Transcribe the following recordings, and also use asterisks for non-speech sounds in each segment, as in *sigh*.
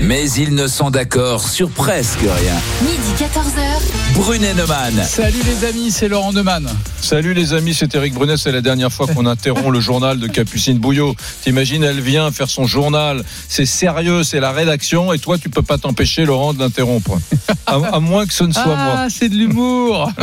mais ils ne sont d'accord sur presque rien. Midi 14h. Brunet Neumann. Salut les amis, c'est Laurent Neumann. Salut les amis, c'est Eric Brunet. C'est la dernière fois qu'on interrompt le journal de Capucine Bouillot. T'imagines, elle vient faire son journal. C'est sérieux, c'est la rédaction. Et toi, tu peux pas t'empêcher, Laurent, de l'interrompre. À, à moins que ce ne soit moi. Ah, c'est de l'humour. *laughs*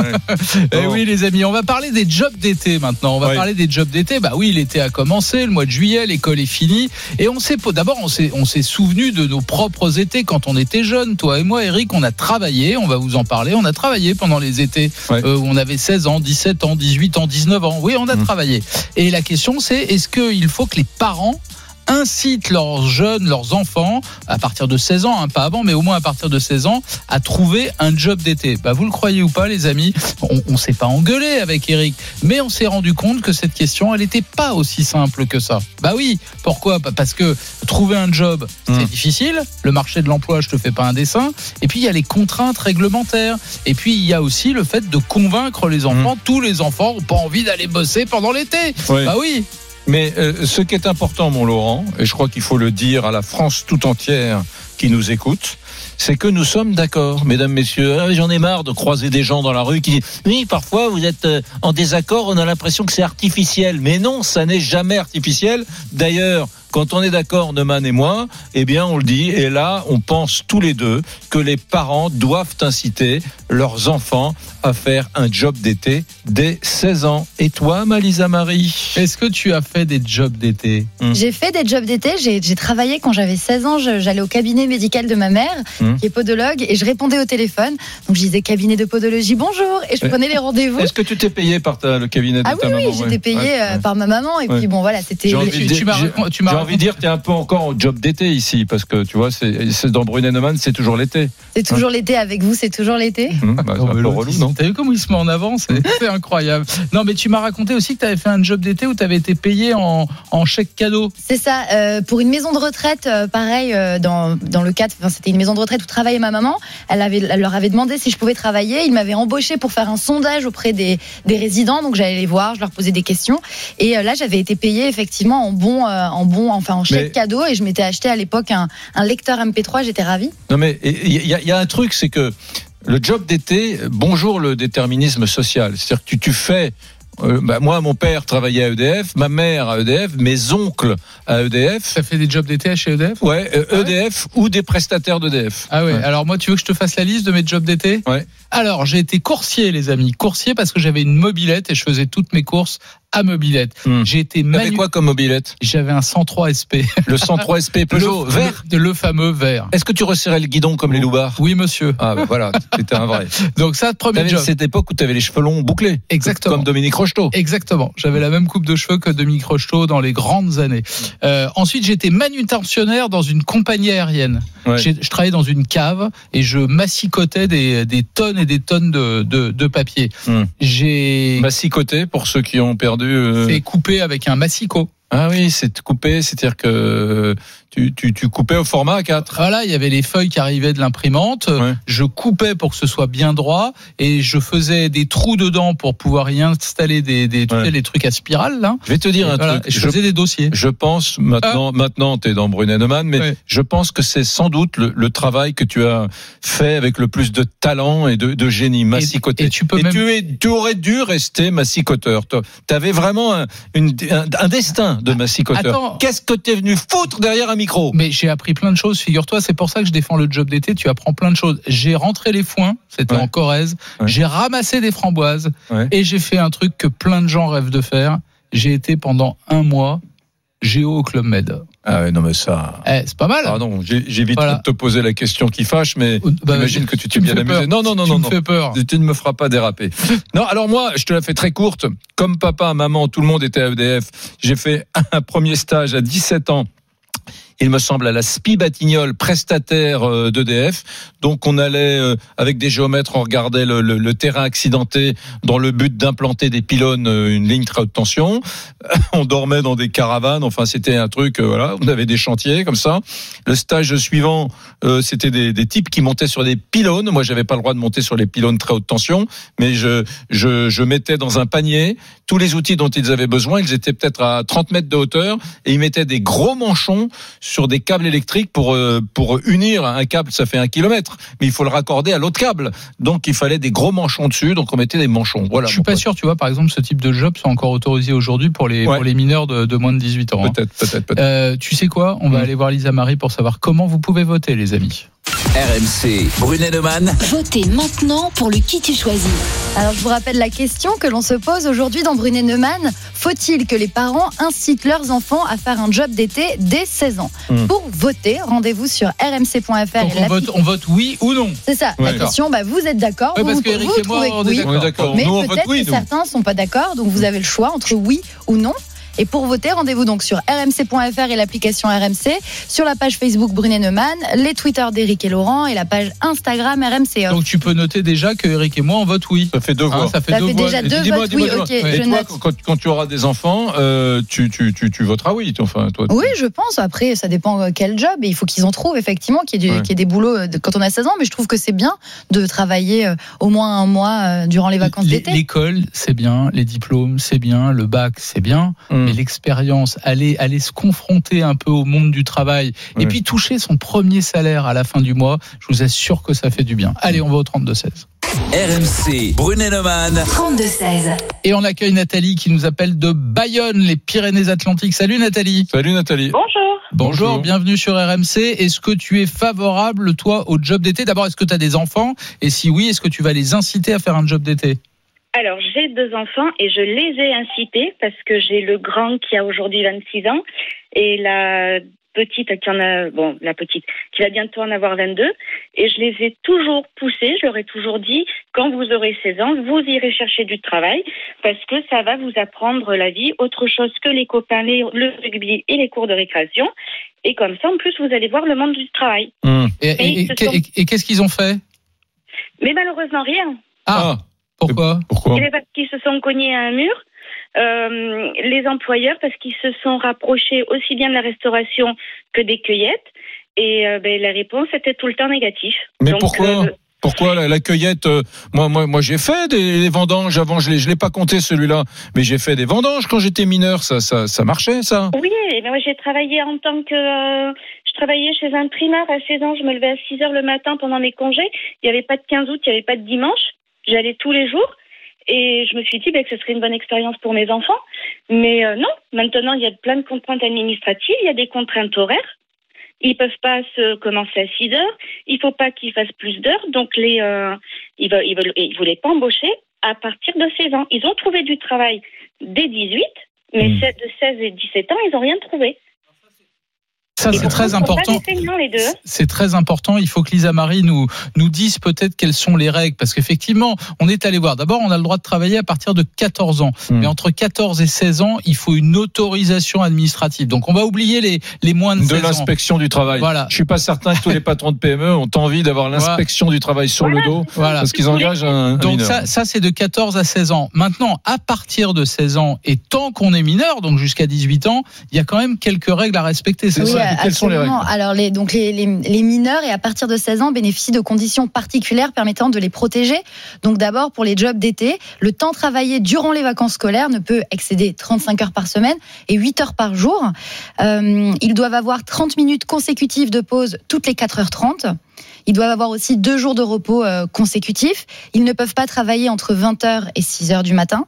Eh Bon. oui les amis, on va parler des jobs d'été maintenant. On va Oui. parler des jobs d'été. Bah oui, l'été a commencé, le mois de juillet, l'école est finie. Et on s'est d'abord on s'est on s'est souvenu de nos propres étés quand on était jeunes. Toi et moi, Eric, on a travaillé. On va vous en parler. On a travaillé pendant les étés Ouais. euh, où on avait 16 ans, 17 ans, 18 ans, 19 ans. Oui, on a Mhm. travaillé. Et la question c'est est-ce qu'il faut que les parents incitent leurs jeunes, leurs enfants, à partir de 16 ans, hein, pas avant, mais au moins à partir de 16 ans, à trouver un job d'été. Bah, vous le croyez ou pas, les amis On, on s'est pas engueulé avec Eric, mais on s'est rendu compte que cette question, elle n'était pas aussi simple que ça. Bah oui, pourquoi? Bah, Parce que trouver un job, c'est Hmm. difficile. Le marché de l'emploi, je te fais pas un dessin. Et puis il y a les contraintes réglementaires. Et puis il y a aussi le fait de convaincre les enfants. Tous les enfants ont pas envie d'aller bosser pendant l'été. Ouais. Bah oui. Mais euh, ce qui est important, mon Laurent, et je crois qu'il faut le dire à la France tout entière qui nous écoute, c'est que nous sommes d'accord, mesdames, messieurs. Ah, J'en ai marre de croiser des gens dans la rue qui disent Oui, parfois vous êtes euh, en désaccord, on a l'impression que c'est artificiel. Mais non, ça n'est jamais artificiel. D'ailleurs, quand on est d'accord, Neumann et moi, eh bien, on le dit. Et là, on pense tous les deux que les parents doivent inciter leurs enfants à faire un job d'été dès 16 ans. Et toi, Malisa Marie? Est-ce que tu as fait des jobs d'été? J'ai fait des jobs d'été. J'ai j'ai travaillé quand j'avais 16 ans. J'allais au cabinet médical de ma mère, Hum. qui est podologue, et je répondais au téléphone. Donc je disais cabinet de podologie, bonjour, et je Ouais. prenais les rendez-vous. Est-ce que tu t'es payé par ta- le cabinet de Ah ta oui, maman? oui, j'étais Ouais, euh, par ma maman. Et Ouais. puis bon, voilà, c'était. J'ai envie tu- de tu m'as j'ai- tu m'as J'ai envie de dire, tu es un peu encore au job d'été ici, parce que tu vois, c'est dans Brunet Neumann, c'est toujours l'été. C'est toujours l'été avec vous, c'est toujours l'été. Hum, bah, c'est Oh, un mais peu l'autre, relou, non T'as vu comment il se met en avant C'est c'est incroyable. Non, mais tu m'as raconté aussi que tu avais fait un job d'été où tu avais été payé en, en chèque cadeau. C'est ça. euh, pour une maison de retraite, euh, pareil, euh, dans, dans le cadre, enfin, c'était une maison de retraite où travaillait ma maman. Elle, avait, elle leur avait demandé si je pouvais travailler. Ils m'avaient embauché pour faire un sondage auprès des, des résidents. Donc j'allais les voir, je leur posais des questions. Et euh, là, j'avais été payée effectivement en bon, euh, en bon, enfin en chèque Mais- cadeau. Et je m'étais acheté à l'époque un, un lecteur MP3. J'étais ravie. Non, mais il y, a- il y a un truc, c'est que le job d'été, bonjour le déterminisme social. C'est-à-dire que tu, tu fais. euh, bah, moi, mon père travaillait à EDF, ma mère à EDF, mes oncles à EDF. Tu as fait des jobs d'été chez EDF Ouais, euh, Ah ouais? EDF ou des prestataires d'EDF. Ah ouais. Ouais. Alors moi, tu veux que je te fasse la liste de mes jobs d'été? Ouais. Alors, j'ai été coursier, les amis. Coursier parce que j'avais une mobilette et je faisais toutes mes courses à mobilette. Hmm. J'ai été T'avais quoi comme mobilette J'avais un 103 SP. *laughs* Le 103 SP Peugeot le, vert. le, le fameux vert. Est-ce que tu resserrais le guidon comme les loupards Oui, monsieur. Ah, bah voilà, c'était un vrai. *laughs* Donc ça, premier job. cette époque où tu avais les cheveux longs bouclés. Exactement. Comme Dominique Rocheteau. Exactement. J'avais la même coupe de cheveux que Dominique Rocheteau dans les grandes années. Euh, ensuite, j'étais manutentionnaire dans une compagnie aérienne. Ouais. Je travaillais dans une cave et je massicotais des, des tonnes et des tonnes de, de, de papier. Hmm. J'ai Massicoté pour ceux qui ont perdu. Euh, fait couper avec un massicot. Ah oui, c'est coupé, c'est-à-dire que tu, tu, tu coupais au format A4. Voilà, il y avait les feuilles qui arrivaient de l'imprimante. Ouais. Je coupais pour que ce soit bien droit et je faisais des trous dedans pour pouvoir y installer des, Ouais. les trucs à spirale là. Je vais te dire un Voilà, truc. et je Je, faisais des dossiers. je pense maintenant, maintenant tu es dans Brunet Neumann, mais Ouais. je pense que c'est sans doute le, le travail que tu as fait avec le plus de talent et de, de génie, massicoté. et tu peux même- tu, es, tu aurais dû rester massicoteur. Tu avais vraiment un, une- un, un destin de massicoteur. attends. Qu'est-ce que tu es venu foutre derrière un micro Mais j'ai appris plein de choses, figure-toi, c'est pour ça que je défends le job d'été, tu apprends plein de choses. J'ai rentré les foins, c'était Ouais. en Corrèze, Ouais. j'ai ramassé des framboises Ouais. et j'ai fait un truc que plein de gens rêvent de faire. J'ai été pendant un mois géo au Club Med. Ah ouais, non mais ça... Eh, c'est pas mal. Pardon, j'ai- j'évite Voilà. de te poser la question qui fâche, mais Bah, j'imagine que tu t'es bien amusé. peur. Non, non, non, tu non, me non. fais peur. Tu ne me feras pas déraper. *laughs* Non, alors moi, je te la fais très courte. Comme papa, maman, tout le monde était à EDF. J'ai fait un premier stage à 17 ans il me semble, à la SPI Batignolles, prestataire euh, d'EDF. Donc on allait euh, avec des géomètres, on regardait le, le- le terrain accidenté dans le but d'implanter des pylônes, euh, une ligne très haute tension. *laughs* On dormait dans des caravanes. Enfin, c'était un truc. voilà, on avait des chantiers comme ça. Le stage suivant, euh, c'était des, des types qui montaient sur des pylônes. Moi, j'avais pas le droit de monter sur les pylônes très haute tension, mais je, je, je mettais dans un panier tous les outils dont ils avaient besoin. Ils étaient peut-être à 30 mètres de hauteur et ils mettaient des gros manchons sur des câbles électriques pour euh, pour unir un câble. Ça fait un kilomètre, mais il faut le raccorder à l'autre câble. Donc il fallait des gros manchons dessus. Donc on mettait des manchons. Voilà. Je suis pas sûr, tu vois, par exemple, ce type de job soit encore autorisé aujourd'hui pour les, Ouais. pour les mineurs de, de moins de 18 ans. hein. Peut-être, peut-être, peut-être. Euh, tu sais quoi? On va Mm. aller voir Lisa Marie pour savoir comment vous pouvez voter, les amis. RMC, Brunet Neumann. Votez maintenant pour le qui tu choisis. Alors je vous rappelle la question que l'on se pose aujourd'hui dans Brunet Neumann. Faut-il que les parents incitent leurs enfants à faire un job d'été dès 16 ans? Hmm. Pour voter, rendez-vous sur rmc.fr. Donc et on vote, on vote oui ou non? C'est ça, Ouais, la question. Bah, vous êtes d'accord Ouais, vous, que vous et moi, on est oui. d'accord. Mais peut-être oui, certains sont pas d'accord, donc vous avez le choix entre oui ou non. Et pour voter, rendez-vous donc sur rmc.fr et l'application RMC, sur la page Facebook Brunet Neumann, les Twitter d'Éric et Laurent et la page Instagram RMC. Off. Donc tu peux noter déjà que Eric et moi, on vote oui. Ça fait deux Hein, voix. ça fait Ça deux fait voix. déjà deux votes oui, ok, Et je toi, note. quand, quand tu auras des enfants, euh, tu, tu, tu, tu voteras oui. Enfin, toi, Oui, je pense. Après, ça dépend euh, quel job. Et il faut qu'ils en trouvent, effectivement, qu'il y, Ouais. y ait des boulots euh, de- quand on a 16 ans. Mais je trouve que c'est bien de travailler au moins un mois durant les vacances d'été. L'école, c'est bien, les diplômes, c'est bien, le bac, c'est bien, Hum. Mais l'expérience, aller, aller se confronter un peu au monde du travail et puis toucher son premier salaire à la fin du mois, je vous assure que ça fait du bien. Allez, on va au 32-16. RMC, Brunet Neumann. 32-16. Et on accueille Nathalie qui nous appelle de Bayonne, les Pyrénées-Atlantiques. Salut Nathalie. Salut Nathalie. Bonjour. Bonjour, Bonjour. bienvenue sur RMC. Est-ce que tu es favorable, toi, au job d'été? D'abord, est-ce que tu as des enfants? Et si oui, est-ce que tu vas les inciter à faire un job d'été? Alors, j'ai deux enfants et je les ai incités parce que j'ai le grand qui a aujourd'hui 26 ans et la petite qui en a, bon, la petite, qui va bientôt en avoir 22. Et je les ai toujours poussés, je leur ai toujours dit, quand vous aurez 16 ans, vous irez chercher du travail parce que ça va vous apprendre la vie, autre chose que les copains, les- le rugby et les cours de récréation. Et comme ça, en plus, vous allez voir le monde du travail. Hum. Et, et- Oui, et- ce sont- et- et qu'est-ce qu'ils ont fait? Mais malheureusement, rien. Ah, pourquoi pourquoi Eh parce qu'ils se sont cognés à un mur. Euh, les employeurs, parce qu'ils se sont rapprochés aussi bien de la restauration que des cueillettes. Et euh, ben, la réponse était tout le temps négative. Mais Donc, pourquoi euh, Pourquoi la, la cueillette euh, Moi, moi, moi, j'ai fait des, des vendanges avant. Je l'ai, je l'ai pas compté celui-là, mais j'ai fait des vendanges quand j'étais mineur. Ça, ça, ça marchait, ça. Oui, eh ben, moi j'ai travaillé en tant que. euh, je travaillais chez un primeur à 16 ans. Je me levais à 6 heures le matin pendant mes congés. Il n'y avait pas de 15 août, il n'y avait pas de dimanche. J'allais tous les jours. Et je me suis dit ben, que ce serait une bonne expérience pour mes enfants. Mais euh, non, maintenant il y a plein de contraintes administratives, il y a des contraintes horaires. Ils peuvent pas se commencer à 6 heures. Il faut pas qu'ils fassent plus d'heures. Donc les, euh, ils veulent, ils veulent, ils voulaient pas embaucher à partir de 16 ans. Ils ont trouvé du travail dès 18, mais Hmm. de 16 et 17 ans, ils n'ont rien trouvé. Ça, c'est très important. C'est très important. Il faut que Lisa Marie nous, nous dise peut-être quelles sont les règles. Parce qu'effectivement, on est allé voir. D'abord, on a le droit de travailler à partir de 14 ans. Hmm. Mais entre 14 et 16 ans, il faut une autorisation administrative. Donc, on va oublier les, les moins de, De 16 ans. l'inspection du travail. Voilà. Je suis pas certain que tous les *laughs* patrons de PME ont envie d'avoir l'inspection du travail sur le dos Voilà. parce qu'ils engagent un, Donc mineur. ça, ça c'est de 14 à 16 ans. Maintenant, à partir de 16 ans et tant qu'on est mineur, donc jusqu'à 18 ans, il y a quand même quelques règles à respecter. C'est ça. Et quelles sont les règles? Alors, les, donc les, les, les mineurs et à partir de 16 ans bénéficient de conditions particulières permettant de les protéger. Donc, d'abord, pour les jobs d'été, le temps travaillé durant les vacances scolaires ne peut excéder 35 heures par semaine et 8 heures par jour. Euh, ils doivent avoir 30 minutes consécutives de pause toutes les 4h30. Ils doivent avoir aussi deux jours de repos euh, consécutifs. Ils ne peuvent pas travailler entre 20h et 6h du matin.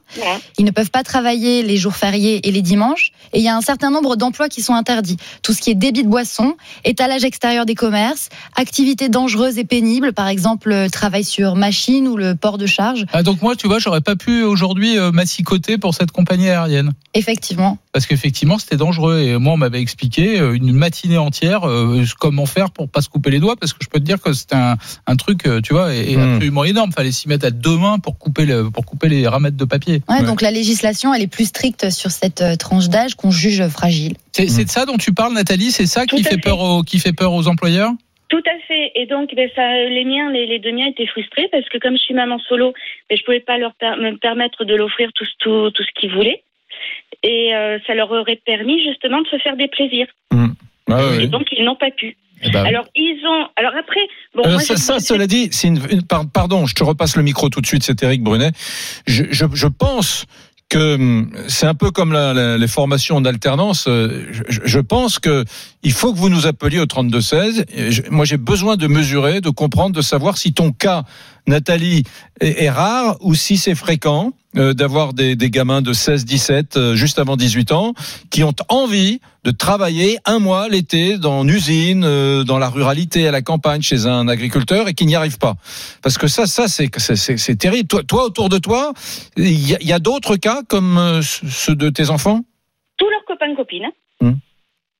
Ils ne peuvent pas travailler les jours fériés et les dimanches. Et il y a un certain nombre d'emplois qui sont interdits. Tout ce qui est débit de boissons, étalage extérieur des commerces, activités dangereuses et pénibles, par exemple le travail sur machine ou le port de charge. Ah, donc moi, tu vois, j'aurais pas pu aujourd'hui euh, m'assicoter pour cette compagnie aérienne. Effectivement. Parce qu'effectivement, c'était dangereux. Et moi, on m'avait expliqué euh, une matinée entière euh, comment faire pour pas se couper les doigts. Parce que je peux te dire que c'était un, un truc, euh, tu vois, et, et Hmm. absolument énorme. Fallait s'y mettre à deux mains pour couper, le, pour couper les ramettes de papier. Ouais, Ouais. Donc la législation, elle est plus stricte sur cette euh, tranche d'âge qu'on juge fragile. C'est c'est de ça dont tu parles, Nathalie? C'est ça qui Tout fait, fait. peur aux, qui fait peur aux employeurs? Tout à fait. Et donc, ben, ça, les miens, les, les deux miens étaient frustrés parce que comme je suis maman solo, ben, je pouvais pas leur per- me permettre de l'offrir tout, ce- tout, tout ce qu'ils voulaient. Et euh, ça leur aurait permis justement de se faire des plaisirs. Ah Et donc, ils n'ont pas pu. Eh ben, Alors, ils ont. Alors après, bon, Euh, moi, ça, cela dit, c'est une, une- par- pardon, je te repasse le micro tout de suite, c'est Eric Brunet. Je, je, je pense que hum, c'est un peu comme la- la- les formations en alternance. euh, Je, je pense que il faut que vous nous appeliez au 3216. Et je- Moi, j'ai besoin de mesurer, de comprendre, de savoir si ton cas, Nathalie, est, est rare ou si c'est fréquent euh, d'avoir des, des gamins de 16, 17, euh, juste avant 18 ans, qui ont envie de travailler un mois l'été dans une usine, euh, dans la ruralité, à la campagne, chez un agriculteur et qui n'y arrivent pas. Parce que ça, ça c'est c'est- terrible. Toi, toi, autour de toi, il y a, a d'autres cas comme euh, ceux de tes enfants? Tous leurs copains copines.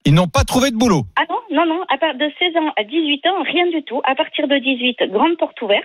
Ils n'ont pas trouvé de boulot? Ah non, non, non. À part de 16 ans à 18 ans, rien du tout. À partir de 18, grande porte ouverte.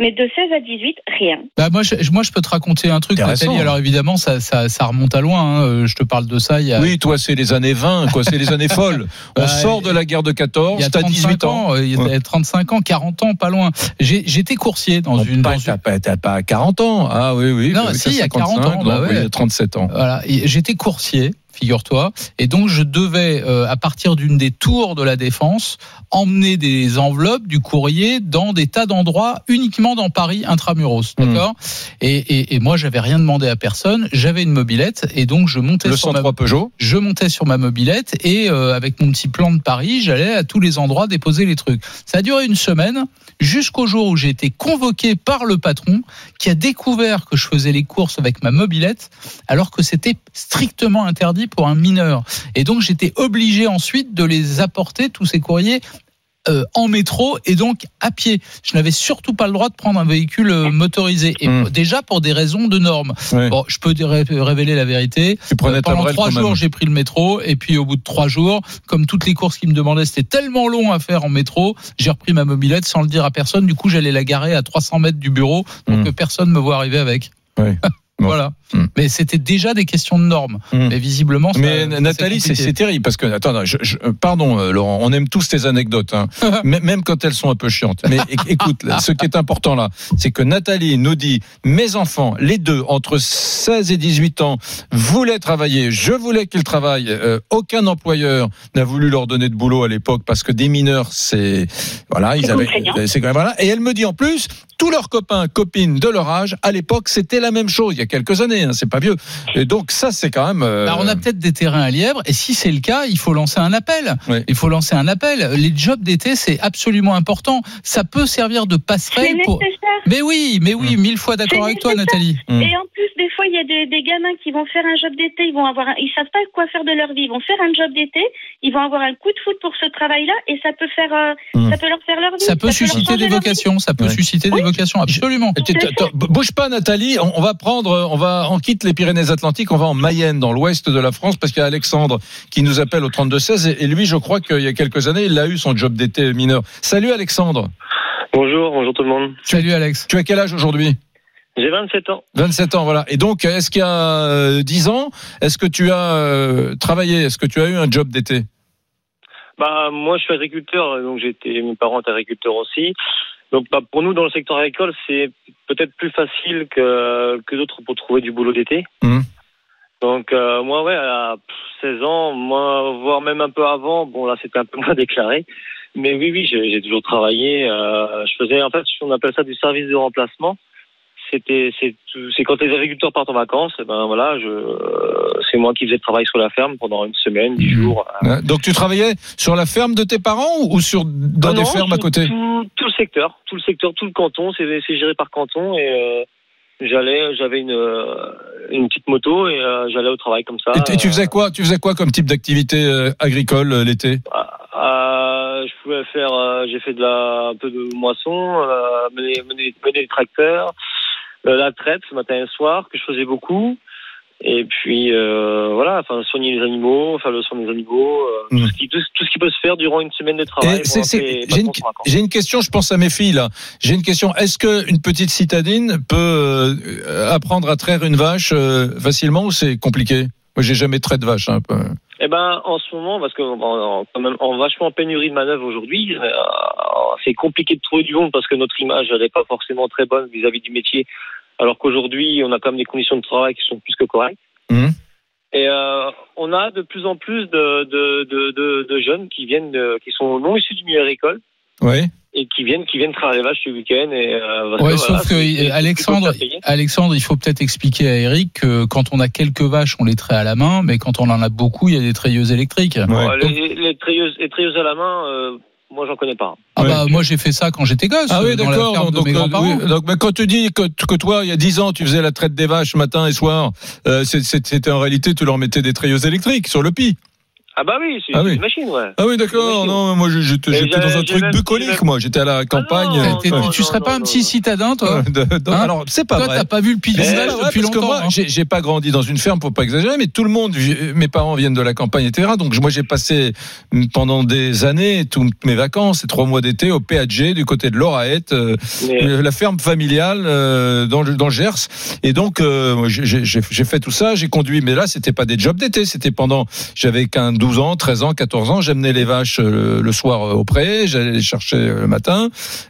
Mais de 16 à 18, rien. Bah moi, je, moi, je peux te raconter un truc. Nathalie. Alors évidemment, ça, ça, ça remonte à loin. hein. Euh, Je te parle de ça il y a, Oui, toi, c'est les années 20, quoi. C'est les années *laughs* folles. On Bah, sort de la guerre de il 14, y a t'as 35 18 ans. euh, Il y a 35 ans, 40 ans, pas loin. J'étais coursier dans Non, une. pas- dans T'as pas, t'as pas 40 ans. Ah oui, oui. Non, oui, si, il y a 40 ans, 55, bah donc, ouais. oui, 37 ans. Voilà, j'étais coursier, figure-toi, et donc je devais, euh, à partir d'une des tours de la défense, emmener des enveloppes du courrier dans des tas d'endroits, uniquement dans Paris intramuros, Mhm. d'accord? Et, et, et moi, j'avais rien demandé à personne, j'avais une mobilette, et donc je montais Le sur ma 103 Peugeot. je montais sur ma mobilette et euh, avec mon petit plan de Paris, j'allais à tous les endroits déposer les trucs. Ça a duré une semaine jusqu'au jour où j'ai été convoqué par le patron qui a découvert que je faisais les courses avec ma mobilette alors que c'était strictement interdit pour un mineur. Et donc j'étais obligé ensuite de les apporter tous ces courriers euh, en métro et donc à pied. Je n'avais surtout pas le droit de prendre un véhicule euh, motorisé. Et Hmm. déjà pour des raisons de normes. Bon, je peux ré- révéler la vérité. Tu ta Pendant trois jours, j'ai pris le métro et puis au bout de trois jours, comme toutes les courses qui me demandaient, c'était tellement long à faire en métro, j'ai repris ma mobilette sans le dire à personne. Du coup, j'allais la garer à 300 mètres du bureau pour Mm. que personne me voit arriver avec. Ouais. *laughs* Bon. Voilà. Mm. Mais c'était déjà des questions de normes. Mm. Mais visiblement, Mais ça, Nathalie, c'est terrible parce que attends, non, je, je- pardon, euh, Laurent, on aime tous tes anecdotes, hein, *laughs* même quand elles sont un peu chiantes. Mais écoute, là, ce qui est important là, c'est que Nathalie nous dit mes enfants, les deux entre 16 et 18 ans, voulaient travailler. Je voulais qu'ils travaillent. Euh, aucun employeur n'a voulu leur donner de boulot à l'époque parce que des mineurs, c'est voilà, ils avaient, c'est quand même voilà. Et elle me dit en plus. Tous leurs copains, copines de leur âge, à l'époque, c'était la même chose. Il y a quelques années, hein, c'est pas vieux. Et donc ça, c'est quand même. euh, Alors, Bah, on a peut-être des terrains à lièvre, et si c'est le cas, il faut lancer un appel. Ouais. Il faut lancer un appel. Les jobs d'été, c'est absolument important. Ça peut servir de passerelle pour. Mais oui, mais oui, mille fois d'accord avec toi. Nathalie. Mm. Et en plus, des fois, il y a des, des gamins qui vont faire un job d'été, ils vont avoir, un- ils savent pas quoi faire de leur vie, ils vont faire un job d'été, ils vont avoir un coup de foot pour ce travail-là, et ça peut faire, euh, Mm. ça peut leur faire leur vie. Ça peut susciter des vocations. Ça peut Ouais. susciter des vocations, absolument. Bouge pas, Nathalie. On, on va prendre, on va, on quitte les Pyrénées-Atlantiques, on va en Mayenne, dans l'ouest de la France, parce qu'il y a Alexandre qui nous appelle au 32-16 et, et lui, je crois qu'il y a quelques années, il a eu son job d'été mineur. Salut Alexandre. Bonjour, bonjour tout le monde. Salut Alex. Tu as quel âge aujourd'hui? J'ai 27 ans. 27 ans, voilà. Et donc, est-ce qu'il y a euh, 10 ans, est-ce que tu as euh, travaillé, est-ce que tu as eu un job d'été? Bah moi je suis agriculteur, donc été mes parents étaient agriculteurs aussi. Donc bah, pour nous dans le secteur agricole, c'est peut-être plus facile que que d'autres pour trouver du boulot d'été. Mhm. Donc euh, moi ouais à 16 ans, moi voire même un peu avant, bon là c'était un peu *laughs* moins déclaré. Mais oui oui, j'ai j'ai toujours travaillé, euh, je faisais en fait on appelle ça du service de remplacement. C'était c'est quand les agriculteurs partent en vacances, et ben voilà, je euh, c'est moi qui faisais le travail sur la ferme pendant une semaine, dix Mhm. jours. Hein Donc, tu travaillais sur la ferme de tes parents ou sur dans Non, des fermes à côté? tout, tout le secteur, tout le secteur, tout le canton, c'est géré par canton et euh, j'allais, j'avais une euh, une petite moto et euh, j'allais au travail comme ça. et, tu- et tu faisais quoi Tu faisais quoi comme type d'activité euh, agricole euh, l'été? Euh, je pouvais faire, euh, j'ai fait de la un peu de moisson, euh, mener, mener, mener les tracteurs, euh, la traite matin et soir que je faisais beaucoup. Et puis euh, voilà, enfin soigner les animaux, faire le soin des animaux, euh, tout, ce qui, tout, tout ce qui peut se faire durant une semaine de travail. Une, j'ai une question, je pense à mes filles là. J'ai une question. Est-ce que une petite citadine peut euh, apprendre à traire une vache euh, facilement ou c'est compliqué? Moi, j'ai jamais trait de vache. Hein, peu. Eh ben, en ce moment, parce que bon, on, quand même, vachement en pénurie de manœuvre aujourd'hui, euh, c'est compliqué de trouver du monde parce que notre image n'est pas forcément très bonne vis-à-vis du métier. Alors qu'aujourd'hui, on a quand même des conditions de travail qui sont plus que correctes. Mhm. Et euh, on a de plus en plus de, de, de, de, de jeunes qui viennent, qui sont non issus du milieu agricole Oui. Et qui viennent, qui viennent travailler les vaches ce week-end. Et euh, Ouais, que, sauf voilà, que Alexandre. Alexandre, il faut peut-être expliquer à Eric que quand on a quelques vaches, on les traite à la main, mais quand on en a beaucoup, il y a des treilleuses électriques. Ouais. Les, les, treilleuses, les treilleuses à la main, euh, moi j'en connais pas. Ah Ouais. bah moi j'ai fait ça quand j'étais gosse. Ah oui, la d'accord. Donc, de mes donc, grands-parents. oui, donc, mais quand tu dis que, que toi, il y a 10 ans, tu faisais la traite des vaches matin et soir, euh, c'était en réalité, tu leur mettais des treilleuses électriques sur le pis. Ah bah oui, c'est Ah oui. une machine, ouais. Ah oui, d'accord. Non, moi, j'étais dans un truc bucolique, moi. J'étais à la campagne. non, T'es- non, tu serais non, pas un petit non. citadin, toi *laughs* De- de- Hein alors, c'est pas Toi, vrai. t'as pas vu le paysage depuis parce que longtemps. moi, hein. j'ai j'ai pas grandi dans une ferme pour pas exagérer, mais tout le monde, mes parents viennent de la campagne, etc. Donc moi, j'ai passé pendant des années toutes mes vacances, et trois mois d'été au PAG du côté de l'Oraette, euh, Mais, la ferme familiale euh, dans, le, dans le Gers. Et donc, euh, j'ai fait tout ça, j'ai conduit, mais là, c'était pas des jobs d'été, c'était pendant, j'avais qu'un 12 ans, 13 ans, 14 ans, j'amenais les vaches euh, le soir euh, au pré, j'allais les chercher euh, le matin.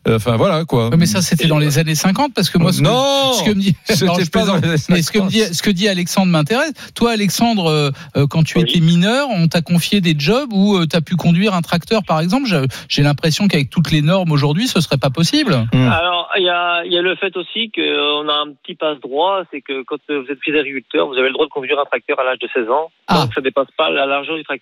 Euh, Enfin, voilà, quoi. Mais ça, c'était dans les années 50, parce que moi, ce que, non ce que me dit, C'était Non, je pas dans plaisante. les mais ce que me dit, ce que dit Alexandre m'intéresse. Toi, Alexandre, quand tu Oui. étais mineur, on t'a confié des jobs où tu as pu conduire un tracteur, par exemple. J'ai- l'impression qu'avec toutes les normes aujourd'hui, ce serait pas possible. Alors, il y a, il y a le fait aussi qu'on a un petit passe-droit, c'est que quand vous êtes fils d'agriculteur, vous avez le droit de conduire un tracteur à l'âge de 16 ans, Ah. donc ça dépasse pas la largeur du tracteur.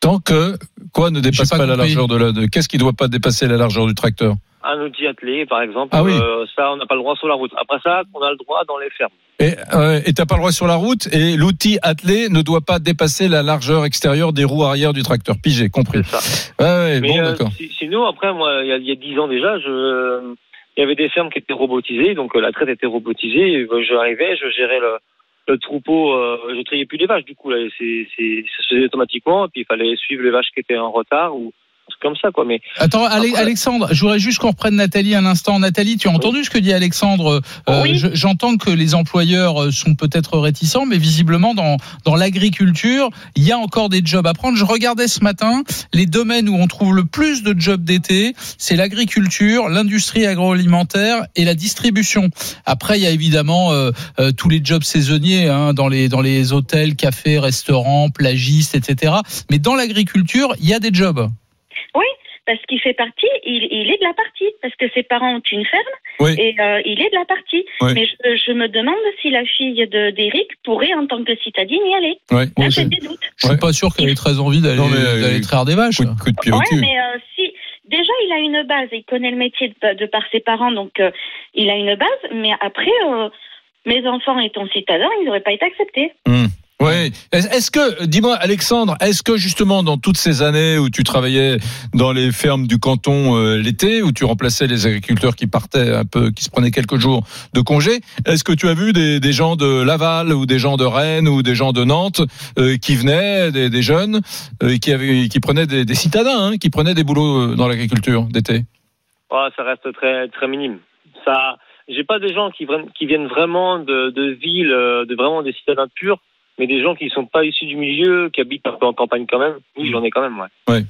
Tant que quoi ne dépasse pas, pas la largeur de la. De, Qu'est-ce qui doit pas dépasser la largeur du tracteur? Un outil attelé, par exemple, Ah oui. euh, ça, on n'a pas le droit sur la route. Après ça, on a le droit dans les fermes. Et euh, et t'as pas le droit sur la route et l'outil attelé ne doit pas dépasser la largeur extérieure des roues arrière du tracteur. Pigé, compris. C'est ça. Ouais, ouais, Mais bon, euh, d'accord. si- sinon, après, moi, il y a, 10 ans déjà, je, il y avait des fermes qui étaient robotisées, donc euh, la traite était robotisée. Je arrivais, je gérais le, le troupeau, euh, je triais plus les vaches, du coup, là, c'est, ça se faisait automatiquement, puis il fallait suivre les vaches qui étaient en retard ou comme ça, quoi. Mais Attends, Après- Alexandre, je voudrais juste qu'on reprenne Nathalie un instant. Nathalie, tu as entendu ce que dit Alexandre Euh, Oui. je- J'entends que les employeurs euh, sont peut-être réticents, mais visiblement dans dans l'agriculture, il y a encore des jobs à prendre. Je regardais ce matin les domaines où on trouve le plus de jobs d'été, c'est l'agriculture, l'industrie agroalimentaire et la distribution. Après, il y a évidemment euh, euh, tous les jobs saisonniers hein, dans les dans les hôtels, cafés, restaurants, plagistes, etc. Mais dans l'agriculture, il y a des jobs. Parce qu'il fait partie, il, il est de la partie, parce que ses parents ont une ferme Oui. et euh, il est de la partie. Oui. Mais je, je me demande si la fille de d'Éric pourrait, en tant que citadine, y aller. Ouais. Là, j'ai c'est- des doutes. Je suis pas sûr qu'elle ait très envie d'aller euh, traire des vaches. Coup de, coup de pied au Ouais, cul. mais euh, si déjà il a une base, il connaît le métier de, de par ses parents, donc euh, il a une base. Mais après, euh, mes enfants étant citadins, ils n'auraient pas été acceptés. Hum. Est- Est-ce que, dis-moi, Alexandre, est-ce que justement dans toutes ces années où tu travaillais dans les fermes du canton euh, l'été, où tu remplaçais les agriculteurs qui partaient un peu, qui se prenaient quelques jours de congé, est-ce que tu as vu des, des gens de Laval ou des gens de Rennes ou des gens de Nantes euh, qui venaient, des, des jeunes, euh, qui avaient, qui prenaient des, des citadins, hein, qui prenaient des boulots euh, dans l'agriculture d'été? Ouais, ça reste très très minime. Ça, j'ai pas des gens qui, qui viennent vraiment de, de villes, euh, de vraiment des citadins purs, mais des gens qui sont pas issus du milieu, qui habitent un peu en campagne quand même. Oui, j'en ai quand même, ouais.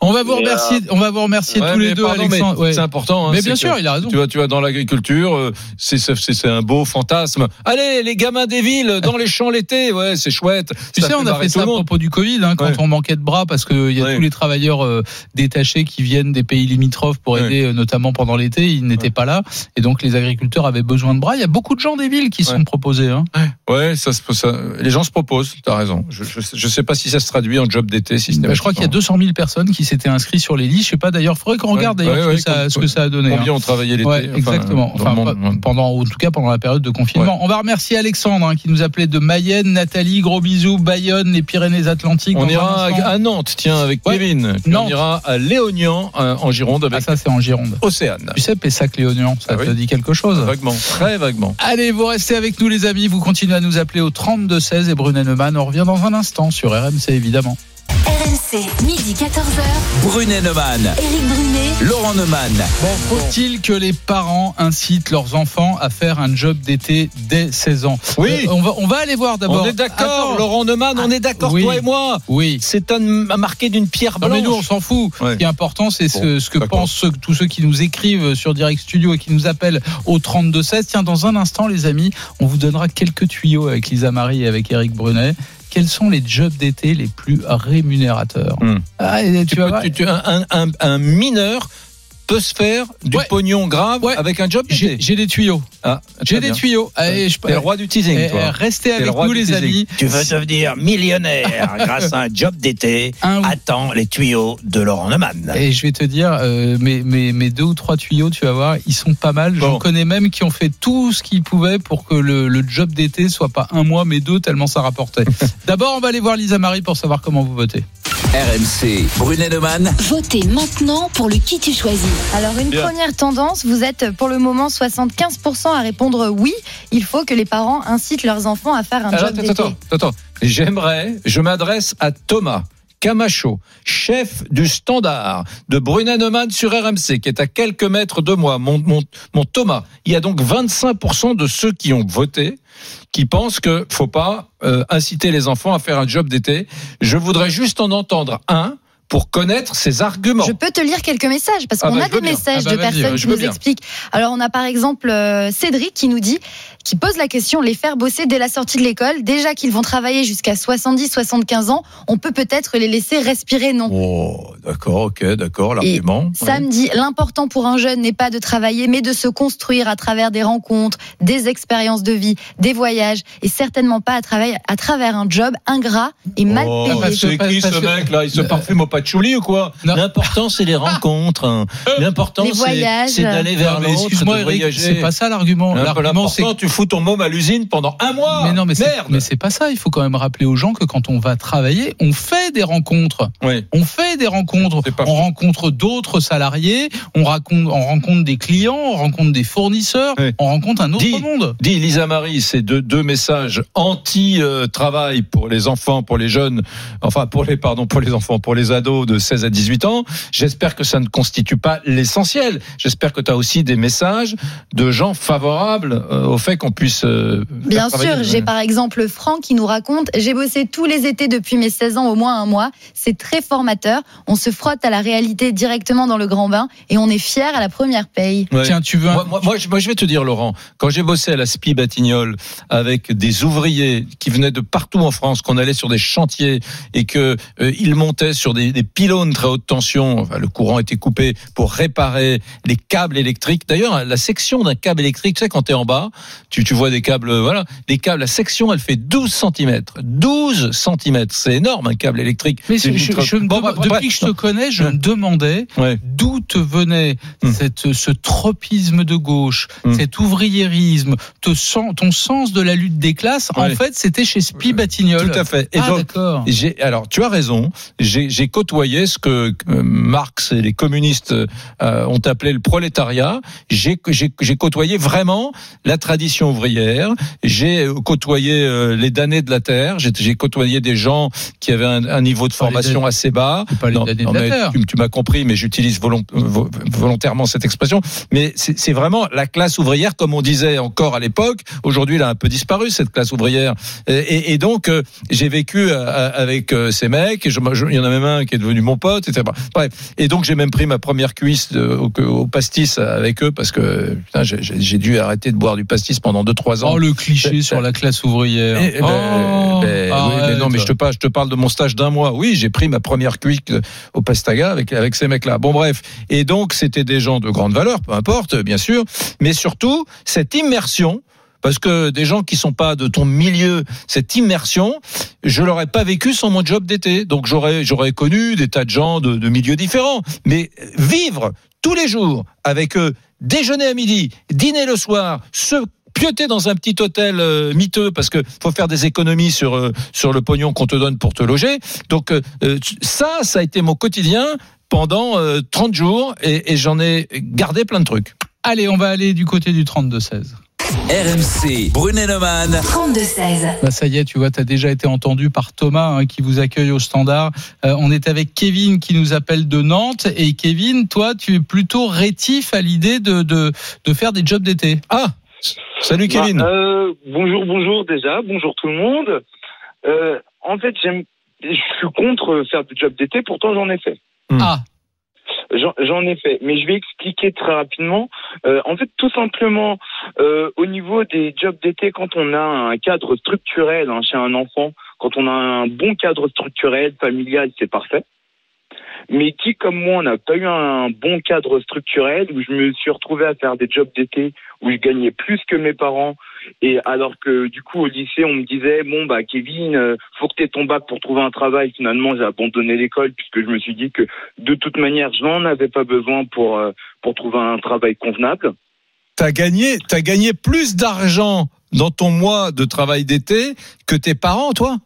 On va vous Mais, remercier, on va vous remercier Ouais, tous les deux, pardon, Alexandre. Ouais. C'est important. hein, Mais bien que- sûr, il a raison. Tu vois, tu vois, dans l'agriculture, euh, c'est un beau fantasme. Allez, les gamins des villes, dans les champs l'été, ouais, c'est chouette. Tu Ça sais, on a fait ça à propos du Covid, hein, quand Ouais. on manquait de bras, parce qu'il y a Ouais. tous les travailleurs euh, détachés qui viennent des pays limitrophes pour aider, euh, notamment pendant l'été, ils n'étaient Ouais. pas là, et donc les agriculteurs avaient besoin de bras. Il y a beaucoup de gens des villes qui Ouais. sont proposés. Hein. Ouais, ça, se- ça, les gens se proposent. T'as raison. Je, je, sais- pas si ça se traduit en job d'été. Si Bah, je crois qu'il y a 200 000 personnes qui s'étaient inscrites sur les listes. Je sais pas d'ailleurs, faudrait qu'on regarde Ouais, d'ailleurs ouais, ce, que ouais, ça, com- ce que ça a donné. hein. Combien ont travaillé l'été enfin, exactement. Enfin, monde, pendant, en tout cas, pendant la période de confinement. On va remercier Alexandre hein, qui nous appelait de Mayenne, Nathalie, gros bisous, Bayonne, les Pyrénées-Atlantiques. On ira à Nantes, tiens, avec. Kevin. On ira à Léognan, euh, en Gironde, Ah, avec ça, c'est en Gironde. Océane. Tu sais, Pessac-Léognan, ça Ah te oui. dit quelque chose Vaguement, très vaguement. Allez, vous restez avec nous, les amis. Vous continuez à nous appeler au 32-16 et Brunet Neumann. On revient dans un instant sur RMC, évidemment. RMC RMC, midi 14h. Brunet Neumann, Éric Brunet, Laurent Neumann. Bon, faut-il que les parents incitent leurs enfants à faire un job d'été dès 16 ans Oui. Euh, on, va, on va aller voir d'abord. On est d'accord, Attends. Laurent Neumann, on est d'accord, oui. toi et moi. Oui. C'est un, marqué d'une pierre Non, blanche. mais nous, on s'en fout. Ouais. Ce qui est important, c'est ce, Bon, ce que d'accord. pensent ceux- tous ceux qui nous écrivent sur Direct Studio et qui nous appellent au 32-16. Tiens, dans un instant, les amis, on vous donnera quelques tuyaux avec Lisa Marie et avec Eric Brunet. Quels sont les jobs d'été les plus rémunérateurs Hmm. Ah, tu Tu vas peux- voir, tu- tu- un, un- un mineur peut se faire du Ouais. pognon grave Ouais. avec un job J'ai d'été. j'ai des tuyaux. Ah, J'ai des tuyaux. Allez, je- T'es le roi du teasing, Eh, toi. Restez le avec nous, les teasing. amis. Tu veux devenir millionnaire *laughs* grâce à un job d'été Un Attends les tuyaux de Laurent Neumann. Et je vais te dire, euh, mes, mes, mes deux ou trois tuyaux, tu vas voir, ils sont pas mal. J'en Bon. connais même qui ont fait tout ce qu'ils pouvaient pour que le, le job d'été soit pas un mois, mais deux, tellement ça rapportait. *laughs* D'abord, on va aller voir Lisa Marie pour savoir comment vous votez. RMC, Brunet Neumann. votez maintenant pour le qui tu choisis. Alors une Bien. première tendance, vous êtes pour le moment 75% à répondre oui. Il faut que les parents incitent leurs enfants à faire un Alors, job d'été. attends, attends. J'aimerais, je m'adresse à Thomas. Camacho, chef du standard de Brunet Neumann sur RMC, qui est à quelques mètres de moi, mon, mon, mon Thomas. Il y a donc 25% de ceux qui ont voté qui pensent que faut pas euh, inciter les enfants à faire un job d'été. Je voudrais juste en entendre un pour connaître ses arguments. Je peux te lire quelques messages parce Ah qu'on bah, a des bien. messages Ah bah, de vas-y, personnes je qui nous bien. expliquent. Alors on a par exemple euh, Cédric qui nous dit, qui pose la question, les faire bosser dès la sortie de l'école, déjà qu'ils vont travailler jusqu'à 70-75 ans, on peut peut-être les laisser respirer, non? Oh, d'accord, ok, d'accord, l'argument. Sam dit l'important pour un jeune n'est pas de travailler, mais de se construire à travers des rencontres, des expériences de vie, des voyages, et certainement pas à travers, à travers un job ingrat et mal Oh, payé. parce que- c'est qui ce que- mec là? Il se Euh, parfume au patchouli ou quoi? L'important c'est les rencontres. hein. *laughs* L'important Les c'est d'aller vers l'autre, excuse-moi, de voyager. c'est pas ça l'argument. L'argument, c'est L'important, tu fous ton môme à l'usine pendant un mois. mais non, mais c'est, merde. mais c'est pas ça. Il faut quand même rappeler aux gens que quand on va travailler, on fait des rencontres. Oui. On fait des rencontres. On faux. rencontre d'autres salariés. On, raconte, on rencontre des clients. On rencontre des fournisseurs. Oui. On rencontre un autre Dis- monde. Dit Lisa Marie, c'est deux, deux messages anti-travail pour les enfants, pour les jeunes, enfin pour les pardon pour les enfants, pour les ados de 16 à 18 ans. J'espère que ça ne constitue pas l'essentiel. J'espère que tu as aussi des messages de gens favorables euh, au fait qu'on puisse. euh, Bien sûr, j'ai par exemple Franck qui nous raconte J'ai bossé tous les étés depuis mes 16 ans, au moins un mois. C'est très formateur. On se frotte à la réalité directement dans le grand bain et on est fier à la première paye. Ouais. Tiens, tu veux un- Moi, moi, moi, je, moi, je vais te dire, Laurent, quand j'ai bossé à la SPI Batignolles avec des ouvriers qui venaient de partout en France, qu'on allait sur des chantiers et que euh, ils montaient sur des, des pylônes très haute tension, enfin, le courant était coupé pour réparer les câbles électriques. D'ailleurs, la section d'un câble électrique, tu sais, quand tu es en bas, tu, tu vois des câbles, euh, voilà, les câbles, la section, elle fait 12 cm. 12 cm, c'est énorme un câble électrique. Mais je, je- Bon, bah, depuis que je te connais, je me demandais Ouais. d'où te venait Hmm. cette, ce tropisme de gauche, Hmm. cet ouvriérisme, te sen- ton sens de la lutte des classes. En fait, c'était chez Spi Batignolles. Tout à fait. Et ah, d'accord. Alors, tu as raison. J'ai, côtoyé ce que euh, Marx et les communistes euh, ont appelé le prolétariat. J'ai côtoyé vraiment la tradition ouvrière. J'ai euh, côtoyé euh, les damnés de la terre. J'ai, côtoyé des gens qui avaient un, un niveau de formation assez bas. Non, non, mais tu, tu m'as compris, mais j'utilise volont- vo- volontairement cette expression. Mais c'est, vraiment la classe ouvrière, comme on disait encore à l'époque. Aujourd'hui, elle a un peu disparu cette classe ouvrière. Et, et- et donc, euh, j'ai vécu avec ces mecs. Et je- je- il y en a même un qui est devenu mon pote, etc. Bref. Et donc, j'ai même pris ma première cuisse au, au pastis avec eux parce que j'ai dû arrêter de boire du pastis pendant 2-3 ans. Oh, le cliché sur la classe ouvrière. Eh, ben, Oh, ben, oui, mais non, mais je te parle, je te parle de mon stage d'un mois. Oui, j'ai pris ma première cuique au Pastaga avec avec ces mecs-là. Bon, bref. Et donc, c'était des gens de grande valeur, peu importe, bien sûr. Mais surtout, cette immersion. Parce que des gens qui sont pas de ton milieu, cette immersion, je l'aurais pas vécu sans mon job d'été. Donc j'aurais j'aurais connu des tas de gens de, de milieux différents. Mais vivre tous les jours avec eux, déjeuner à midi, dîner le soir, se pioter dans un petit hôtel euh, miteux parce que faut faire des économies sur euh, sur le pognon qu'on te donne pour te loger. Donc euh, euh, ça, ça a été mon quotidien pendant euh, 30 jours et, et j'en ai gardé plein de trucs. Allez, on va aller du côté du 32-16. RMC, Brunet-Neumann. 32-16. Bah ça y est, tu vois, tu as déjà été entendu par Thomas hein, qui vous accueille au standard. Euh, on est avec Kevin qui nous appelle de Nantes. Et Kevin, toi, tu es plutôt rétif à l'idée de, de, de faire des jobs d'été. Ah Salut Kevin. Bah, euh, bonjour, bonjour déjà, bonjour tout le monde. Euh, en fait, j'aime, je suis contre faire du job d'été, pourtant j'en ai fait. Hmm. Ah, J'en ai fait, mais je vais expliquer très rapidement. Euh, en fait, tout simplement, euh, au niveau des jobs d'été, quand on a un cadre structurel hein, chez un enfant, quand on a un bon cadre structurel, familial, c'est parfait. Mais qui, comme moi, n'a pas eu un bon cadre structurel, où je me suis retrouvé à faire des jobs d'été où je gagnais plus que mes parents, et alors que du coup au lycée on me disait bon bah Kevin, euh, faut que tu aies ton bac pour trouver un travail. Finalement j'ai abandonné l'école puisque je me suis dit que de toute manière je n'en avais pas besoin pour euh, pour trouver un travail convenable. T'as gagné, t'as gagné plus d'argent dans ton mois de travail d'été que tes parents, toi?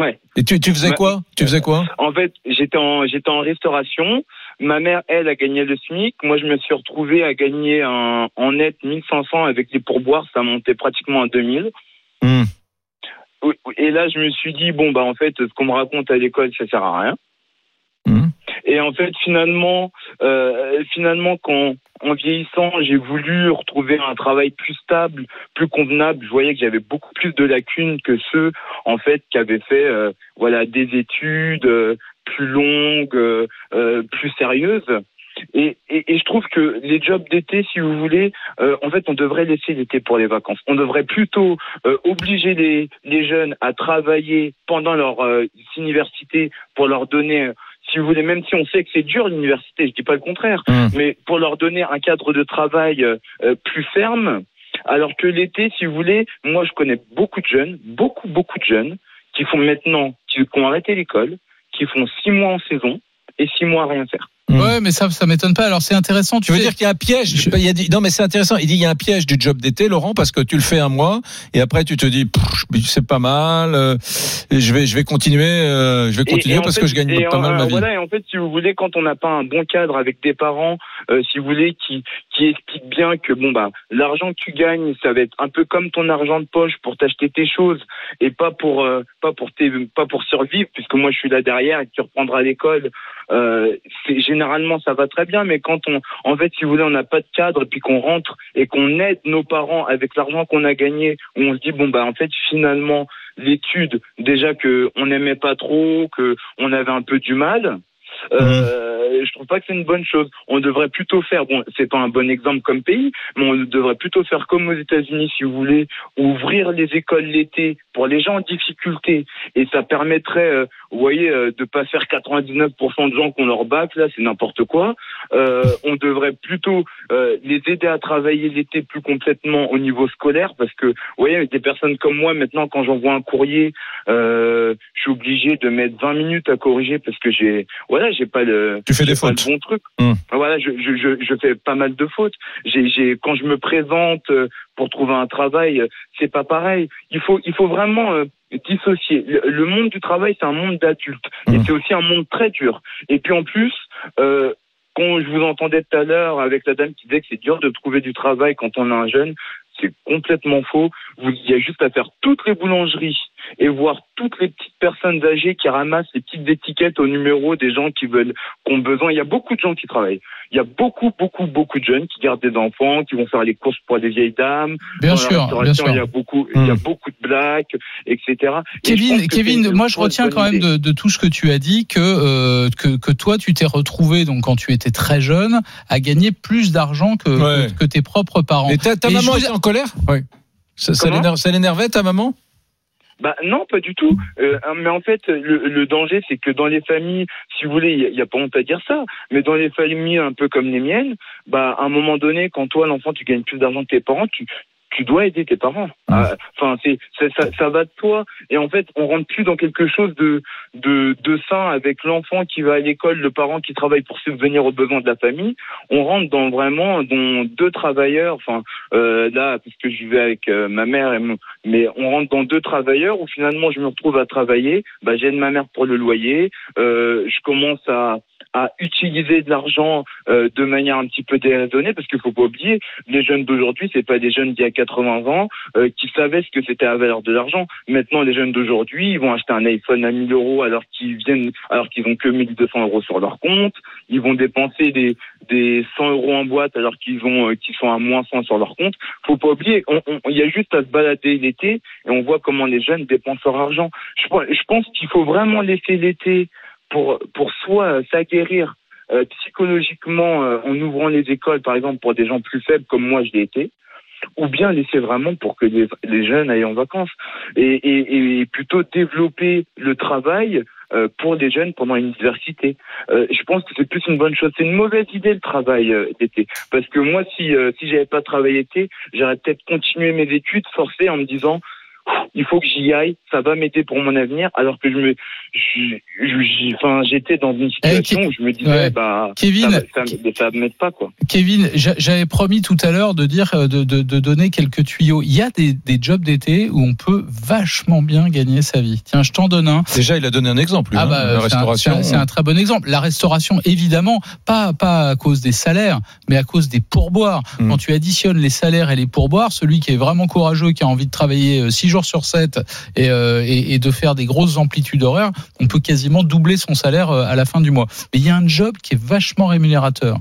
Ouais. Et tu, tu faisais quoi? Tu faisais quoi? En fait, j'étais en j'étais en restauration. Ma mère, elle, a gagné le SMIC. Moi, je me suis retrouvé à gagner un, en net 1500 avec les pourboires. Ça montait pratiquement à 2000. Hmm. Et là, je me suis dit, bon, bah, en fait, ce qu'on me raconte à l'école, ça sert à rien. Hmm. Et en fait, finalement, euh, finalement, quand, en vieillissant, j'ai voulu retrouver un travail plus stable, plus convenable. Je voyais que j'avais beaucoup plus de lacunes que ceux, en fait, qui avaient fait, euh, voilà, des études euh, plus longues, euh, euh, plus sérieuses. Et, et, et je trouve que les jobs d'été, si vous voulez, euh, en fait, on devrait laisser l'été pour les vacances. On devrait plutôt euh, obliger les, les jeunes à travailler pendant leur euh, université pour leur donner, si vous voulez, même si on sait que c'est dur l'université, je dis pas le contraire, Hmm. mais pour leur donner un cadre de travail euh, euh, plus ferme. Alors que l'été, si vous voulez, moi je connais beaucoup de jeunes, beaucoup beaucoup de jeunes qui font maintenant, qui, qui ont arrêté l'école, qui font six mois en saison et six mois à rien faire. Hmm. ouais, mais ça, ça m'étonne pas. Alors c'est intéressant. Tu veux sais- dire qu'il y a un piège? Je- il y a dit- Non, mais c'est intéressant. Il dit il y a un piège du job d'été, Laurent, parce que tu le fais un mois et après tu te dis c'est pas mal. euh, et je vais je vais continuer, euh, je vais continuer et parce fait- que je gagne et pas en- mal ma euh, vie. Voilà, et en fait, si vous voulez, quand on n'a pas un bon cadre avec des parents, euh, si vous voulez, qui qui expliquent bien que bon bah l'argent que tu gagnes, ça va être un peu comme ton argent de poche pour t'acheter tes choses et pas pour euh, pas pour tes pas pour survivre, puisque moi je suis là derrière et tu reprendras l'école. Euh, c'est généralement ça va très bien, mais quand on en fait, si vous voulez, on n'a pas de cadre et puis qu'on rentre et qu'on aide nos parents avec l'argent qu'on a gagné, où on se dit bon bah en fait finalement l'étude déjà que on n'aimait pas trop, que on avait un peu du mal. Euh, Je trouve pas que c'est une bonne chose. On devrait plutôt faire, bon, c'est pas un bon exemple comme pays, mais on devrait plutôt faire comme aux États-Unis, si vous voulez, ouvrir les écoles l'été pour les gens en difficulté, et ça permettrait, euh, vous voyez, euh, de pas faire 99% de gens qui ont leur bac, là, c'est n'importe quoi. Euh, on devrait plutôt euh, les aider à travailler l'été plus complètement au niveau scolaire, parce que, vous voyez, des personnes comme moi, maintenant, quand j'envoie un courrier, euh, je suis obligé de mettre 20 minutes à corriger parce que j'ai, voilà, j'ai pas le, Tu fais des pas fautes. le bon truc. Hmm. Voilà, je, je, je, je fais pas mal de fautes. J'ai, j'ai, quand je me présente euh, pour trouver un travail, euh, c'est pas pareil. Il faut, il faut vraiment euh, dissocier. Le, le monde du travail, c'est un monde d'adultes et Hmm. c'est aussi un monde très dur. Et puis en plus, euh, quand je vous entendais tout à l'heure avec la dame qui disait que c'est dur de trouver du travail quand on est un jeune, c'est complètement faux. Vous, il y a juste à faire toutes les boulangeries et voir toutes les petites personnes âgées qui ramassent les petites étiquettes au numéro des gens qui veulent, qui ont besoin. Il y a beaucoup de gens qui travaillent. Il y a beaucoup, beaucoup, beaucoup de jeunes qui gardent des enfants, qui vont faire les courses pour des vieilles dames. Bien sûr, bien sûr. Il y a beaucoup, il y a Hmm. beaucoup de blagues, etc. Kevin, Kevin, une moi je retiens quand même de, de tout ce que tu as dit que, euh, que que toi tu t'es retrouvé donc quand tu étais très jeune à gagner plus d'argent que, Ouais. que, que tes propres parents. Et ta, ta Et maman je était en colère? Oui. Ça, ça l'énervait ta maman? Bah non, pas du tout. Euh, mais en fait, le, le danger, c'est que dans les familles, si vous voulez, il n'y a, pas honte à dire ça, mais dans les familles un peu comme les miennes, bah à un moment donné, quand toi, l'enfant, tu gagnes plus d'argent que tes parents, tu tu dois aider tes parents. Ah, Enfin, c'est c'est- ça, ça va de toi. Et en fait, on rentre plus dans quelque chose de de, de sain avec l'enfant qui va à l'école, le parent qui travaille pour subvenir aux besoins de la famille. On rentre dans vraiment dans deux travailleurs. Enfin, euh, là, puisque je vivais avec euh, ma mère et mon, mais on rentre dans deux travailleurs où finalement je me retrouve à travailler. Bah, j'aide ma mère pour le loyer. Euh, je commence à à utiliser de l'argent euh, de manière un petit peu déraisonnée, parce qu'il faut pas oublier, les jeunes d'aujourd'hui, c'est pas des jeunes d'il y a 80 ans euh, qui savaient ce que c'était la valeur de l'argent. Maintenant, les jeunes d'aujourd'hui, ils vont acheter un iPhone à 1000 euros alors qu'ils viennent, alors qu'ils ont que 1200 euros sur leur compte. Ils vont dépenser des, des 100 euros en boîte alors qu'ils ont, euh, qu'ils sont à moins 100 sur leur compte. Faut pas oublier, il y a juste à se balader l'été et on voit comment les jeunes dépensent leur argent. Je, je pense qu'il faut vraiment laisser l'été pour, pour soit euh, s'aguerrir euh, psychologiquement euh, en ouvrant les écoles, par exemple, pour des gens plus faibles comme moi je l'ai été, ou bien laisser vraiment pour que les, les jeunes aillent en vacances et, et, et plutôt développer le travail euh, pour des jeunes pendant une université. Euh, je pense que c'est plus une bonne chose. C'est une mauvaise idée le travail euh, d'été, parce que moi, si si j'avais pas travaillé été, j'aurais peut-être continué mes études forcées en me disant il faut que j'y aille, ça va m'aider pour mon avenir, alors que je me, enfin, j'étais dans une situation où je me disais, ouais. bah, Kevin, ça, va- ça, ça va m'aide pas, quoi. Kevin, j'a- j'avais promis tout à l'heure de dire, euh, de, de, de donner quelques tuyaux. Il y a des, des jobs d'été où on peut vachement bien gagner sa vie. Tiens, je t'en donne un. Déjà, il a donné un exemple, lui, Ah hein, bah, la c'est un- restauration. c'est un, très bon exemple. La restauration, évidemment, pas pas à cause des salaires, mais à cause des pourboires. Mm. Quand tu additionnes les salaires et les pourboires, celui qui est vraiment courageux, qui a envie de travailler 6 jours sur 7 et, euh, et, et de faire des grosses amplitudes horaires, on peut quasiment doubler son salaire euh, à la fin du mois. Mais il y a un job qui est vachement rémunérateur.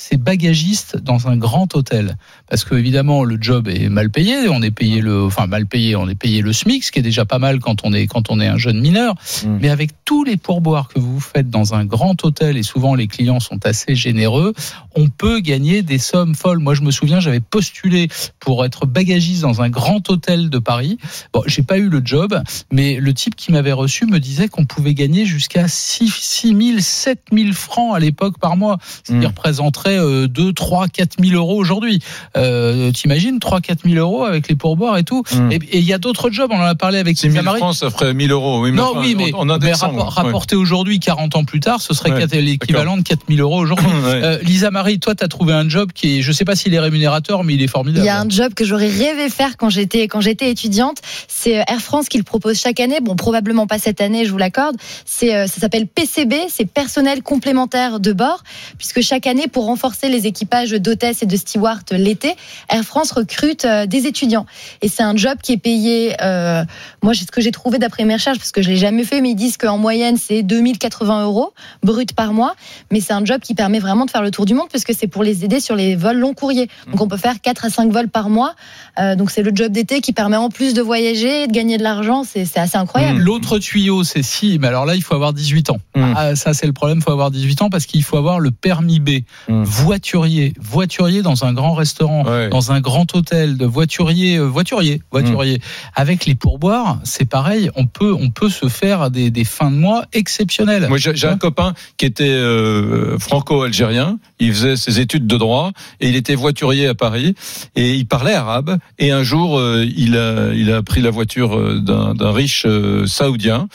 C'est bagagiste dans un grand hôtel. Parce que évidemment le job est mal payé, on est payé le, enfin mal payé, on est payé le SMIC, ce qui est déjà pas mal quand on est quand on est un jeune mineur. Mm. Mais avec tous les pourboires que vous faites dans un grand hôtel et souvent les clients sont assez généreux, on peut gagner des sommes folles. Moi je me souviens, j'avais postulé pour être bagagiste dans un grand hôtel de Paris. Bon, j'ai pas eu le job, mais le type qui m'avait reçu me disait qu'on pouvait gagner jusqu'à 6 6 000, 7 000 francs à l'époque par mois, ce qui Mm. représenterait euh, 2, 3, 4 000 euros aujourd'hui. Euh, T'imagines 3, 4 000 euros avec les pourboires et tout. Mm. Et il y a d'autres jobs, on en a parlé avec 6 000 Lisa Marie. francs, ça ferait 1000 euros. Oui, mais Non, enfin, oui, mais, en, en mais ouais. rapporté aujourd'hui, 40 ans plus tard, ce serait Ouais, l'équivalent de 4 000 euros aujourd'hui. *laughs* Ouais. Euh, Lisa Marie, toi, tu as trouvé un job qui est, je sais pas s'il est rémunérateur, mais il est Il formidable. y a un job que j'aurais rêvé faire quand j'étais quand j'étais étudiante. C'est euh, Air France qui le propose chaque année. Bon, probablement pas cette année, je vous l'accorde. C'est euh, ça s'appelle PCB, c'est personnel complémentaire de bord, puisque chaque année, pour renforcer les équipages d'hôtesses et de stewards l'été, Air France recrute euh, des étudiants. Et c'est un job qui est payé. euh, moi, c'est ce que j'ai trouvé d'après mes recherches, parce que je l'ai jamais fait, mais ils disent qu'en moyenne, c'est 2080 euros brut par mois. Mais c'est un job qui permet vraiment de faire le tour du monde, parce que c'est pour les aider sur les vols long courriers. Donc on peut faire 4 à 5 vols par mois. Euh, donc c'est le job d'été qui permet en plus de voyager et de gagner de l'argent. C'est assez incroyable. L'autre tuyau, c'est si, mais alors là, il faut avoir 18 ans. Mm. Ah, ça, c'est le problème, il faut avoir 18 ans parce qu'il faut avoir le permis B. Mm. Voiturier, voiturier dans un grand restaurant, Ouais. dans un grand hôtel, de voiturier, euh, voiturier, voiturier. Avec les pourboires, c'est pareil, on peut, on peut se faire des, des fins de mois exceptionnelles. Moi, j'ai un copain qui était euh, franco-algérien. Il faisait ses études de droit et il était voiturier à Paris et il parlait arabe. Et un jour, euh, il a il a pris la voiture euh, d'un riche euh, saoudien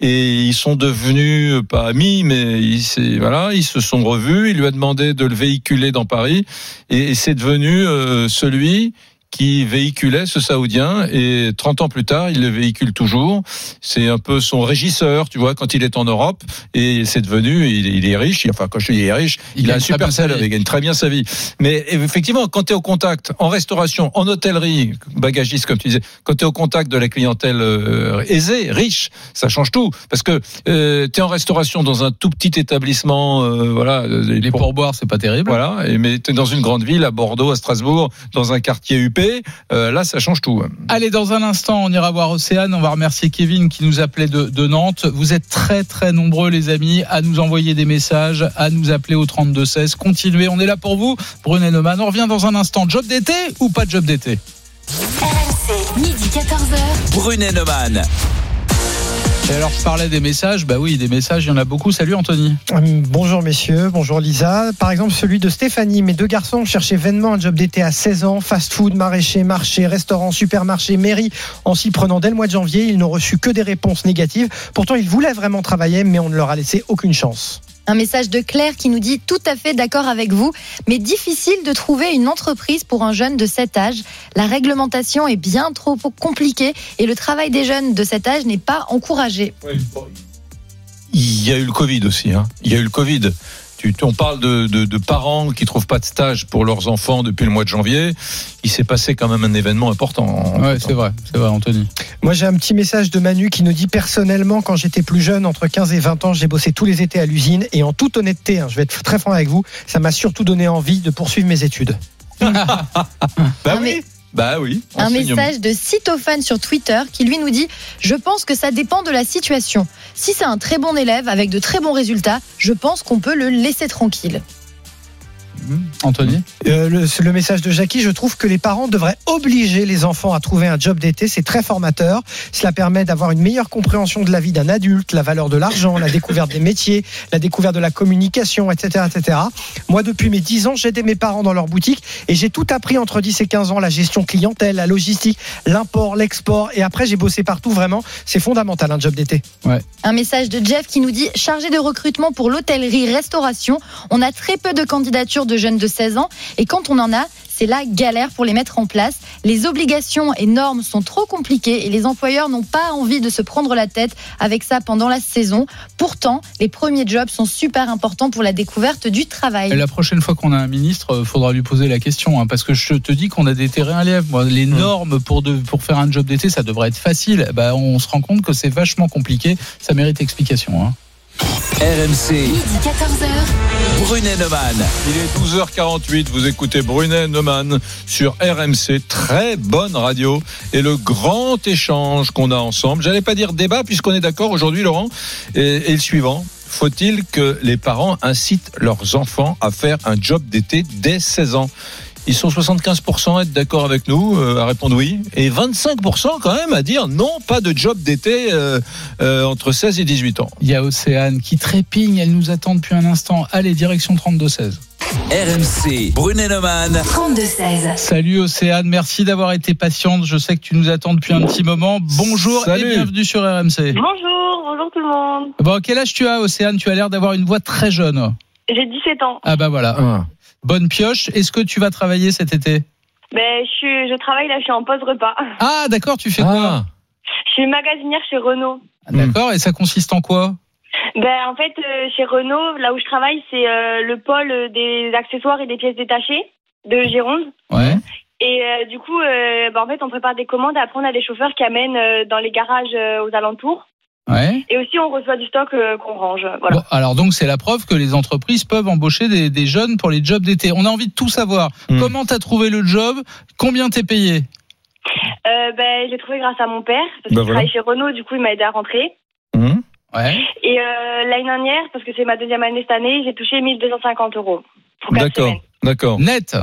et ils sont devenus pas amis, mais ils voilà, ils se sont revus. Il lui a demandé de le véhiculer dans Paris et c'est devenu euh, celui qui véhiculait ce Saoudien et 30 ans plus tard, il le véhicule toujours. C'est un peu son régisseur, tu vois, quand il est en Europe et c'est devenu, il, il est riche, enfin quand je dis il est riche, il, Il a un super salaire, il gagne très bien sa vie. Mais effectivement, quand tu es au contact, en restauration, en hôtellerie, bagagiste comme tu disais, quand tu es au contact de la clientèle euh, aisée, riche, ça change tout. Parce que euh, tu es en restauration dans un tout petit établissement, euh, voilà, euh, Les pour- pourboires, c'est pas terrible. voilà, mais tu es dans une grande ville, à Bordeaux, à Strasbourg, dans un quartier UP, euh, là ça change tout. Allez, dans un instant, on ira voir Océane. On va remercier Kevin qui nous appelait de, de Nantes. Vous êtes très très nombreux, les amis, à nous envoyer des messages, à nous appeler au 32 16. Continuez, on est là pour vous. Brunet Neumann, on revient dans un instant. Job d'été ou pas de job d'été? RMC, midi 14h. Brunet Neumann. Et alors, je parlais des messages. Bah oui, des messages, il y en a beaucoup. Salut Anthony. Hum, Bonjour messieurs, bonjour Lisa. Par exemple celui de Stéphanie, mes deux garçons cherchaient vainement un job d'été à 16 ans, fast-food, maraîcher, marché, restaurant, supermarché, mairie. En s'y prenant dès le mois de janvier, ils n'ont reçu que des réponses négatives. Pourtant ils voulaient vraiment travailler, mais on ne leur a laissé aucune chance. Un message de Claire qui nous dit tout à fait d'accord avec vous, mais difficile de trouver une entreprise pour un jeune de cet âge. La réglementation est bien trop compliquée et le travail des jeunes de cet âge n'est pas encouragé. il y a eu le Covid aussi. Hein. Il y a eu le Covid. Tu, on parle de, de, de, parents qui trouvent pas de stage pour leurs enfants depuis le mois de janvier. Il s'est passé quand même un événement important. Ouais, c'est vrai, c'est vrai, Anthony. Moi, j'ai un petit message de Manu qui nous dit personnellement, quand j'étais plus jeune, entre 15 et 20 ans, j'ai bossé tous les étés à l'usine et en toute honnêteté, hein, je vais être très franc avec vous, ça m'a surtout donné envie de poursuivre mes études. *laughs* bah oui. Bah oui. Un message de Cytophane sur Twitter qui lui nous dit Je pense que ça dépend de la situation. Si c'est un très bon élève avec de très bons résultats, je pense qu'on peut le laisser tranquille. Anthony euh, le, le, message de Jackie, je trouve que les parents devraient obliger les enfants à trouver un job d'été. C'est très formateur. Cela permet d'avoir une meilleure compréhension de la vie d'un adulte, la valeur de l'argent, la découverte des métiers, la découverte de la communication, etc. etc. Moi, depuis mes 10 ans, j'aidais mes parents dans leur boutique et j'ai tout appris entre 10 et 15 ans, la gestion clientèle, la logistique, l'import, l'export. Et après, j'ai bossé partout. Vraiment, c'est fondamental un job d'été. Ouais. Un message de Jeff qui nous dit Chargé de recrutement pour l'hôtellerie-restauration, on a très peu de candidatures de jeunes de 16 ans. Et quand on en a, c'est la galère pour les mettre en place. Les obligations et normes sont trop compliquées et les employeurs n'ont pas envie de se prendre la tête avec ça pendant la saison. Pourtant, les premiers jobs sont super importants pour la découverte du travail. Et la prochaine fois qu'on a un ministre, il faudra lui poser la question, hein, parce que je te dis qu'on a des terrains à lèvres. Les normes pour, de, pour faire un job d'été, ça devrait être facile. Bah, on se rend compte que c'est vachement compliqué. Ça mérite explication. Hein. RMC. Midi 14h. Brunet Neumann. Il est 12h48, vous écoutez Brunet Neumann sur RMC, très bonne radio et le grand échange qu'on a ensemble. J'allais pas dire débat puisqu'on est d'accord aujourd'hui Laurent et, et le suivant. Faut-il que les parents incitent leurs enfants à faire un job d'été dès 16 ans? Ils sont 75% à être d'accord avec nous, euh, à répondre oui, et 25% quand même à dire non, pas de job d'été euh, euh, entre 16 et 18 ans. Il y a Océane qui trépigne, elle nous attend depuis un instant. Allez, direction 32-16. RMC, Brunet-Neumann. 32-16. Salut Océane, merci d'avoir été patiente. Je sais que tu nous attends depuis un petit moment. Bonjour Salut. et bienvenue sur RMC. Bonjour, bonjour tout le monde. Bon, quel âge tu as Océane? Tu as l'air d'avoir une voix très jeune. J'ai 17 ans. Ah bah voilà. Bonne pioche. Est-ce que tu vas travailler cet été? Ben, je, suis, je travaille là, je suis en pause repas. Ah d'accord, tu fais quoi? Ah, Je suis magasinière chez Renault. Ah, D'accord, et ça consiste en quoi? Ben, en fait, euh, chez Renault, là où je travaille, c'est euh, le pôle des accessoires et des pièces détachées de Gironde. Ouais. Et euh, du coup, euh, ben, en fait, on prépare des commandes. Après, on a des chauffeurs qui amènent euh, dans les garages euh, aux alentours. Ouais. Et aussi, on reçoit du stock euh, qu'on range. Voilà. Bon, alors donc c'est la preuve que les entreprises peuvent embaucher des, des jeunes pour les jobs d'été. On a envie de tout savoir. Hmm. Comment t'as trouvé le job? Combien t'es payé? Euh, ben, j'ai trouvé grâce à mon père, parce qu'il Ben voilà. travaille chez Renault. Du coup, il m'a aidé à rentrer. hum. Ouais. Et euh, l'année dernière, parce que c'est ma deuxième année cette année, j'ai touché 1250 euros. D'accord, d'accord. Net?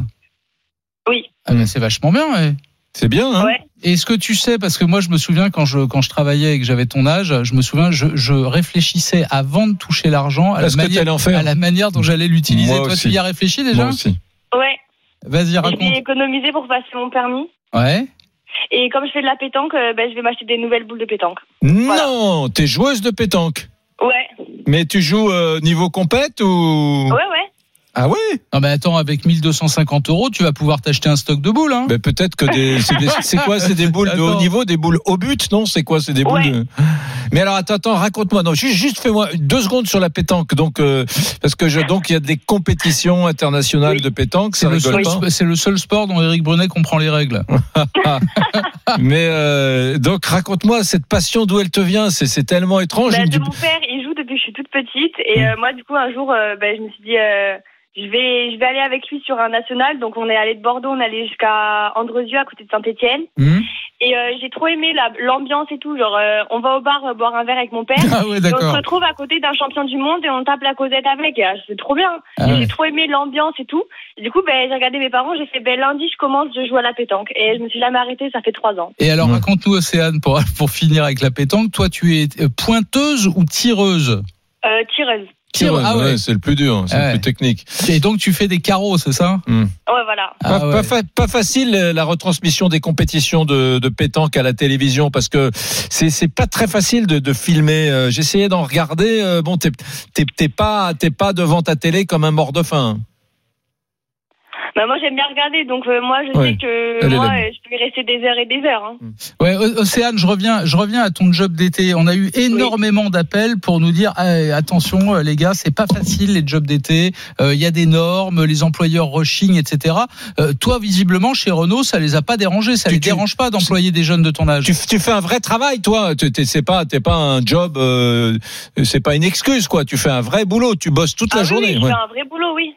Oui. Ah, ben, c'est vachement bien. ouais. C'est bien, hein? Ouais. Est-ce que tu sais, parce que moi je me souviens quand je, quand je travaillais et que j'avais ton âge, je me souviens, je, je réfléchissais avant de toucher l'argent à, la manière- t'allais en faire à la manière dont j'allais l'utiliser. Toi aussi. tu y as réfléchi déjà Moi aussi. Ouais. Vas-y Je raconte. vais économiser pour passer mon permis. Ouais. Et comme je fais de la pétanque, ben, je vais m'acheter des nouvelles boules de pétanque. Non, t'es joueuse de pétanque. Ouais. Mais tu joues euh, niveau compète ou? Ouais, ouais. Ah ouais Non mais attends, avec 1250 euros, tu vas pouvoir t'acheter un stock de boules. Hein ben peut-être que des c'est des- c'est quoi c'est des boules de haut niveau des boules au but non? C'est quoi c'est des boules Ouais. de... mais alors attends attends raconte-moi non juste, juste fais-moi deux secondes sur la pétanque donc euh, parce que je donc il y a des compétitions internationales Oui. de pétanque c'est ça le, seul, pas c'est le seul sport dont Eric Brunet comprend les règles. *laughs* mais euh, donc raconte-moi cette passion d'où elle te vient? C'est c'est tellement étrange Ben, une de du- mon père, il joue depuis que je suis toute petite. Et euh, moi, du coup, un jour, euh, ben, je me suis dit, euh, je vais, je vais aller avec lui sur un national. Donc, on est allé de Bordeaux, on est allé jusqu'à Andrezieux, à côté de Saint-Etienne. Hmm Et euh, j'ai trop aimé la- l'ambiance et tout. Genre, euh, on va au bar euh, boire un verre avec mon père. *laughs* ah ouais Et on se retrouve à côté d'un champion du monde et on tape la causette avec. Et, euh, C'est trop bien. Ah ouais. J'ai trop aimé l'ambiance et tout. Et du coup, ben, j'ai regardé mes parents. J'ai fait, ben, lundi, je commence, je joue à la pétanque. Et je me suis jamais arrêtée. Ça fait trois ans. Et alors Ouais. raconte-nous Océane pour pour finir avec la pétanque. Toi tu es pointeuse ou tireuse? Euh, tireuse. Ah ouais. ouais, c'est le plus dur c'est Ah le ouais. plus technique Et donc tu fais des carreaux, c'est ça? Ouais, voilà. Ah pas, ouais. pas fa- pas facile euh, la retransmission des compétitions de, de pétanque à la télévision parce que c'est pas très facile de, de filmer. Euh, J'essayais d'en regarder. euh, bon, t'es pas t'es pas devant ta télé comme un mort de faim. Bah, moi, j'aime bien regarder, donc euh, moi, je Ouais. sais que moi, euh, je peux y rester des heures et des heures. Hein. Ouais, O- Océane, je reviens, je reviens à ton job d'été. On a eu énormément d'appels pour nous dire eh, attention, euh, les gars, c'est pas facile les jobs d'été. Euh, Il y a des normes, les employeurs rushing, etc. Euh, toi, visiblement, chez Renault, ça les a pas dérangés. Ça Tu- les tu- dérange pas d'employer des jeunes de ton âge. Tu, tu fais un vrai travail, toi. C'est pas, t'es pas un job. euh, c'est pas une excuse, quoi. Tu fais un vrai boulot. Tu bosses toute Ah la oui, journée. oui, ouais. fais un vrai boulot, oui.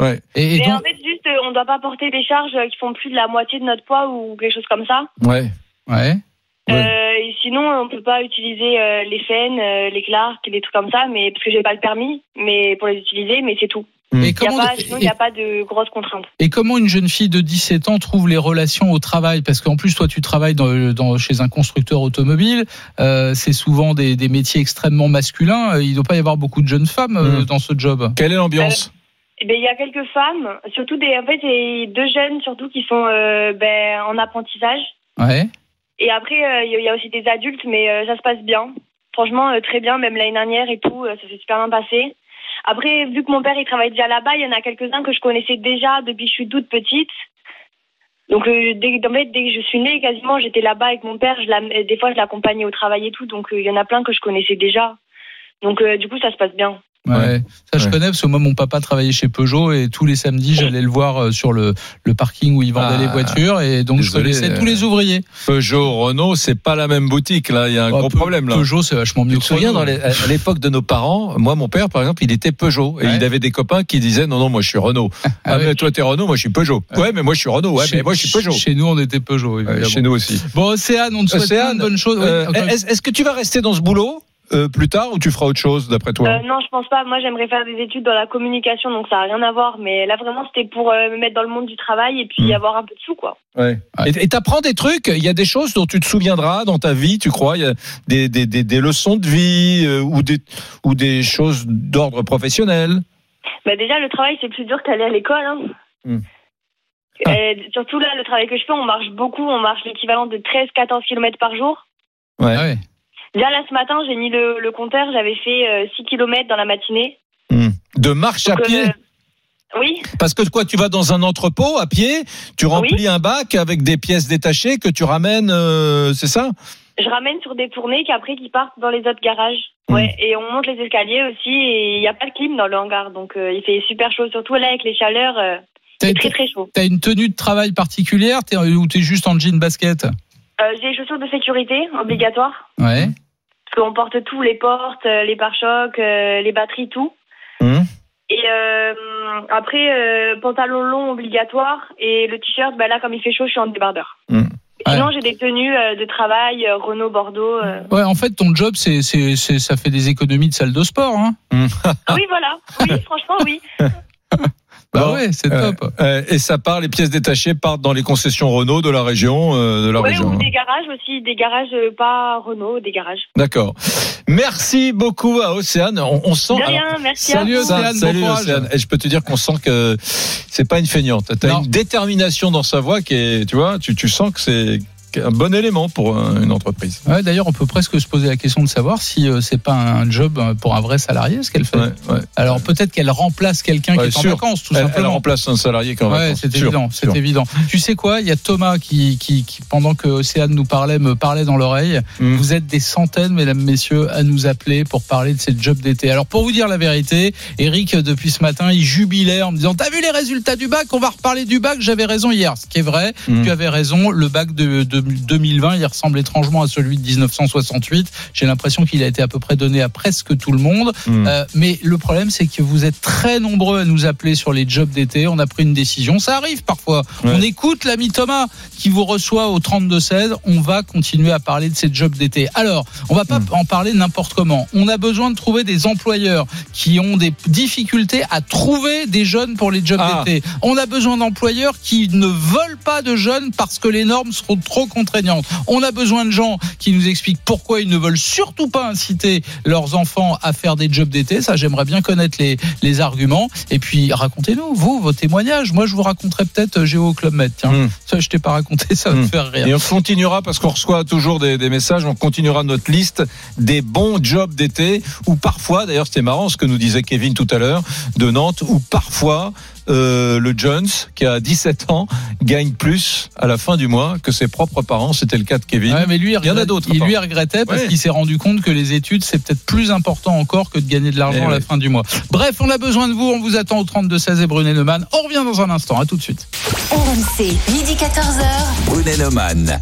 Ouais. Et, et Mais donc, en fait, juste, euh, on doit pas porter des charges euh, qui font plus de la moitié de notre poids ou quelque chose comme ça. Ouais. ouais. Ouais. Euh, et sinon, on peut pas utiliser euh, les fennes, euh, les Clark, des trucs comme ça, mais parce que j'ai pas le permis, mais pour les utiliser, mais c'est tout. Et Il y a sinon, il n'y a pas de grosses contraintes. et comment une jeune fille de 17 ans trouve les relations au travail? Parce qu'en plus, toi, tu travailles dans, dans- chez un constructeur automobile. Euh, c'est souvent des, des métiers extrêmement masculins. Il ne doit pas y avoir beaucoup de jeunes femmes euh, Mhm. dans ce job. Quelle est l'ambiance? Eh ben, il y a quelques femmes, surtout des, en fait, a deux jeunes surtout qui sont euh, ben, en apprentissage. Ouais. Et après, euh, il y a- il y a aussi des adultes, mais euh, ça se passe bien. Franchement, très bien, même l'année dernière et tout, ça s'est super bien passé. Après, vu que mon père il travaille déjà là-bas, il y en a quelques-uns que je connaissais déjà depuis que je suis toute petite. Donc, dès, en fait, dès que je suis née, quasiment, j'étais là-bas avec mon père. Je des fois, je l'accompagnais au travail et tout. Donc, il y en a plein que je connaissais déjà. Donc, du coup, ça se passe bien. Ouais. Ça, je Ouais. connais parce que moi, mon papa travaillait chez Peugeot et tous les samedis, j'allais le voir euh, sur le, le parking où il vendait Ah, les voitures et donc désolé, je connaissais euh, tous les ouvriers. Peugeot, Renault, c'est pas la même boutique. Là, il y a un Oh, gros problème là. Peugeot, c'est vachement mieux Tu te souviens Renault. dans les- à l'époque de nos parents, moi mon père par exemple, il était Peugeot et Ouais. il avait des copains qui disaient non non moi je suis Renault. Ah, Ah mais toi t'es Renault, moi je suis Peugeot. Ouais mais moi je suis Renault. Ouais Chez- mais moi je suis Peugeot. Chez nous, on était Peugeot. Ouais, évidemment. chez nous aussi. Bon, Océane, on te souhaite plein Océane, Euh, encore- Est-ce est-ce que tu vas rester dans ce boulot? Euh, plus tard ou tu feras autre chose d'après toi Euh, non, je pense pas. Moi, j'aimerais faire des études dans la communication, donc ça n'a rien à voir. Mais là, vraiment, c'était pour euh, me mettre dans le monde du travail et puis Mm. avoir un peu de sous, quoi. Ouais. Et et t'apprends des trucs? Il y a des choses dont tu te souviendras dans ta vie. Tu crois? Il y a des, des, des, des leçons de vie euh, ou des ou des choses d'ordre professionnel? Bah, déjà, le travail, c'est plus dur qu'aller à l'école. Hein. Mm. Euh, surtout là, le travail que je fais, on marche beaucoup. On marche l'équivalent de 13-14 km par jour. Ouais. Ah ouais. Déjà, là, ce matin, j'ai mis le, le compteur. J'avais fait euh, 6 km dans la matinée. Hmm. De marche à pied. euh, oui, Parce que quoi, tu vas dans un entrepôt à pied, tu remplis un bac avec des pièces détachées que tu ramènes, euh, c'est ça? Je ramène sur des tournées qu'après, qui partent dans les autres garages. Ouais, et on monte les escaliers aussi. Et il n'y a pas de clim dans le hangar. Donc, euh, il fait super chaud. Surtout là, avec les chaleurs, euh, c'est très, très chaud. t'as une tenue de travail particulière? T'es- ou t'es juste en jean basket? Euh, j'ai les chaussures de sécurité obligatoires. Ouais. Parce qu'on porte tout, les portes, euh, les pare-chocs, euh, les batteries, tout. Hum. Et euh, après, euh, pantalon long obligatoire. Et le t-shirt, bah là, comme il fait chaud, je suis en débardeur. Hum. Sinon, j'ai des tenues euh, de travail, euh, Renault, Bordeaux. euh. Ouais, en fait, ton job, c'est, c'est, c'est- ça fait des économies de salle de sport. Hein oui, voilà. Oui, franchement, oui. *laughs* bah Bon, ouais, c'est euh, top. Euh, et ça part, les pièces détachées partent dans les concessions Renault de la région, euh, de la Ouais, région. ou hein. des garages aussi, des garages euh, pas Renault, des garages. D'accord. Merci beaucoup à Océane. On, on sent. De alors, rien, merci salut, à vous. Océane, bon salut courage. Océane. Et je peux te dire qu'on sent que c'est pas une feignante. T'as une détermination dans sa voix qui est, tu vois, tu, tu sens que c'est un bon élément pour un- une entreprise. Ouais, d'ailleurs, on peut presque se poser la question de savoir si euh, c'est pas un job euh, pour un vrai salarié, ce qu'elle fait. Ouais, ouais. Alors peut-être qu'elle remplace quelqu'un qui est en vacances, tout Elle, elle simplement. remplace un salarié qui est en Ouais, vacances. c'est évident, c'est évident. Tu sais quoi? Il y a Thomas qui, qui, qui, pendant que Océane nous parlait, me parlait dans l'oreille. Mm. Vous êtes des centaines, mesdames, messieurs, à nous appeler pour parler de ces jobs d'été. Alors, pour vous dire la vérité, Eric, depuis ce matin, il jubilait en me disant T'as vu les résultats du bac? On va reparler du bac. J'avais raison hier. Ce qui est vrai, Mm. tu avais raison. Le bac de, de 2020, il ressemble étrangement à celui de 1968. J'ai l'impression qu'il a été à peu près donné à presque tout le monde. Mm. Euh, mais le problème, c'est que vous êtes très nombreux à nous appeler sur les jobs d'été. On a pris une décision. Ça arrive parfois. Ouais. On écoute l'ami Thomas qui vous reçoit au 32-16. On va continuer à parler de ces jobs d'été. Alors, on va pas Mm. en parler n'importe comment. On a besoin de trouver des employeurs qui ont des difficultés à trouver des jeunes pour les jobs Ah. d'été. On a besoin d'employeurs qui ne veulent pas de jeunes parce que les normes seront trop contraignantes. On a besoin de gens qui nous expliquent pourquoi ils ne veulent surtout pas inciter leurs enfants à faire des jobs d'été. Ça, j'aimerais bien connaître les, les arguments. Et puis, racontez-nous, vous, vos témoignages. Moi, je vous raconterai peut-être euh, Géo Club Med. Tiens, Hmm. ça, je t'ai pas raconté, ça va Hmm. te faire rire. Et on continuera parce qu'on reçoit toujours des, des messages. On continuera notre liste des bons jobs d'été ou parfois, d'ailleurs, c'était marrant ce que nous disait Kevin tout à l'heure de Nantes, où parfois euh, le Jones, qui a 17 ans, gagne plus à la fin du mois que ses propres parents. C'était le cas de Kevin. Ouais, mais lui, Il y en a d'autres, Il lui regrettait parce Ouais. qu'il s'est rendu compte que les études, c'est peut-être plus important encore que de gagner de l'argent Eh à la oui. fin du mois. Bref, on a besoin de vous. On vous attend au 32-16 et Brunet Neumann. On revient dans un instant. À tout de suite. RMC, midi 14h. Brunet Neumann.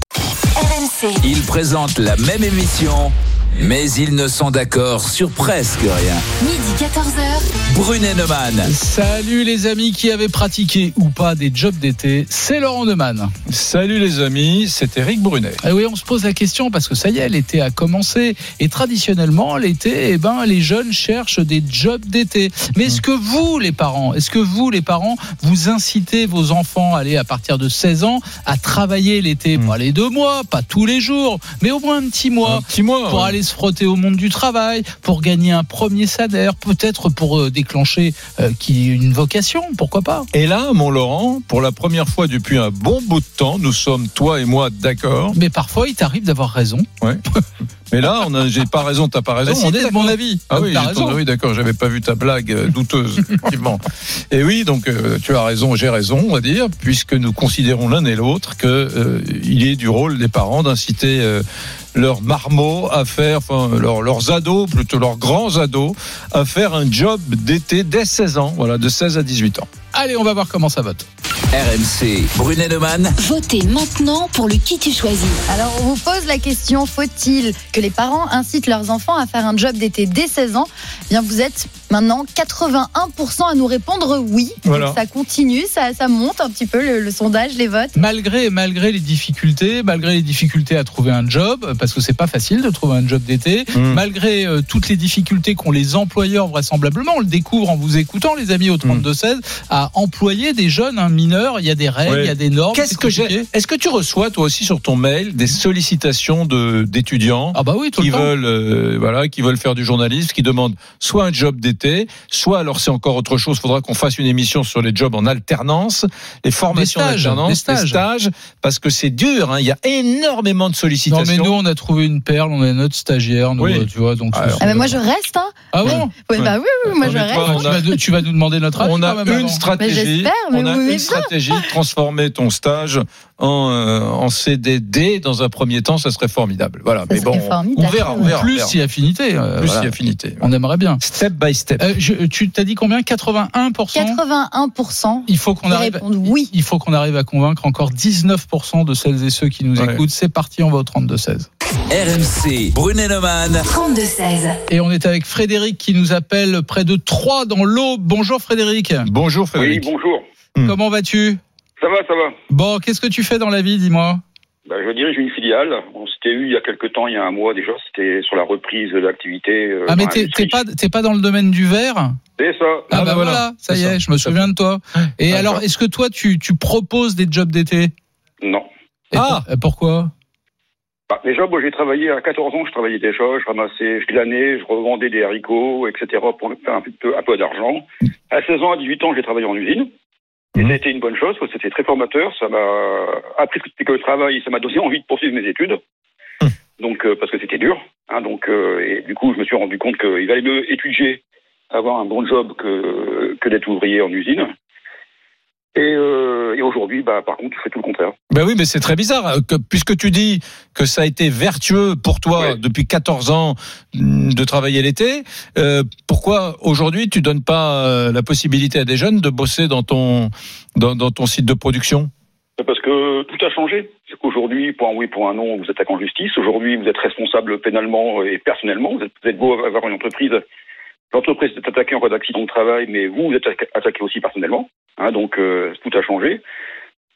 RMC. Ils présentent la même émission, mais ils ne sont d'accord sur presque rien. Midi 14h. Brunet Neumann. Salut les amis qui avaient pratiqué ou pas des jobs d'été. C'est Laurent Neumann. Salut les amis, c'est Eric Brunet. Et oui, on se pose la question parce que ça y est, l'été a commencé et traditionnellement l'été, eh ben les jeunes cherchent des jobs d'été. Mais est-ce que vous, les parents, est-ce que vous, les parents, vous incitez vos enfants à aller à partir de 16 ans à travailler l'été, pas les deux mois, pas tous les jours, mais au moins un petit mois, Un petit mois. pour ouais. aller se frotter au monde du travail, pour gagner un premier salaire, peut-être pour euh, déclencher euh, qui une vocation, pourquoi pas Et là, mon Laurent, pour la première fois depuis un bon bout de temps, nous sommes, toi et moi, d'accord. Mais parfois, il t'arrive d'avoir raison. *laughs* Mais là, j'ai pas raison, t'as pas raison. Bah, si, on est de mon avis. Ah Donc, oui, ton- oui, d'accord, j'avais pas vu ta blague euh, douteuse, *laughs* effectivement. Et oui, donc euh, tu as raison, j'ai raison, on va dire, puisque nous considérons l'un et l'autre que euh, il est du rôle des parents d'inciter leurs marmots à faire, enfin leurs, leurs ados, plutôt leurs grands ados, à faire un job d'été dès 16 ans, voilà, de 16 à 18 ans. Allez, on va voir comment ça vote. RMC. Brunet Neumann. Votez maintenant pour le qui tu choisis. Alors, on vous pose la question faut-il que les parents incitent leurs enfants à faire un job d'été dès 16 ans? Eh Bien, vous êtes maintenant 81% à nous répondre oui. Voilà. Donc, ça continue, ça, ça monte un petit peu le, le sondage, les votes. Malgré, malgré les difficultés, malgré les difficultés à trouver un job, parce que c'est pas facile de trouver un job d'été, Mm. malgré euh, toutes les difficultés qu'ont les employeurs vraisemblablement, on le découvre en vous écoutant, les amis au 32-16, à employer des jeunes hein, mineurs. Il y a des règles, Ouais. il y a des normes. Qu'est-ce que. Est-ce que tu reçois toi aussi sur ton mail des sollicitations de d'étudiants Ah bah oui, qui veulent euh, voilà qui veulent faire du journalisme qui demandent soit un job d'été soit alors c'est encore autre chose faudra qu'on fasse une émission sur les jobs en alternance les formations d'alternance des stages. parce que c'est dur hein. il y a énormément de Non sollicitations mais nous on a trouvé une perle, on a notre stagiaire, nous, Oui. euh, tu vois donc. Ah, Ah, mais moi, je reste. Hein. Ah bon Ouais, Bah oui, oui, moi, je mais reste. toi, tu, vas, de- tu vas nous demander notre avis on a quand même une avant. stratégie j'espère, mais on a une stratégie de transformer ton stage en, euh, en CDD dans un premier temps ça serait formidable voilà Ça mais bon serait formidable. on verra on verra, Plus si affinité. euh, plus voilà. si affinité On aimerait bien. step by step Euh, je- tu t'as dit combien? 81% 81% Il faut qu'on arrive. oui. Il faut qu'on arrive à convaincre encore 19% de celles et ceux qui nous Ouais. écoutent. C'est parti, on va au 32-16. RMC. Brunet Neumann. 32-16. Et on est avec Frédéric qui nous appelle près de Troyes dans l'Aube. Bonjour Frédéric. bonjour Oui, Frédéric bonjour. Hmm. Comment vas-tu? Ça va, ça va. Bon, qu'est-ce que tu fais dans la vie, dis-moi Bah, je dirige une filiale. On s'était eu il y a quelque temps, il y a un mois déjà. C'était sur la reprise de l'activité. euh, Ah, mais t'es pas, t'es pas dans le domaine du verre C'est ça. Ah, Ah, bah bah voilà, voilà. ça y est, ça. je me souviens de toi. Et D'accord. alors, est-ce que toi, tu, tu proposes des jobs d'été Non. Et Ah. Pourquoi Bah, déjà, moi, j'ai travaillé à 14 ans, je travaillais déjà, je ramassais, je glanais, je revendais des haricots, etc. pour faire un peu, un peu d'argent. À 16 ans, à 18 ans, j'ai travaillé en usine. Et Mhm. c'était une bonne chose, c'était très formateur. Ça m'a appris ce que c'était que le travail, ça m'a donné envie de poursuivre mes études. Mhm. Donc, euh, parce que c'était dur. Hein, donc, euh, et du coup, je me suis rendu compte qu'il valait mieux étudier, avoir un bon job que, que d'être ouvrier en usine. Et, euh, et aujourd'hui, bah, par contre, je fais tout le contraire. Ben oui, mais c'est très bizarre, euh, que, puisque tu dis que ça a été vertueux pour toi Ouais. depuis 14 ans mm, de travailler l'été. euh, pourquoi aujourd'hui tu donnes pas euh, la possibilité à des jeunes de bosser dans ton dans, dans ton site de production? Parce que tout a changé. C'est qu'aujourd'hui, pour un oui, pour un non, vous êtes en justice. Aujourd'hui, vous êtes responsable pénalement et personnellement. Vous êtes, vous êtes beau avoir une entreprise. L'entreprise est attaquée en cas d'accident de travail, mais vous, vous êtes attaqué aussi personnellement. Hein, donc, euh, tout a changé.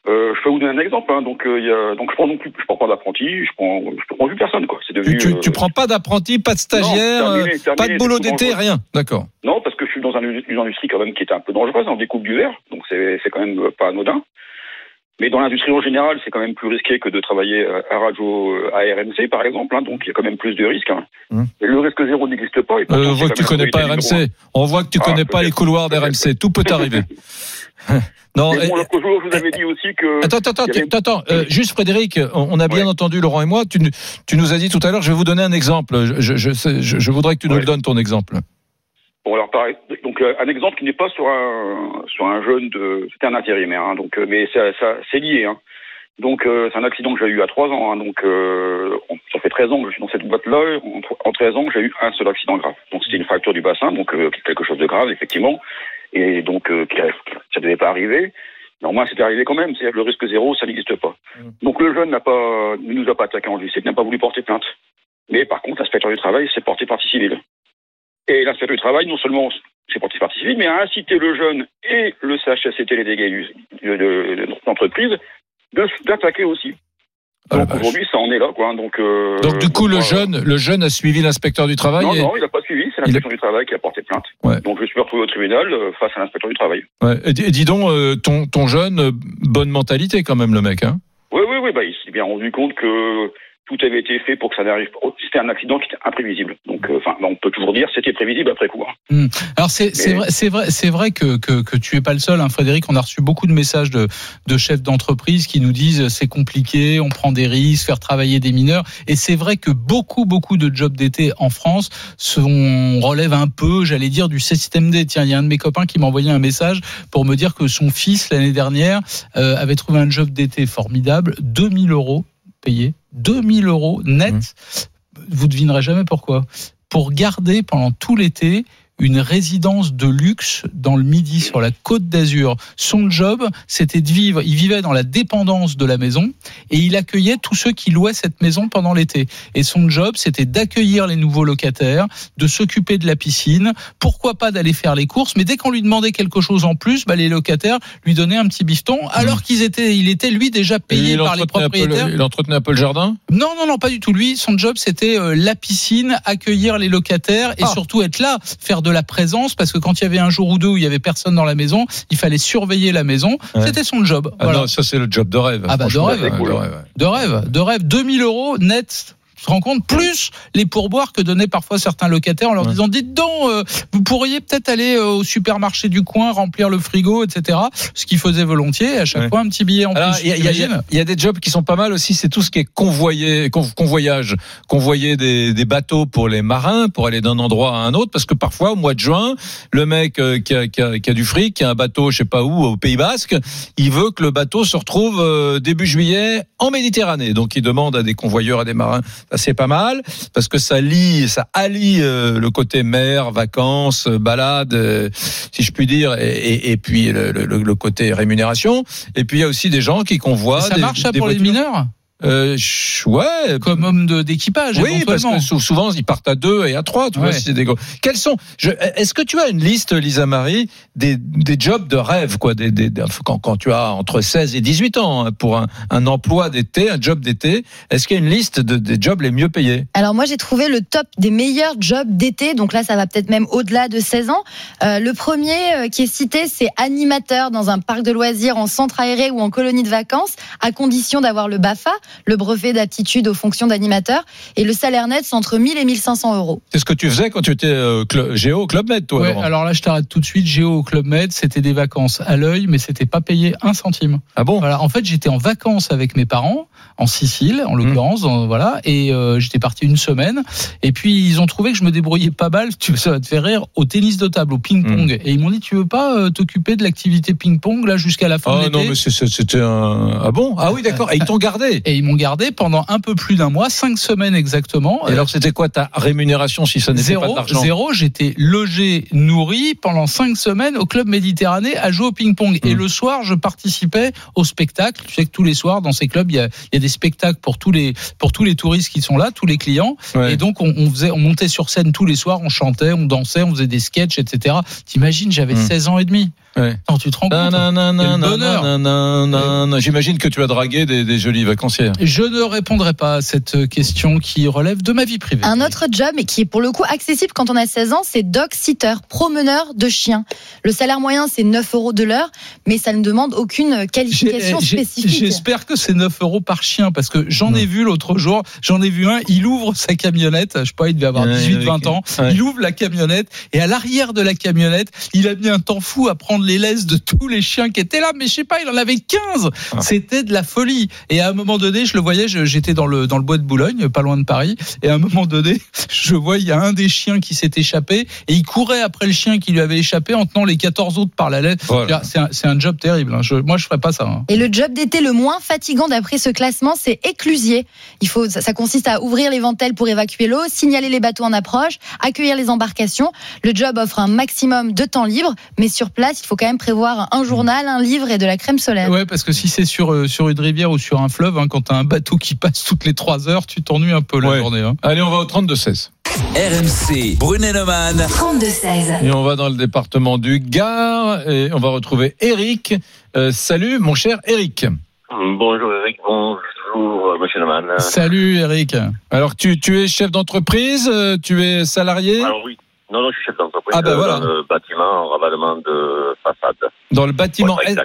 Euh, je peux vous donner un exemple. Hein, donc, euh, il donc, je prends non plus, je prends pas d'apprenti, je prends, je prends plus personne. Quoi. C'est tu, devenu. tu, euh, tu prends pas d'apprenti, pas de stagiaire, non, terminé, terminé, pas de boulot d'été, rien. D'accord. Non, parce que je suis dans un- une industrie quand même qui est un peu dangereuse en découpe du verre, donc c'est c'est quand même pas anodin. Mais dans l'industrie en général, c'est quand même plus risqué que de travailler euh, à radio euh, à RMC, par exemple. hein, donc il y a quand même plus de risques. hein. Hum. Le risque zéro n'existe pas. et Euh, on voit que tu connais pas RMC. On voit que tu Ah, connais pas les couloirs d'RMC. Tout peut arriver. *laughs* non. bon, l'autre jour, je vous avais dit aussi que. Attends, attends, avait- attends, euh, juste Frédéric, on on a bien Ouais. entendu Laurent et moi. Tu, nous- tu nous as dit tout à l'heure, je vais vous donner un exemple. Je, je, je sais- je- je voudrais que tu nous le donnes ton exemple. Bon alors pareil, donc euh, un exemple qui n'est pas sur un sur un jeune de c'était un intérimaire hein, donc euh, mais ça, ça c'est lié hein. Donc euh, c'est un accident que j'ai eu à 3 ans hein, donc euh, ça fait 13 ans que je suis dans cette boîte là en, en 13 ans j'ai eu un seul accident grave. Donc c'était une fracture du bassin donc euh, quelque chose de grave effectivement et donc euh, ça devait pas arriver. Néanmoins, c'était arrivé quand même. C'est-à-dire que le risque zéro, ça n'existe pas. Donc le jeune n'a pas, ne nous a pas attaqué en justice, n'a pas voulu porter plainte. Mais par contre, l'inspecteur du travail s'est porté partie civile. Et l'inspecteur du travail, non seulement s'est porté partie civile, mais a incité le jeune et le CHSCT, les dégâts du- de, d'attaquer aussi. Ah, vache. aujourd'hui, ça en est là, quoi. Donc, euh, Donc du coup, le jeune, le jeune a suivi l'inspecteur du travail. Non, et- non, il n'a pas suivi. C'est l'inspecteur du travail qui a porté plainte. Ouais. Donc je suis retrouvé au tribunal euh, face à l'inspecteur du travail. Ouais. Et, dis- donc, euh, ton, ton jeune, bonne mentalité quand même, le mec. Hein Oui, oui, oui. Bah, il s'est bien rendu compte que tout avait été fait pour que ça n'arrive pas. C'était un accident qui était imprévisible. Donc, euh, enfin, on peut toujours dire c'était prévisible après coup. hein. Alors c'est c'est Mais- vrai, c'est vrai, c'est vrai que, que que tu es pas le seul, hein, Frédéric. On a reçu beaucoup de messages de de chefs d'entreprise qui nous disent c'est compliqué, on prend des risques, faire travailler des mineurs. Et c'est vrai que beaucoup beaucoup de jobs d'été en France sont relèvent un peu, j'allais dire, du système D. Tiens, il y a un de mes copains qui m'a envoyé un message pour me dire que son fils l'année dernière euh, avait trouvé un job d'été formidable, 2000 euros payés, 2000 euros net. Vous devinerez jamais pourquoi pour garder pendant tout l'été une résidence de luxe dans le Midi sur la Côte d'Azur. Son job, c'était de vivre, il vivait dans la dépendance de la maison et il accueillait tous ceux qui louaient cette maison pendant l'été. Et son job, c'était d'accueillir les nouveaux locataires, de s'occuper de la piscine, pourquoi pas d'aller faire les courses, mais dès qu'on lui demandait quelque chose en plus, bah, les locataires lui donnaient un petit bifton alors qu'ils étaient, il était lui déjà payé par les le- propriétaires. il entretenait un peu le jardin? Non, non, non, pas du tout. Lui, son job, c'était euh, la piscine, accueillir les locataires et Ah. surtout être là, faire de la présence, parce que quand il y avait un jour ou deux où il y avait personne dans la maison, il fallait surveiller la maison. Ouais. C'était son job. Ah Voilà. non, ça c'est le job de rêve. Ah bah, de rêve. Cool. de rêve. De rêve, de rêve. 2000 euros net. Tu te rends compte plus les pourboires que donnaient parfois certains locataires en leur Ouais. disant dites donc euh, vous pourriez peut-être aller euh, au supermarché du coin remplir le frigo etc ce qu'ils faisaient volontiers à chaque Ouais. fois un petit billet en Alors, plus il y, a- y y des jobs qui sont pas mal aussi. C'est tout ce qui est convoyé, con- convoyage, convoyer des, des bateaux pour les marins pour aller d'un endroit à un autre. Parce que parfois, au mois de juin, le mec euh, qui, a, qui a- qui a du fric, qui a un bateau, je sais pas où, au Pays Basque, il veut que le bateau se retrouve début juillet en Méditerranée. Donc, il demande à des convoyeurs, à des marins. C'est pas mal parce que ça lie, ça allie euh, le côté mer, vacances, euh, balade, euh, si je puis dire, et, et- et puis le, le- le côté rémunération. Et puis il y a aussi des gens qui convoient. ça des- marche ça des pour les mineurs? Euh, ouais. comme homme d'équipage Oui, parce que sou- souvent ils partent à deux et à trois. Tu vois, Ouais. si c'est des gros. Quels sont je- Est-ce que tu as une liste, Lisa Marie, des, des jobs de rêve, quoi, des, des- des- quand, quand tu as entre 16 et 18 ans hein, pour un, un emploi d'été, un job d'été Est-ce qu'il y a une liste de, des jobs les mieux payés? Alors moi j'ai trouvé le top des meilleurs jobs d'été, donc là ça va peut-être même au-delà de 16 ans. Euh, le premier euh, qui est cité c'est animateur dans un parc de loisirs en centre aéré ou en colonie de vacances, à condition d'avoir le BAFA, le brevet d'aptitude aux fonctions d'animateur, et le salaire net c'est entre 1000 et 1500 euros. C'est ce que tu faisais quand tu étais euh, cl- Géo au Club Med, toi. Ouais, alors là, je t'arrête tout de suite. Géo au Club Med, c'était des vacances à l'œil, mais c'était pas payé un centime. Ah bon? Voilà. En fait, j'étais en vacances avec mes parents en Sicile, en l'occurrence, dans- voilà, et euh, j'étais parti une semaine. Et puis ils ont trouvé que je me débrouillais pas mal. *laughs* Tu ça va te faire rire au tennis de table, au ping-pong. Et ils m'ont dit, tu veux pas euh, t'occuper de l'activité ping-pong là jusqu'à la fin de Ah l'été non, mais c'était un. Ah bon? Ah oui, d'accord. Et ils t'ont gardé? Et ils m'ont gardé pendant un peu plus d'un mois, cinq semaines exactement. Et alors, c'était quoi ta rémunération si ça n'était pas Zéro, d'argent zéro, j'étais logé, nourri pendant cinq semaines au club Méditerranée à jouer au ping-pong. Mmh. Et le soir, je participais au spectacle. Tu sais que tous les soirs, dans ces clubs, il y a, il y a des spectacles pour tous les pour tous les touristes qui sont là, tous les clients. Ouais. Et donc, on, on faisait, on montait sur scène tous les soirs, on chantait, on dansait, on faisait des sketchs, etc. T'imagines, j'avais Mmh. 16 ans et demi. Ouais. Non, tu te rends compte Nanana, nanana. J'imagine que tu as dragué des, des jolies vacancières. Je ne répondrai pas à cette question qui relève de ma vie privée. Un autre job, et qui est pour le coup accessible quand on a 16 ans, c'est dog sitter, promeneur de chiens. Le salaire moyen, c'est 9 euros de l'heure, mais ça ne demande aucune qualification spécifique. J'espère que c'est 9 euros par chien parce que j'en ai vu l'autre jour, j'en ai vu un, il ouvre sa camionnette, je sais pas, il devait avoir Ouais, 18-20 ans, il ouvre la camionnette et à l'arrière de la camionnette, il a mis un temps fou à prendre les laisses de tous les chiens qui étaient là, mais je sais pas, il en avait 15. Ah. C'était de la folie. Et à un moment donné, je le voyais, j'étais dans le, dans le bois de Boulogne, pas loin de Paris, et à un moment donné, *laughs* je vois, il y a un des chiens qui s'est échappé et il courait après le chien qui lui avait échappé en tenant les 14 autres par la laisse. Voilà. C'est un, c'est un job terrible. hein. Je- moi, je ferais pas ça. hein. Et le job d'été le moins fatigant d'après ce classement, c'est éclusier. Il faut, ça, ça consiste à ouvrir les ventelles pour évacuer l'eau, signaler les bateaux en approche, accueillir les embarcations. Le job offre un maximum de temps libre, mais sur place, il faut quand même prévoir un journal, un livre et de la crème solaire. Ouais, parce que si c'est sur, euh, sur une rivière ou sur un fleuve, hein, quand t'as un bateau qui passe toutes les 3 heures, tu t'ennuies un peu la Ouais. journée. hein. Allez, on va au 32-16. RMC, Brunet-Neumann. 32-16. Et on va dans le département du Gard et on va retrouver Eric. Euh, salut, mon cher Eric. Bonjour Eric, bonjour Monsieur Neumann. Salut Eric. Alors, tu, tu es chef d'entreprise, euh, tu es salarié? Alors oui, non, non, je suis chef d'entreprise Ah ben voilà. dans le bâtiment en ravalement de façade. dans le bâtiment. Est-.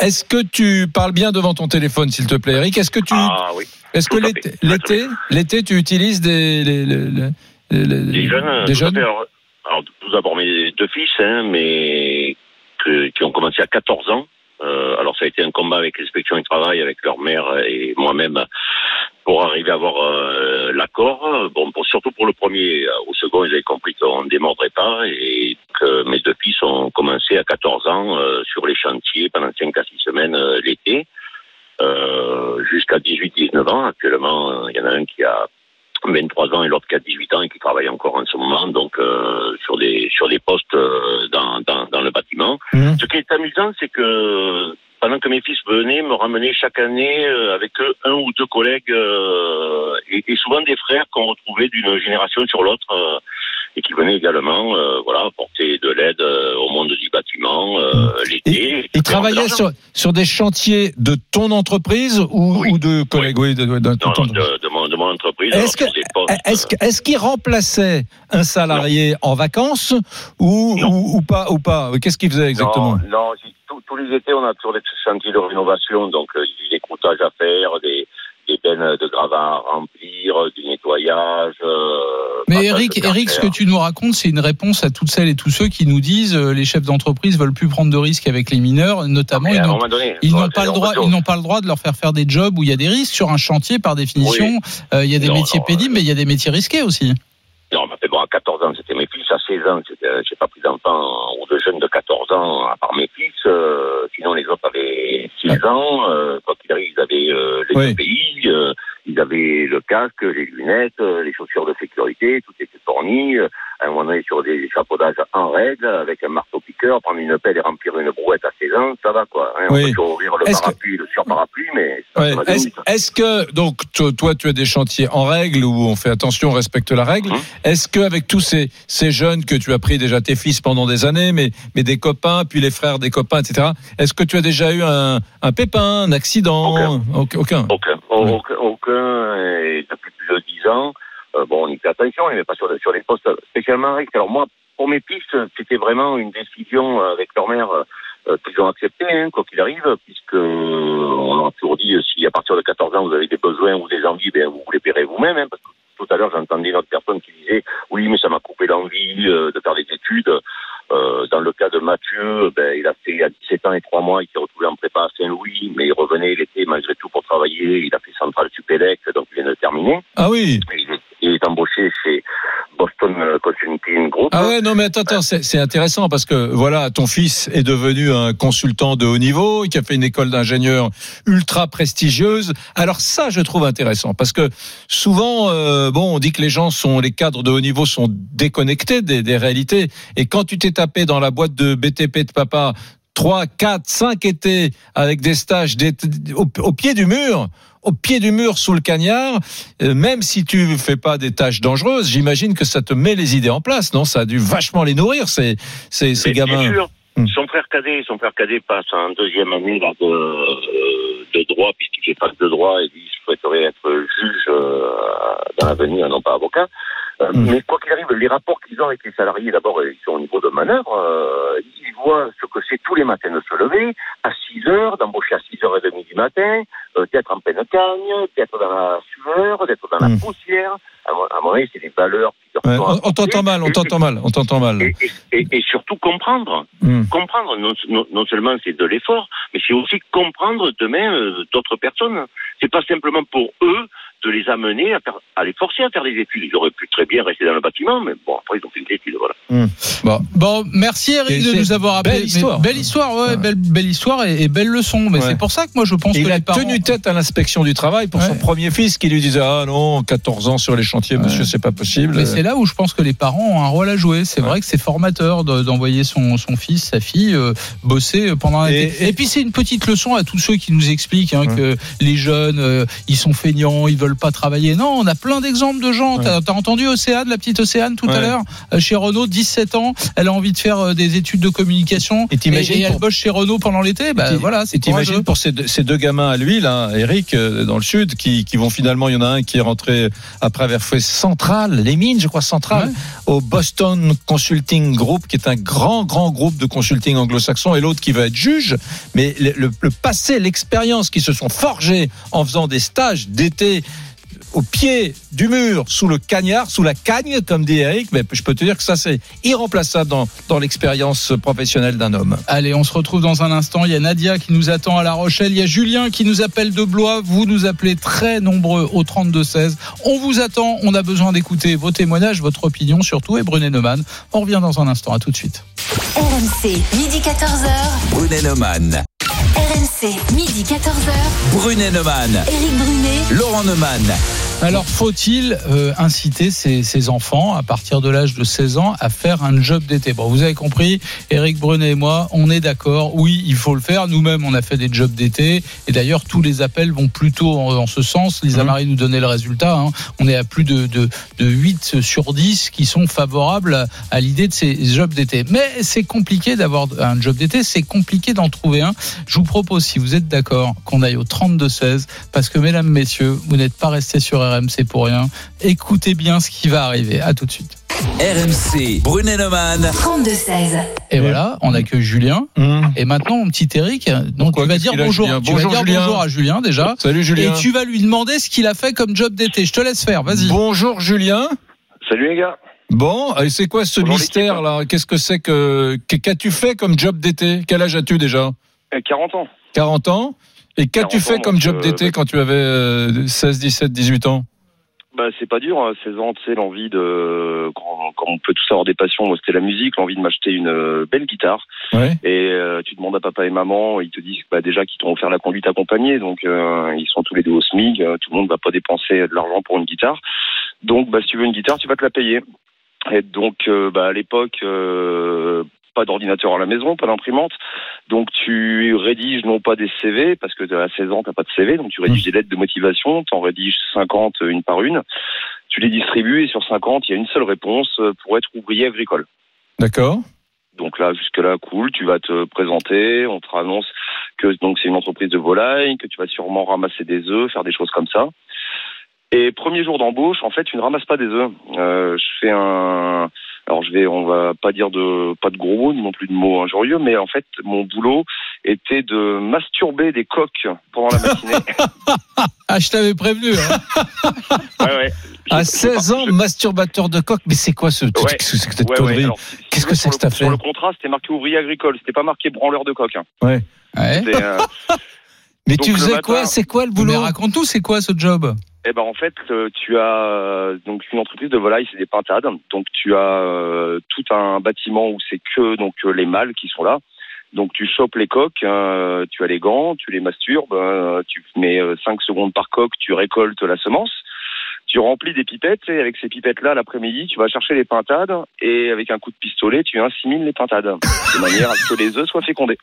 Est-ce que tu parles bien devant ton téléphone, s'il te plaît, Eric? Est-ce que tu, Ah oui. est-ce que l'été, l'été, tu utilises des, les- Des jeunes, des jeunes? alors, alors, tout d'abord mes deux fils, hein, mais que- qui ont commencé à 14 ans. Euh, alors ça a été un combat avec l'inspection du travail, avec leur mère et moi-même pour arriver à avoir euh, l'accord. Bon, pour- surtout pour le premier, euh, au second, ils avaient compris qu'on ne démordrait pas et que mes deux fils ont commencé à 14 ans euh, sur les chantiers pendant 5 à 6 semaines euh, l'été, jusqu'à 18-19 ans. Actuellement, il y en a un qui a 23 ans et l'autre qui a 18 ans et qui travaille encore en ce moment, donc sur des sur des postes dans, dans, dans le bâtiment. Mhm. Ce qui est amusant, c'est que pendant que mes fils venaient me ramener chaque année euh, avec eux un ou deux collègues euh, et, souvent des frères qu'on retrouvait d'une génération sur l'autre euh, et qui venaient également euh, voilà apporter de l'aide euh, au monde du bâtiment euh, l'été. Ils travaillaient sur, sur des chantiers de ton entreprise ou, ou de collègues Oui, de, de- de- Non, ton- de, mon, de mon entreprise. Est-ce alors, que- sur des postes, Est-ce que- est-ce qu'il remplaçait un salarié en vacances ou, ou, ou pas ou pas? Qu'est-ce qu'il faisait exactement? Non, tous- les étés, on a toujours des chantiers de rénovation, donc euh, des croutages à faire, des, des bennes de gravats à remplir, du nettoyage. euh, Mais Eric, Eric, ce que tu nous racontes, c'est une réponse à toutes celles et tous ceux qui nous disent euh, les chefs d'entreprise veulent plus prendre de risques avec les mineurs, notamment ils n'ont donné, ils pas le droit, ils n'ont pas le droit de leur faire faire des jobs où il y a des risques sur un chantier par définition. euh, il y a des Non, métiers non, pénibles, mais il y a des métiers risqués aussi. Non, mais bon, à 14 ans, c'était mes fils. À 16 ans, c'était- euh, j'ai pas pris d'enfants ou de jeunes de 14 ans, à part mes fils. euh, sinon, les autres avaient 6 ans. Euh, quoi qu'il arrive, ils avaient euh, les Oui. deux pays. Ils avaient le casque, les lunettes, euh, les chaussures de sécurité. Tout était fourni. Euh, à un moment donné, sur des échapaudages en règle, avec un marteau-piqueur, prendre une pelle et remplir une brouette à 16 ans, ça va, quoi. Hein, Oui. On peut ouvrir le Est-ce que- parapluie, le sur-parapluie, mais Ouais. Est-ce que donc to- toi tu as des chantiers en règle où on fait attention, on respecte la règle. Mhm. Est-ce que avec tous ces ces jeunes que tu as pris déjà tes fils pendant des années, mais mais des copains, puis les frères des copains, etc. Est-ce que tu as déjà eu un un pépin, un accident? Aucun. Aucun. Aucun. Aucun, aucun. Et depuis plus de dix ans, euh, bon, on y fait attention, on n'est pas sur, sur les postes spécialement risques. Alors moi, pour mes pistes, c'était vraiment une décision euh, avec leur mère euh, qu'ils ont acceptée, hein, quoi qu'il arrive, puisque euh, on a toujours dit, euh, si à partir de 14 ans, vous avez des besoins ou des envies, ben, vous les paierez vous-même, hein, parce que tout à l'heure, j'entendais une autre personne qui disait, oui, mais ça m'a coupé l'envie euh, de faire des études. Euh, dans le cas de Mathieu, ben, il a fait à 17 ans et 3 mois, il s'est retrouvé en prépa à Saint-Louis, mais il revenait l'été malgré tout pour travailler. Il a fait Centrale Supélec, donc il vient de terminer. Ah oui. Il est, il est embauché Ah ouais, non, mais attends, attends, c'est intéressant parce que voilà, ton fils est devenu un consultant de haut niveau, qui a fait une école d'ingénieur ultra prestigieuse. Alors ça, je trouve intéressant parce que souvent, euh, bon, on dit que les gens sont, les cadres de haut niveau sont déconnectés des, des réalités. Et quand tu t'es tapé dans la boîte de BTP de papa, 3, 4, 5 étés avec des stages au pied du mur, au pied du mur sous le cagnard, euh, même si tu fais pas des tâches dangereuses, j'imagine que ça te met les idées en place, non? Ça a dû vachement les nourrir, ces, ces, gamins. Bien sûr. Hmm. Son frère cadet, son frère cadet passe en deuxième année là, de, euh, de droit, puisqu'il fait fac de droit et il souhaiterait être juge euh, dans l'avenir, non pas avocat. Euh, Mais quoi qu'il arrive, les rapports qu'ils ont avec les salariés, d'abord, ils sont au niveau de manœuvre. euh, ils voient ce que c'est tous les matins de se lever à 6 heures, d'embaucher à 6h30 du matin, euh, d'être en pleine cagne, d'être dans la sueur, d'être dans la poussière. À mon, à mon avis, c'est des valeurs qui leur Ouais, sont on on t'entend mal, on t'entend mal, on t'entend mal. Et, et- et surtout comprendre. Hmm. Comprendre, non, non- non seulement c'est de l'effort, mais c'est aussi comprendre demain euh, d'autres personnes. C'est pas simplement pour eux de les amener à, faire- à les forcer à faire des études. Ils auraient pu très bien rester dans le bâtiment, mais bon, après ils ont fait des études, voilà. Bon. Bon, merci Eric de nous avoir appelé. belle Mais histoire. belle histoire, ouais, belle, belle histoire et, et belle leçon. Mais Ouais. c'est pour ça que moi je pense Et que il a parents. tenu tête à l'inspection du travail pour son premier fils qui lui disait Ah non, 14 ans sur les chantiers, monsieur, c'est pas possible. Mais c'est là où je pense que les parents ont un rôle à jouer. C'est vrai que c'est formateur de- d'envoyer son, son fils, sa fille euh, bosser pendant un Et- été. Et, puis c'est une petite leçon à tous ceux qui nous expliquent hein, que les jeunes, euh, ils sont feignants, ils veulent pas travailler. Non, on a plein d'exemples de gens. T'as as entendu Océane, la petite Océane tout à Ouais. l'heure, euh, chez Renault, 17 ans, elle a envie de faire euh, des études de communication Et t'imagines et elle pour- bosse chez Renault pendant l'été? Bah Et voilà, c'est et t'imagines pour ces deux, ces deux gamins à lui, là, Eric, euh, dans le sud, qui, qui vont finalement, il y en a un qui est rentré après avoir fait Central, les mines, je crois, Central, au Boston Consulting Group, qui est un grand, grand groupe de consulting anglo-saxon, et l'autre qui va être juge. Mais le, le- le passé, l'expérience qui se sont forgés en faisant des stages d'été au pied du mur, sous le cagnard, sous la cagne, comme dit Eric, mais je peux te dire que ça, c'est irremplaçable dans, dans l'expérience professionnelle d'un homme. Allez, on se retrouve dans un instant. Il y a Nadia qui nous attend à La Rochelle. Il y a Julien qui nous appelle de Blois. Vous nous appelez très nombreux au 32-16. On vous attend. On a besoin d'écouter vos témoignages, votre opinion surtout. Et Brunet Neumann. On revient dans un instant. À tout de suite. RMC, midi 14h. Brunet Neumann. RMC, midi 14h. Brunet Neumann. Éric Brunet. Laurent Neumann. Alors, faut-il euh, inciter ces, ces enfants, à partir de l'âge de 16 ans, à faire un job d'été? Bon, vous avez compris, Eric Brunet et moi, on est d'accord. Oui, il faut le faire. Nous-mêmes, on a fait des jobs d'été. Et d'ailleurs, tous les appels vont plutôt en, en ce sens. Lisa Marie nous donnait le résultat. hein. On est à plus de, de, de 8 sur 10 qui sont favorables à, à l'idée de ces jobs d'été. Mais c'est compliqué d'avoir un job d'été. C'est compliqué d'en trouver un. Je vous propose, si vous êtes d'accord, qu'on aille au 32-16. Parce que, mesdames, messieurs, vous n'êtes pas restés sur RMC pour rien. Écoutez bien ce qui va arriver. À tout de suite. RMC. Brunet Neumann. 32-16. Et voilà, on accueille Julien. Et maintenant, mon petit Eric, donc tu vas dire bonjour. Julien Tu Bonjour, vas dire Julien. bonjour à Julien déjà. Salut, Julien. Et tu vas lui demander ce qu'il a fait comme job d'été. Je te laisse faire. Vas-y. Bonjour Julien. Salut les gars. Bon, et c'est quoi ce Bonjour, mystère là? Qu'est-ce que c'est que qu'as-tu fait comme job d'été? Quel âge as-tu déjà? Euh, 40 ans. 40 ans Et qu'as-tu 40 fait comme job euh, d'été quand tu avais euh, 16, 17, 18 ans? Bah, c'est pas dur, hein. 16 ans, tu sais, l'envie de. Quand, quand on peut tous avoir des passions, moi c'était la musique, l'envie de m'acheter une euh, belle guitare. Ouais. Et euh, tu demandes à papa et maman, ils te disent bah, déjà qu'ils t'ont offert la conduite accompagnée, donc euh, ils sont tous les deux au euh, tout le monde va pas dépenser de l'argent pour une guitare. Donc bah, si tu veux une guitare, tu vas te la payer. Et donc euh, bah, à l'époque, euh, pas d'ordinateur à la maison, pas d'imprimante. Donc tu rédiges non pas des CV, parce que à 16 ans, t'as pas de CV, donc tu rédiges des lettres de motivation, t'en rédiges 50 une par une. Tu les distribues et sur 50, il y a une seule réponse euh, pour être ouvrier agricole. D'accord. Donc là, jusque-là, cool. Tu vas te présenter. On te annonce que donc c'est une entreprise de volaille, que tu vas sûrement ramasser des œufs, faire des choses comme ça. Et premier jour d'embauche, en fait, tu ne ramasses pas des œufs. Euh, je fais un. Alors je vais, on va pas dire de pas de gros mots, non plus de mots injurieux, mais en fait, mon boulot était de masturber des coques pendant la matinée. *laughs* Ah, je t'avais prévenu. hein. *laughs* ouais, ouais. À 16 ans, masturbateur de coq, mais c'est quoi ce truc? Ouais. Qu'est-ce que c'est que cette connerie? Qu'est-ce c'est le- fait Sur le contrat, c'était marqué ouvrier agricole. C'était pas marqué branleur de coq. hein. Ouais. Euh, *laughs* Mais Donc, tu faisais matin- quoi C'est quoi le Mais boulot? raconte-nous, c'est quoi ce job? Eh ben en fait, euh, tu as euh, donc une entreprise de volaille, c'est des pintades. Donc tu as euh, tout un bâtiment où c'est que donc les mâles qui sont là. Donc tu chopes les coques, tu as les gants, tu les masturbes, tu mets 5 secondes par coque, tu récoltes la semence. Tu remplis des pipettes et avec ces pipettes-là, l'après-midi, tu vas chercher les pintades et avec un coup de pistolet, tu insémines les pintades de manière à ce que les œufs soient fécondés.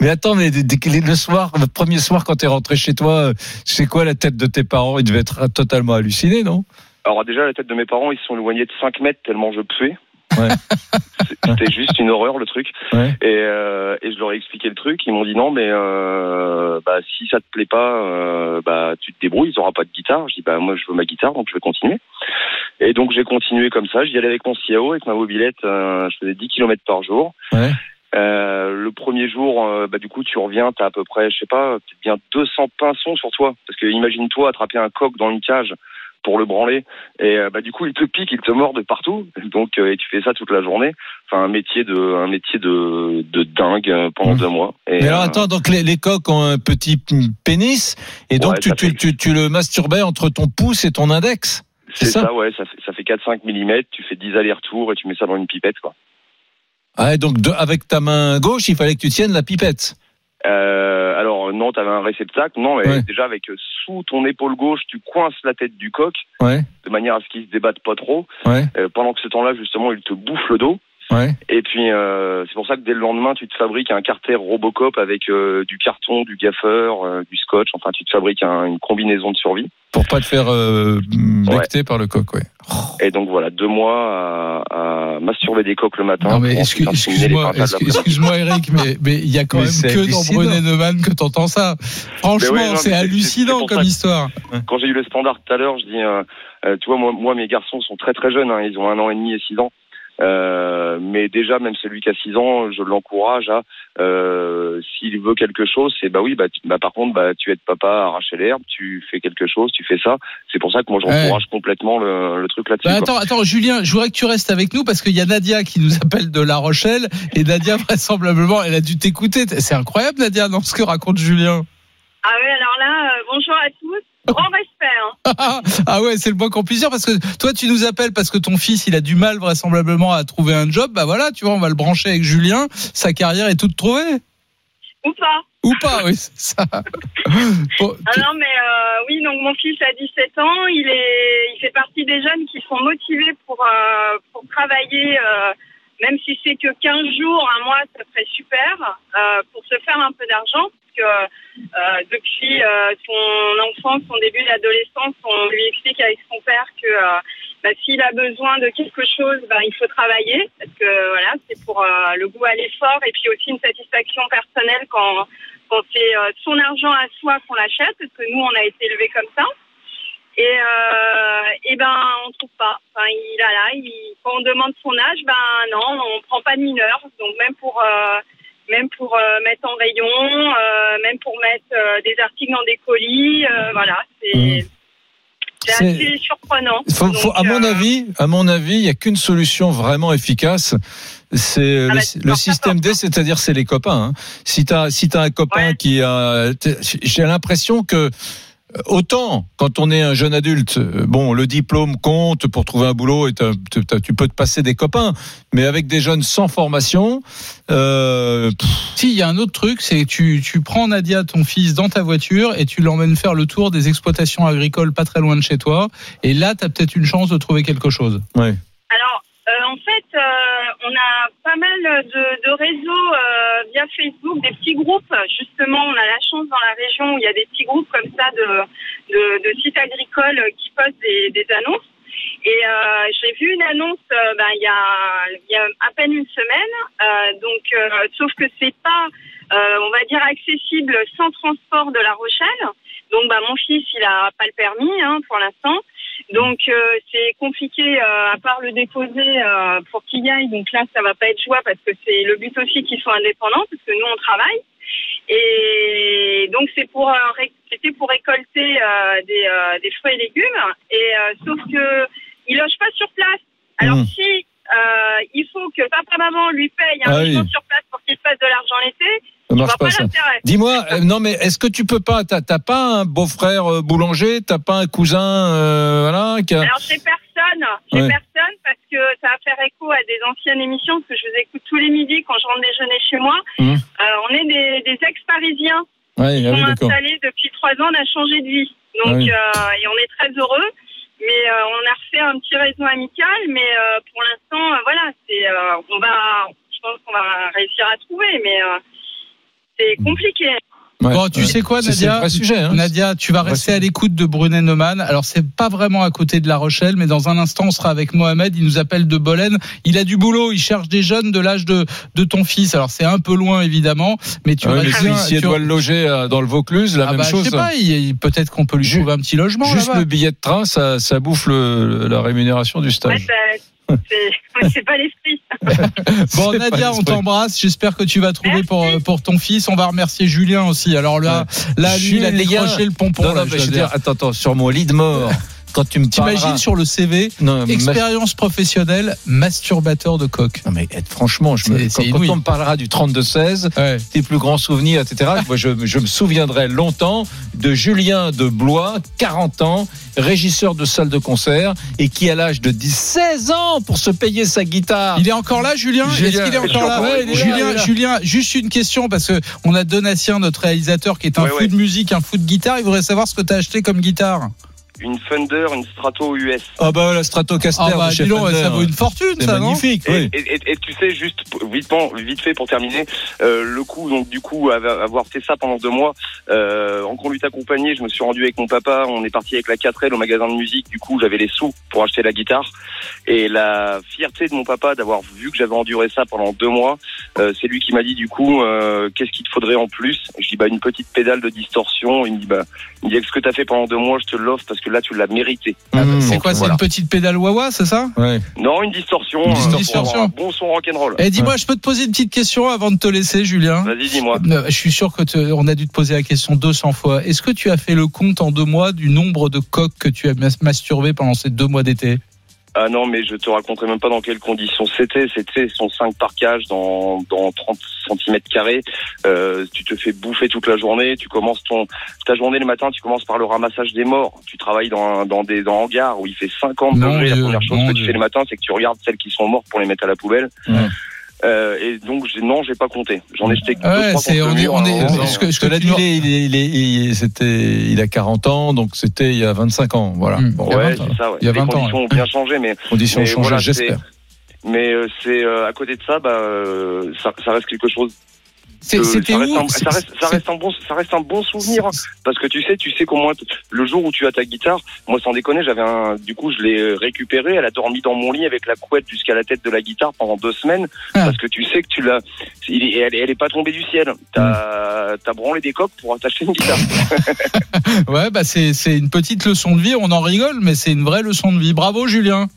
Mais attends, mais le soir, le premier soir quand t'es rentré chez toi, euh, c'est quoi la tête de tes parents? Ils devaient être totalement hallucinés, non? Alors déjà, la tête de mes parents, ils se sont éloignés de 5 mètres tellement je puais. Ouais. *laughs* C'était juste une horreur le truc. Ouais. Et, euh, et je leur ai expliqué le truc. Ils m'ont dit non, mais euh, bah, si ça te plaît pas, euh, bah, tu te débrouilles. Ils n'auront pas de guitare. Je dis bah moi je veux ma guitare, donc je vais continuer. Et donc j'ai continué comme ça. J'y allais avec mon CIO, avec ma mobilette. euh, je faisais 10 km par jour. Ouais. Euh, le premier jour, euh, bah, du coup, tu reviens, t'as à peu près, je sais pas, peut-être bien 200 pinsons sur toi. Parce que imagine-toi attraper un coq dans une cage pour le branler. Et euh, bah, du coup, il te pique, il te mord de partout. *laughs* Donc, et tu fais ça toute la journée. Enfin, un métier de, un métier de, de dingue pendant Mmh. deux mois. Et, Mais alors attends, donc les, les coqs ont un petit pénis et donc Ouais, tu, tu, tu, tu le masturbais entre ton pouce et ton index c'est ça ça, ouais, ça fait, ça fait 4-5 mm. Tu fais 10 allers-retours et tu mets ça dans une pipette, quoi. Ah, donc de- avec ta main gauche, il fallait que tu tiennes la pipette. Euh, alors non, t'avais un réceptacle, non, mais Ouais. déjà avec euh, sous ton épaule gauche, tu coinces la tête du coq Ouais, de manière à ce qu'il se débatte pas trop. ouais, Euh, pendant que ce temps-là, justement, il te bouffe le dos. Ouais. Et puis euh, c'est pour ça que dès le lendemain, tu te fabriques un carter Robocop avec euh, du carton, du gaffeur, euh, du scotch. Enfin, tu te fabriques un- une combinaison de survie. Pour pas te faire euh, becter par le coq, ouais. Et donc voilà, deux mois à, à masturber des coqs le matin. Non mais excuse- excuse-moi, excuse- excuse-moi Eric, mais mais il y a quand Mais même que dans. Brené Neumann que t'entends ça. Franchement, ouais, c'est hallucinant comme histoire. Quand j'ai eu le standard tout à l'heure, je dis, euh, euh, tu vois, moi, moi, mes garçons sont très très jeunes. hein, ils ont un an et demi et six ans. Euh, mais déjà, même celui qui a 6 ans, je l'encourage à, euh, s'il veut quelque chose, c'est bah oui, bah, tu- bah par contre, bah tu aides papa à arracher l'herbe, tu fais quelque chose, tu fais ça. C'est pour ça que moi j'encourage complètement le, le truc là-dessus. Bah, attends, attends, Julien, je voudrais que tu restes avec nous parce qu'il y a Nadia qui nous appelle de La Rochelle et Nadia *laughs* vraisemblablement, elle a dû t'écouter. C'est incroyable Nadia, dans ce que raconte Julien. Ah oui, alors là, euh, bonjour à tous. Grand respect. Hein. *laughs* ah ouais, c'est le moins qu'on puisse dire parce que toi tu nous appelles parce que ton fils il a du mal vraisemblablement à trouver un job. Bah voilà, tu vois, on va le brancher avec Julien. Sa carrière est toute trouvée. Ou pas. Ou pas, oui, c'est ça. *laughs* Bon, Ah non, mais euh, oui, donc mon fils a 17 ans. Il, est, il fait partie des jeunes qui sont motivés pour, euh, pour travailler, euh, même si c'est que 15 jours, un mois, ça serait super, euh, pour se faire un peu d'argent. Parce que euh, depuis euh, son enfance, son début d'adolescence, on lui explique avec son père que euh, bah, s'il a besoin de quelque chose, bah, il faut travailler. Parce que voilà, c'est pour euh, le goût à l'effort et puis aussi une satisfaction personnelle quand quand c'est euh, son argent à soi qu'on l'achète, parce que nous, on a été élevés comme ça. Et, euh, et ben, on trouve pas. Enfin, il a là, il, quand on demande son âge, ben non, on prend pas de mineur. Donc même pour euh, même pour euh, mettre en rayon, euh, même pour mettre euh, des articles dans des colis, euh, voilà, c'est c'est assez surprenant. Faut- faut- à mon euh, avis, à mon avis, il y a qu'une solution vraiment efficace. C'est euh, Ah le, bah, le système D, c'est-à-dire c'est les copains. hein. Si t'as si t'as un copain qui a, j'ai l'impression que euh, autant quand on est un jeune adulte, euh, bon, le diplôme compte pour trouver un boulot et tu peux te passer des copains, mais avec des jeunes sans formation, euh, Si, il y a un autre truc, c'est que tu, tu prends Nadia, ton fils, dans ta voiture et tu l'emmènes faire le tour des exploitations agricoles pas très loin de chez toi. Et là, tu as peut-être une chance de trouver quelque chose. ouais. Alors, euh, en fait, euh, on a pas mal de, réseaux euh, via Facebook, des petits groupes. Justement, on a la chance dans la région où il y a des petits groupes comme ça de, sites agricoles qui postent des, annonces. Et euh, j'ai vu une annonce euh, ben, il, y a, à peine une semaine. Donc, sauf que c'est pas, on va dire, accessible sans transport de La Rochelle. Donc, bah, mon fils, il a pas le permis hein, pour l'instant. Donc euh, c'est compliqué euh, à part le déposer euh, pour qu'il y aille. Donc là ça va pas être joie parce que c'est le but aussi qu'ils soient indépendants parce que nous on travaille. Et donc c'est pour euh, c'était pour récolter euh, des, euh, des fruits et légumes. Et euh, sauf que il loge pas sur place. Alors Mhm. si euh, il faut que papa maman lui paye un Ah logement oui. sur place pour qu'il se fasse de l'argent l'été, Ça marche pas, pas ça. Dis-moi, euh, non mais est-ce que tu peux pas, t'as pas un beau-frère euh, boulanger, t'as pas un cousin, euh, voilà, qui a... Alors j'ai personne, j'ai Ouais. personne parce que ça va faire écho à des anciennes émissions parce que je vous écoute tous les midis quand je rentre déjeuner chez moi. Euh, on est des, des ex-parisiens Ouais, qui ah sont oui, installés depuis trois ans, on a changé de vie. Donc Ah oui. et on est très heureux. Mais on a refait un petit réseau amical, mais pour l'instant, voilà, c'est, on va, je pense qu'on va réussir à trouver, mais c'est compliqué. Ouais, Bon, tu ouais. sais quoi, Nadia vrai sujet. Hein. Nadia, tu vas rester à l'écoute de Brunet Neumann. Alors, c'est pas vraiment à côté de La Rochelle, mais dans un instant, on sera avec Mohamed. Il nous appelle de Bolène. Il a du boulot. Il cherche des jeunes de l'âge de, de ton fils. Alors, c'est un peu loin, évidemment, mais tu Ouais, mais restes si, bien- si elle tu- doit le loger euh, dans le Vaucluse, la Ah même bah, chose. Je sais pas, il- il- peut-être qu'on peut lui trouver un petit logement Juste le billet de train, ça, ça bouffe le- la rémunération du Ouais, stage. ça- *laughs* c'est pas l'esprit. *laughs* Bon, Nadia, on t'embrasse. J'espère que tu vas trouver pour, pour ton fils. On va remercier Julien aussi. Alors là, là, lui, il a décroché le pompon. Non, là, non, je veux dire, attends, attends, sur mon lit de mort, *laughs* quand tu me T'imagines sur le CV, Non, expérience professionnelle, masturbateur de coq. Non, mais eh, franchement, je me, quand, on me parlera du 32-16, Ouais. tes plus grands souvenirs, etc., moi, je, je me souviendrai longtemps de Julien de Blois, 40 ans, régisseur de salle de concert, et qui, à l'âge de 10, 16 ans, pour se payer sa guitare. Il est encore là, Julien? Julien. Est-ce qu'il est encore là? Ouais, il est là, Julien, là. Julien, juste une question parce que on a Donatien, notre réalisateur, qui est un Ouais, fou ouais. de musique, un fou de guitare. Il voudrait savoir ce que tu as acheté comme guitare. Une Thunder, une Strato US. Ah bah la Stratocaster Ah bah, chez ça vaut une fortune, C'est ça, non magnifique, Et, oui. et- et- et tu sais, juste vite, vite fait pour terminer, euh, le coup, donc du coup, avoir fait ça pendant deux mois, euh, en conduite accompagnée, je me suis rendu avec mon papa, on est parti avec la 4L au magasin de musique, du coup, j'avais les sous pour acheter la guitare. Et la fierté de mon papa d'avoir vu que j'avais enduré ça pendant deux mois, euh, c'est lui qui m'a dit, du coup, euh, qu'est-ce qu'il te faudrait en plus? Je dis, bah, une petite pédale de distorsion. Il me dit, bah, il me dit, ce que t'as fait pendant deux mois, je te l'offre parce que là, tu l'as mérité. Ah bah, Mmh, C'est quoi C'est voilà. une petite pédale Wawa, c'est ça Ouais. Non, une distorsion. Une euh, pour distorsion. avoir un bon son rock'n'roll. Eh, dis-moi, je peux te poser une petite question avant de te laisser, Julien Vas-y, dis-moi. Euh, Je suis sûr que te- on a dû te poser la question 200 fois. Est-ce que tu as fait le compte en deux mois du nombre de coques que tu as mas- masturbé pendant ces deux mois d'été? Ah non, mais je te raconterai même pas dans quelles conditions c'était. C'était son 5 parcages dans, dans 30 cm carrés. Euh, tu te fais bouffer toute la journée. Tu commences ton ta journée le matin. Tu commences par le ramassage des morts. Tu travailles dans, dans des dans hangars où il fait 50 Mon degrés. La première chose que Dieu. tu fais le matin, c'est que tu regardes celles qui sont mortes pour les mettre à la poubelle. Ouais. Euh, et donc j'ai- non, j'ai pas compté. J'en ai jeté que deux, Ouais, trois c'est on est on est hein. ce que, ce que tu il, est- il, est- il, est- il- c'était, il a 40 ans, donc c'était il y a 25 ans. Voilà. Mmh. Bon, Il y a Ouais, 20 ans. c'est ça. Ouais. Il y a Les 20 ans, conditions ont bien changé, mais conditions mais changées, voilà, j'espère. mais euh, c'est euh, à côté de ça, bah euh, ça, ça reste quelque chose ça, reste un, ça, reste, ça reste un bon, ça reste un bon souvenir hein. parce que tu sais, tu sais qu'au moins le jour où tu as ta guitare, moi sans déconner, j'avais un, du coup je l'ai récupérée, elle a dormi dans mon lit avec la couette jusqu'à la tête de la guitare pendant deux semaines Ah. parce que tu sais que tu l'as, elle, elle est pas tombée du ciel, t'as as branlé des coques pour attacher une guitare. *laughs* Ouais, bah c'est c'est une petite leçon de vie. On en rigole, mais c'est une vraie leçon de vie. Bravo, Julien.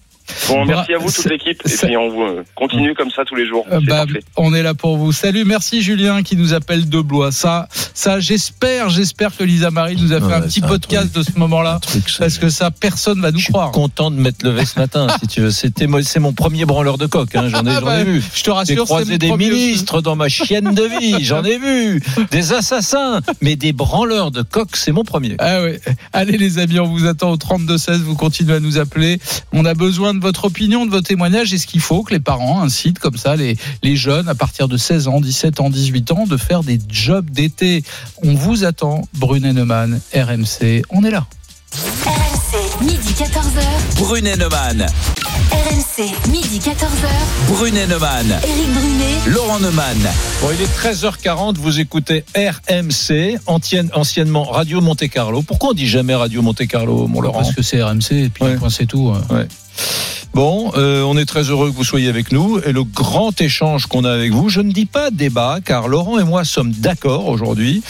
Bon, merci à vous toute l'équipe et puis on euh, continue comme ça tous les jours. Euh, bah, on est là pour vous. Salut, merci Julien qui nous appelle de Blois. Ça, ça, j'espère, j'espère que Lisa Marie nous a fait Ouais, un petit un podcast de ce moment-là, parce que ça, personne va nous Je suis croire. content de m'être levé ce matin, si tu veux. C'était c'est mon premier branleur de coq. Hein. J'en ai, Ah j'en bah, ai vu. Je te J'ai rassure, c'est croisé des aussi. ministres dans ma chienne de vie. J'en ai vu. Des assassins. Mais des branleurs de coq, c'est mon premier. Ah ouais. Allez les amis, on vous attend au 32-16, vous continuez à nous appeler. On a besoin de votre opinion, de vos témoignages. Est-ce qu'il faut que les parents incitent comme ça les, les jeunes à partir de 16 ans, 17 ans, 18 ans de faire des jobs d'été? On vous attend, Brunet Neumann, RMC, on est là. RMC, midi 14h. Brunet Neumann. RMC, midi 14h. Brunet Neumann. Éric Brunet. Laurent Neumann. Bon, il est 13h40, vous écoutez RMC, ancienne- anciennement Radio Monte Carlo. Pourquoi on dit jamais Radio Monte Carlo, mon Laurent? Parce que c'est RMC et puis Ouais. point, c'est tout. Ouais. Bon, euh, on est très heureux que vous soyez avec nous et le grand échange qu'on a avec vous, je ne dis pas débat car Laurent et moi sommes d'accord aujourd'hui,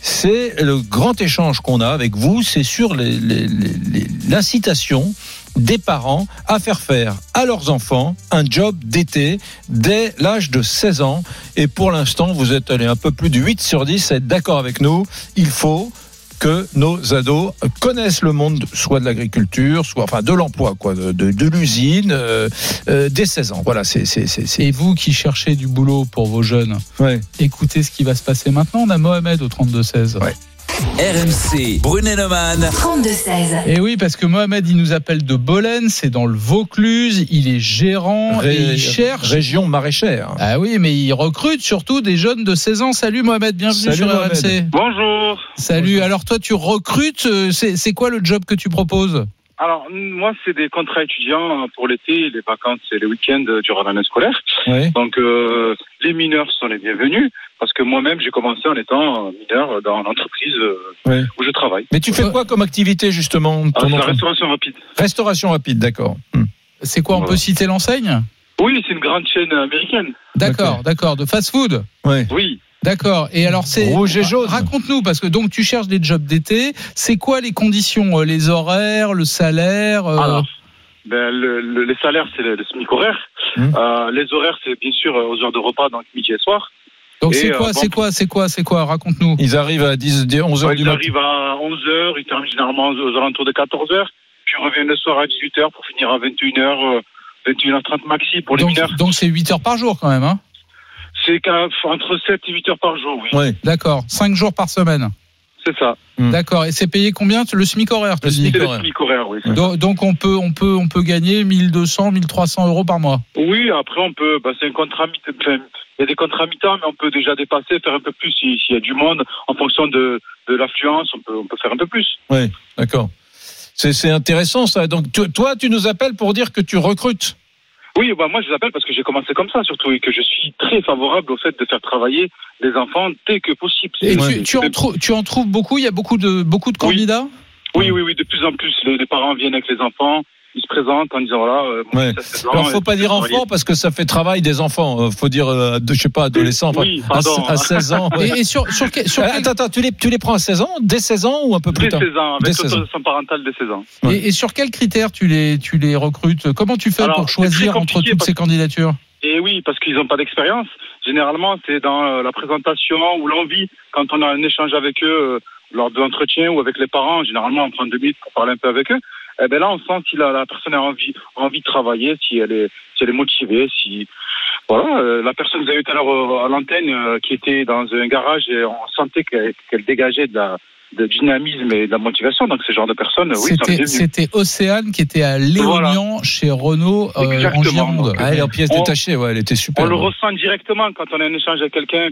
c'est le grand échange qu'on a avec vous, c'est sur l'incitation des parents à faire faire à leurs enfants un job d'été dès l'âge de 16 ans. Et pour l'instant, vous êtes allé un peu plus de 8 sur 10 à être d'accord avec nous. Il faut que nos ados connaissent le monde, soit de l'agriculture, soit enfin de l'emploi, quoi, de, de, de l'usine, euh, euh, dès 16 ans. Voilà, c'est c'est c'est c'est- Et vous qui cherchez du boulot pour vos jeunes, ouais. écoutez ce qui va se passer maintenant. On a Mohamed au 32-16. Ouais. RMC. Brunet Neumann. 32-16. Et oui, parce que Mohamed, il nous appelle de Bolène, c'est dans le Vaucluse, il est gérant Ré- et il cherche. région maraîchère. Ah oui, mais il recrute surtout des jeunes de 16 ans. Salut Mohamed, bienvenue Salut sur Mohamed. RMC. Bonjour. Salut, alors toi tu recrutes, euh, c'est quoi le job que tu proposes? Alors, moi, c'est des contrats étudiants pour l'été, les vacances et les week-ends durant l'année scolaire. Oui. Donc, euh, les mineurs sont les bienvenus parce que moi-même, j'ai commencé en étant mineur dans l'entreprise euh, Oui. où je travaille. Mais tu fais quoi comme activité justement Ah, la restauration rapide. Restauration rapide, d'accord. Hmm. C'est quoi On peut citer l'enseigne? Oui, c'est une grande chaîne américaine. D'accord, d'accord, de fast-food. Ouais. Oui. D'accord. Et alors c'est Rouge et jaune. Raconte-nous parce que donc tu cherches des jobs d'été. C'est quoi les conditions, euh, les horaires, le salaire euh, Alors, ben, le, le- les salaires, c'est le, le SMIC horaire. Hum. Euh, les horaires, c'est bien sûr aux heures de repas, donc midi et soir. Donc c'est euh, quoi, bon, c'est quoi, c'est quoi, c'est quoi? Raconte-nous. Ils arrivent à 10, 11 heures Ouais, du ils matin. arrivent à 11h, ils terminent généralement aux alentours de 14h, puis ils reviennent le soir à 18h pour finir à 21h, euh, 21h30 maxi pour les Donc mineurs. donc c'est 8 heures par jour quand même, hein C'est entre 7 et 8 heures par jour, oui. Ouais. D'accord. 5 jours par semaine. C'est ça. Hmm. D'accord. Et c'est payé combien Le SMIC horaire, tu Le dis SMIC C'est le. SMIC horaire, oui. Donc, donc on peut on peut on peut gagner 1200 1300 euros par mois. Oui, après on peut, bah, c'est un contrat mi enfin, il y a des contrats mi-temps, mais on peut déjà dépasser, faire un peu plus si- s'il y a du monde, en fonction de, de l'affluence, on peut, on peut faire un peu plus. Oui, d'accord. C'est intéressant ça. Donc toi, tu nous appelles pour dire que tu recrutes. Oui, bah moi je vous appelle parce que j'ai commencé comme ça surtout et que je suis très favorable au fait de faire travailler les enfants dès que possible. Et tu, tu en trou- tu en trouves beaucoup? Il y a beaucoup de beaucoup de Oui. candidats? Oui, oui, oui, de plus en plus, les, les parents viennent avec les enfants, ils se présentent en disant voilà, euh, Ouais. fils a 16 ans, Alors faut pas dire enfant parce que ça fait travail des enfants. Euh, Faut dire, euh, de, je sais pas, adolescent. enfin, Oui, à, pardon. à 16 ans. *laughs* ouais. Et, et sur sur quel, sur Euh, quel- Attends, attends, tu les, tu les prends à 16 ans, dès 16 ans ou un peu plus Dès tard 16 ans, Dès avec 16 ans. l'autorisation parentale dès 16 ans. Ouais. et, et sur quels critères tu les tu les recrutes? Comment tu fais Alors, pour choisir entre toutes ces candidatures? Et oui, parce qu'ils n'ont pas d'expérience. Généralement, c'est dans euh, la présentation ou l'envie, quand on a un échange avec eux lors de l'entretien ou avec les parents, généralement on prend deux minutes pour parler un peu avec eux. Eh ben là, on sent si la, la personne a envie, envie de travailler, si elle est, si elle est motivée, si voilà. euh, la personne que vous avez eu tout à l'heure euh, à l'antenne, euh, qui était dans un garage et on sentait qu'elle dégageait de la de dynamisme et de la motivation. Donc, ce genre de personnes, oui, C'était Océane qui était à Léognan chez Renault euh, en. Gironde. Ah, elle est en pièces On- détachées, ouais, elle était super. On le ressent directement quand on a un échange avec quelqu'un,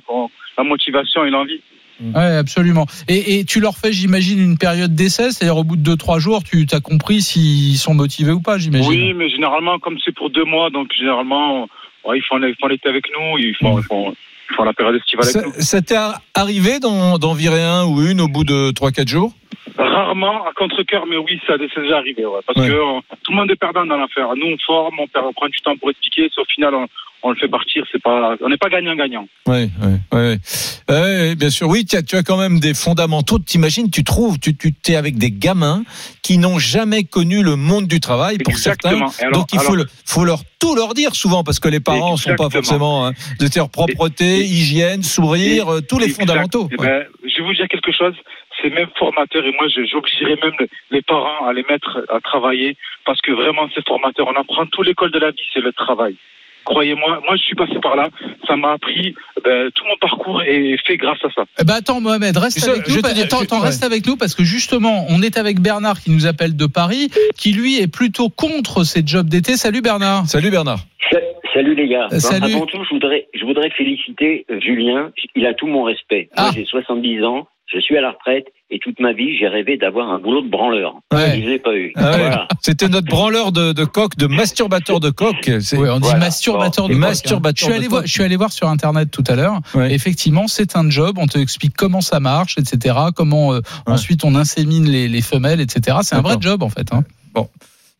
la motivation et l'envie. Ouais, absolument. Et, et tu leur fais, j'imagine, une période d'essai, c'est-à-dire au bout de deux trois jours, tu as compris s'ils sont motivés ou pas, j'imagine. Oui, mais généralement, comme c'est pour deux mois, donc généralement, ouais, ils font l'été avec nous, ils font, ils font, ils font la période estivale avec Ça, ça t'est arrivé d'en virer un ou une au bout de 3-4 jours? nous. Rarement, à contre-cœur, mais oui, ça c'est déjà arrivé, ouais, parce Ouais. que euh, tout le monde est perdant dans l'affaire. Nous, on forme, on, perd- on prend du temps pour expliquer, si au final, on, on le fait partir, c'est pas, on n'est pas gagnant-gagnant. Oui, oui, oui. Bien sûr. Oui, tu as, tu as quand même des fondamentaux. T'imagines, tu trouves, tu, tu es avec des gamins qui n'ont jamais connu le monde du travail pour Exactement. certains. Alors- Donc il faut, le, faut leur tout leur dire souvent parce que les parents ne sont pas forcément hein, de dire propreté, hygiène, sourire, euh, tous les Exact. fondamentaux. Eh Ouais. ben, je vais vous dire quelque chose. C'est même formateur et moi, je- j'obligerais même le- les parents à les mettre à travailler parce que vraiment, c'est formateur. On apprend tout l'école de la vie, c'est le travail. Croyez-moi, moi, je suis passé par là. Ça m'a appris. ben, tout mon parcours est fait grâce à ça. Eh ben attends Mohamed, reste sais, avec je nous. te attends, je- attends, ouais. reste avec nous parce que justement, on est avec Bernard qui nous appelle de Paris, qui lui est plutôt contre ces jobs d'été. Salut Bernard. Salut Bernard. Sa- Salut les gars. Euh, salut. Avant tout, je voudrais, je voudrais féliciter euh, Julien. Il a tout mon respect. Ah. Moi, j'ai 70 ans, je suis à la retraite et toute ma vie, j'ai rêvé d'avoir un boulot de branleur. Ouais. Je l'ai pas eu. Ah ouais. Voilà. C'était notre branleur de, de coq, de masturbateur de coq. C'est- Oui, on dit Voilà. masturbateur Bon. de coq, hein. masturbateur Je suis allé voir, coq. je suis allé voir sur internet tout à l'heure. Ouais. Effectivement, c'est un job. On te explique comment ça marche, etc. Comment euh, Ouais. ensuite on insémine les, les femelles, etc. C'est un vrai job en fait. Hein. Bon.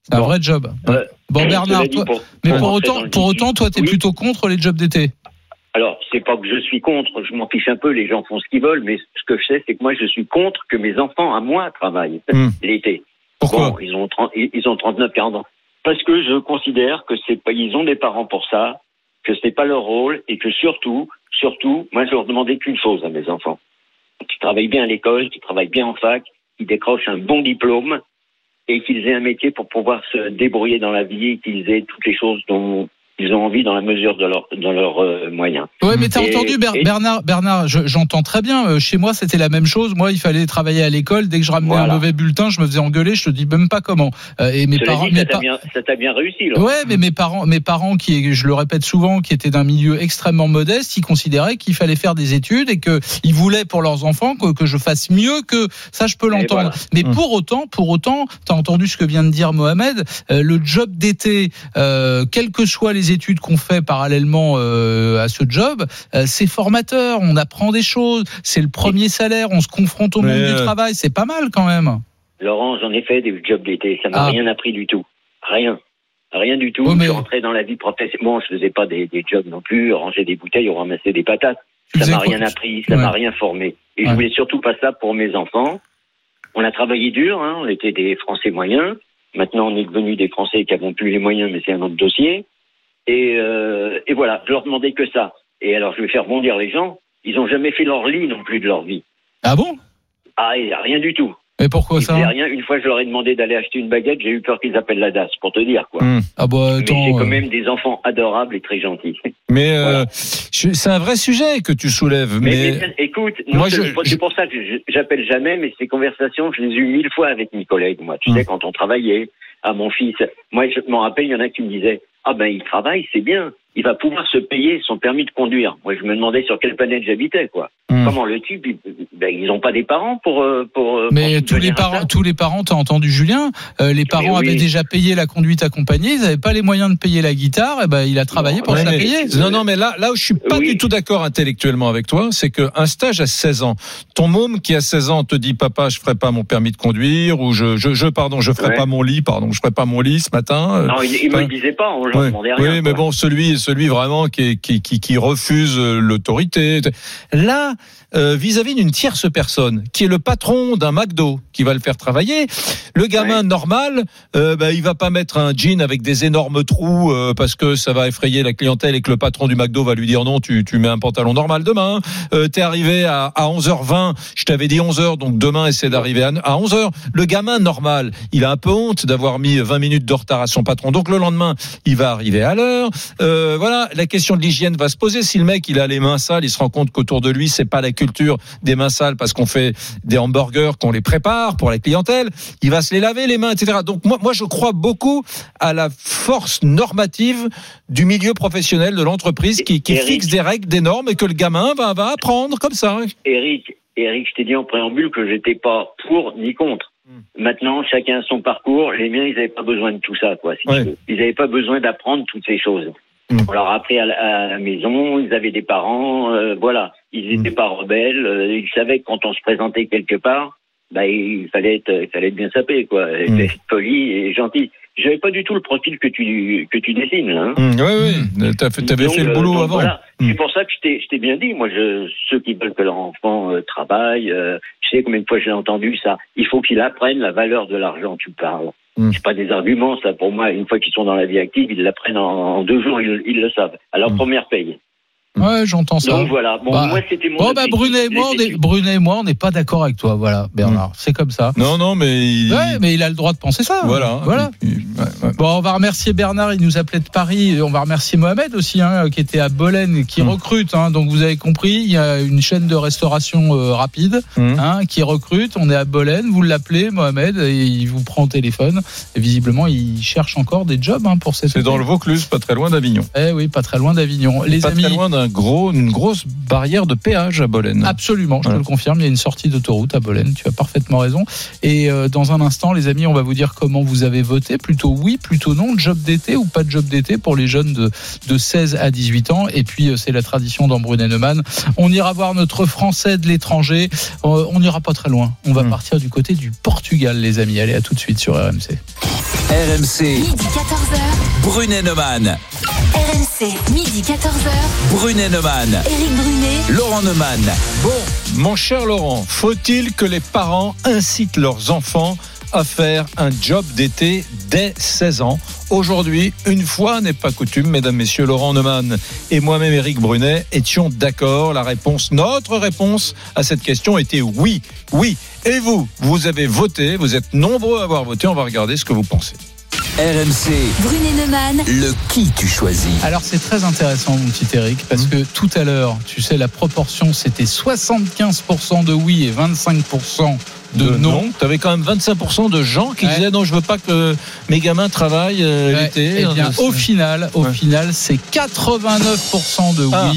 C'est un vrai job. Bon Bernard, toi- pour- mais pour autant, pour autant, toi, t'es Oui. plutôt contre les jobs d'été. Alors, c'est pas que je suis contre, je m'en fiche un peu, les gens font ce qu'ils veulent, mais ce que je sais, c'est que moi, je suis contre que mes enfants, à moi, travaillent Hmm. l'été. Pourquoi Bon, ils ont 30, ils ils ont 39, 40 ans. Parce que je considère que c'est pas, ils ont des parents pour ça, que c'est pas leur rôle, et que surtout, surtout, moi, je leur demandais qu'une chose à mes enfants. Qu'ils travaillent bien à l'école, qu'ils travaillent bien en fac, qu'ils décrochent un bon diplôme, et qu'ils aient un métier pour pouvoir se débrouiller dans la vie, et qu'ils aient toutes les choses dont ils ont envie dans la mesure de leurs de leurs euh, moyens. Ouais, mais t'as entendu Ber- et- Bernard, Bernard, je- j'entends très bien. Euh, chez moi, c'était la même chose. Moi, il fallait travailler à l'école. Dès que je ramenais un mauvais bulletin, je me faisais engueuler. Je te dis même pas comment. Euh, et mes Cela parents, dit, mes ça t'a bien, ça t'a bien réussi. Laurent. Ouais, mais mes parents, mes parents qui, je le répète souvent, qui étaient d'un milieu extrêmement modeste, ils considéraient qu'il fallait faire des études et que ils voulaient pour leurs enfants que, que je fasse mieux que ça. Je peux l'entendre. voilà. Mais Hum. pour autant, pour autant, t'as entendu ce que vient de dire Mohamed. euh, le job d'été, euh, quelles que soient les études qu'on fait parallèlement euh, à ce job, euh, c'est formateur. On apprend des choses. C'est le premier salaire. On se confronte au Mais, monde du travail. C'est pas mal quand même. Laurent, j'en ai fait des jobs d'été. Ça m'a Ah. rien appris du tout. Rien. Rien du tout. Je mais- suis rentré dans la vie professionnelle. Bon, je faisais pas des, des jobs non plus, ranger des bouteilles ou ramasser des patates. Tu Ça m'a rien appris, ça Ouais. m'a rien formé. Et je Ouais. voulais surtout pas ça pour mes enfants. On a travaillé dur, hein, on était des Français moyens. Maintenant, on est devenus des Français qui n'avons plus les moyens, mais c'est un autre dossier. Et, euh, et voilà, je leur demandais que ça. Et alors, je vais faire bondir les gens. Ils ont jamais fait leur lit non plus de leur vie. Ah bon? Ah, rien du tout. Mais pourquoi Ils ça? rien. Une fois, je leur ai demandé d'aller acheter une baguette. J'ai eu peur qu'ils appellent la DAS, pour te dire, quoi. Hum. Ah bah attends. j'ai quand euh, même des enfants adorables et très gentils. *laughs* Mais euh, c'est un vrai sujet que tu soulèves. Mais, Mais, mais, écoute, c'est pour ça que j'appelle jamais, mais ces conversations, je les ai eues mille fois avec mes collègues. Moi, tu Hum. sais, quand on travaillait à mon fils, moi, je m'en rappelle, il y en a qui me disaient, ah ben, il travaille, c'est bien. Il va pouvoir se payer son permis de conduire. Moi, je me demandais sur quelle planète j'habitais, quoi. Hum. Comment le type, il- ben, ils n'ont pas des parents pour euh, pour. euh, Mais pour tous les à parents, tous les parents, t'as entendu Julien, euh, les parents oui. avaient déjà payé la conduite accompagnée, ils n'avaient pas les moyens de payer la guitare, et ben il a travaillé pour Ouais, se la payer. Non, non, mais là, là où je suis pas Oui. du tout d'accord intellectuellement avec toi, c'est qu'un stage à 16 ans, ton môme qui a 16 ans te dit papa, je ferai pas mon permis de conduire ou je, je, je pardon, je ferai Ouais. pas mon lit, pardon, je ferai pas mon lit ce matin. euh, Non, il, il me enfin, le disait pas, on leur Ouais. demandait rien. Oui, mais quoi. bon, celui, celui vraiment qui, refuse l'autorité. Là, vis-à-vis d'une tierce personne, qui est le patron d'un McDo, qui va le faire travailler, le gamin normal, euh, bah, il va pas mettre un jean avec des énormes trous euh, parce que ça va effrayer la clientèle et que le patron du McDo va lui dire non, tu, tu mets un pantalon normal demain. Euh, T'es arrivé à, à 11h20, je t'avais dit 11h, donc demain essaie d'arriver à, à 11h. Le gamin normal, il a un peu honte d'avoir mis 20 minutes de retard à son patron, donc le lendemain, il va arriver à l'heure. Euh, voilà, la question de l'hygiène va se poser. Si le mec il a les mains sales, il se rend compte qu'autour de lui c'est pas la culture des mains sales parce qu'on fait des hamburgers, qu'on les prépare pour la clientèle, il va se les laver les mains, etc. Donc moi, moi je crois beaucoup à la force normative du milieu professionnel de l'entreprise qui, qui Eric. fixe des règles, des normes et que le gamin va, va apprendre comme ça. Eric, Eric, je t'ai dit en préambule que j'étais pas pour ni contre. Hmm. Maintenant, chacun a son parcours. Les miens, ils n'avaient pas besoin de tout ça, quoi. si Ouais. Ils n'avaient pas besoin d'apprendre toutes ces choses. Mm. On leur a appris à la, à la maison. Ils avaient des parents. euh, voilà, ils n'étaient pas rebelles. euh, ils savaient que quand on se présentait quelque part, bah, il fallait être, il fallait être bien sapé, quoi. Mm. fallait être poli et gentil. J'avais pas du tout le profil que tu que tu dessines, là. hein. Mmh, oui, oui, t'as fait- t'avais Donc, fait le euh, boulot donc avant. voilà. Mm. C'est pour ça que je t'ai, bien dit. Moi, je, ceux qui veulent que leur enfant euh, travaille, euh, je sais combien de fois j'ai entendu ça. Il faut qu'ils apprennent la valeur de l'argent. Tu parles. Mm. C'est pas des arguments, ça. Pour moi, une fois qu'ils sont dans la vie active, ils l'apprennent en, en deux jours. Ils, ils le savent. À leur Mm. première paye. Ouais, j'entends ça. Donc voilà. Bon, Bah, moi, c'était mon. Bon, bah, Brunet et moi, on est. Brunet et moi, on n'est pas d'accord avec toi, voilà, Bernard. C'est comme ça. Non, non, mais il- Ouais, mais il a le droit de penser ça. voilà. Voilà. Et puis, ouais, ouais. Bon, on va remercier Bernard, il nous appelait de Paris. Et On va remercier Mohamed aussi, hein, qui était à Bolène, qui Mm. recrute. Hein, donc vous avez compris, il y a une chaîne de restauration euh, rapide Mm. hein, qui recrute. On est à Bolène, vous l'appelez Mohamed, et il vous prend au téléphone. Et visiblement, il cherche encore des jobs hein, pour cette. C'est dans le Vaucluse, pas très loin d'Avignon. Eh oui, pas très loin d'Avignon. Les pas amis. très loin d'un gros, une grosse barrière de péage à Bolène. Absolument, je Voilà. te le confirme. Il y a une sortie d'autoroute à Bolène. Tu as parfaitement raison. Et euh, dans un instant, les amis, on va vous dire comment vous avez voté. Plutôt oui, plutôt non. Job d'été ou pas de job d'été pour les jeunes de, de 16 à 18 ans. Et puis, euh, c'est la tradition dans Brunet-Neumann. On ira voir notre Français de l'étranger. Euh, on n'ira pas très loin. On va Hmm. partir du côté du Portugal, les amis. Allez, à tout de suite sur RMC. RMC, Midi 14h. Brunet-Neumann. RMC, midi 14h. Brunet-Neumann. Éric Brunet. Laurent Neumann. Bon, mon cher Laurent, faut-il que les parents incitent leurs enfants à faire un job d'été dès 16 ans? Aujourd'hui, une fois n'est pas coutume, mesdames, messieurs, Laurent Neumann et moi-même, Éric Brunet, étions d'accord? La réponse, notre réponse à cette question était oui, oui. Et vous, vous avez voté, vous êtes nombreux à avoir voté. On va regarder ce que vous pensez. RMC, Brunet Neumann, le qui tu choisis Alors c'est très intéressant mon petit Eric parce que tout à l'heure, tu sais la proportion c'était 75% de oui et 25% de, non. Tu avais quand même 25% de gens qui Ouais. disaient non, je veux pas que mes gamins travaillent euh, Ouais, l'été. eh bien, au final, au Ouais. final, c'est 89% de Ah.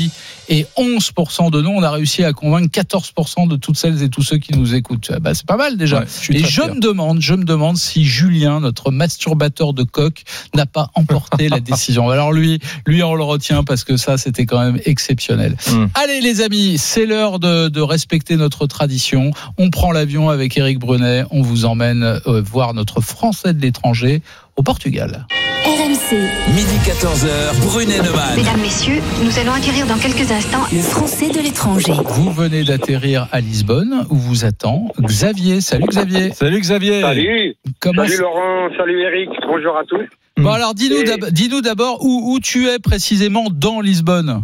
Et 11% de non. On a réussi à convaincre 14% de toutes celles et tous ceux qui nous écoutent. Bah, c'est pas mal déjà. Ouais, je suis et je me demande, je me demande si Julien, notre masturbateur de coq, n'a pas emporté la *laughs* décision. Alors lui, lui on le retient parce que ça, c'était quand même exceptionnel. Mm. Allez les amis, c'est l'heure de, de respecter notre tradition. On prend l'avion avec Eric Brunet. On vous emmène euh, voir notre Français de l'étranger au Portugal. Midi 14h, Brunet Neumann. Mesdames, Messieurs, nous allons acquérir dans quelques instants Le Français de l'étranger. Vous venez d'atterrir à Lisbonne où vous attend Xavier. Salut Xavier. Salut Xavier. Salut. Comment Salut Laurent, salut Eric, bonjour à tous. Bon alors dis-nous Et- dis-nous d'abord où, où tu es précisément dans Lisbonne.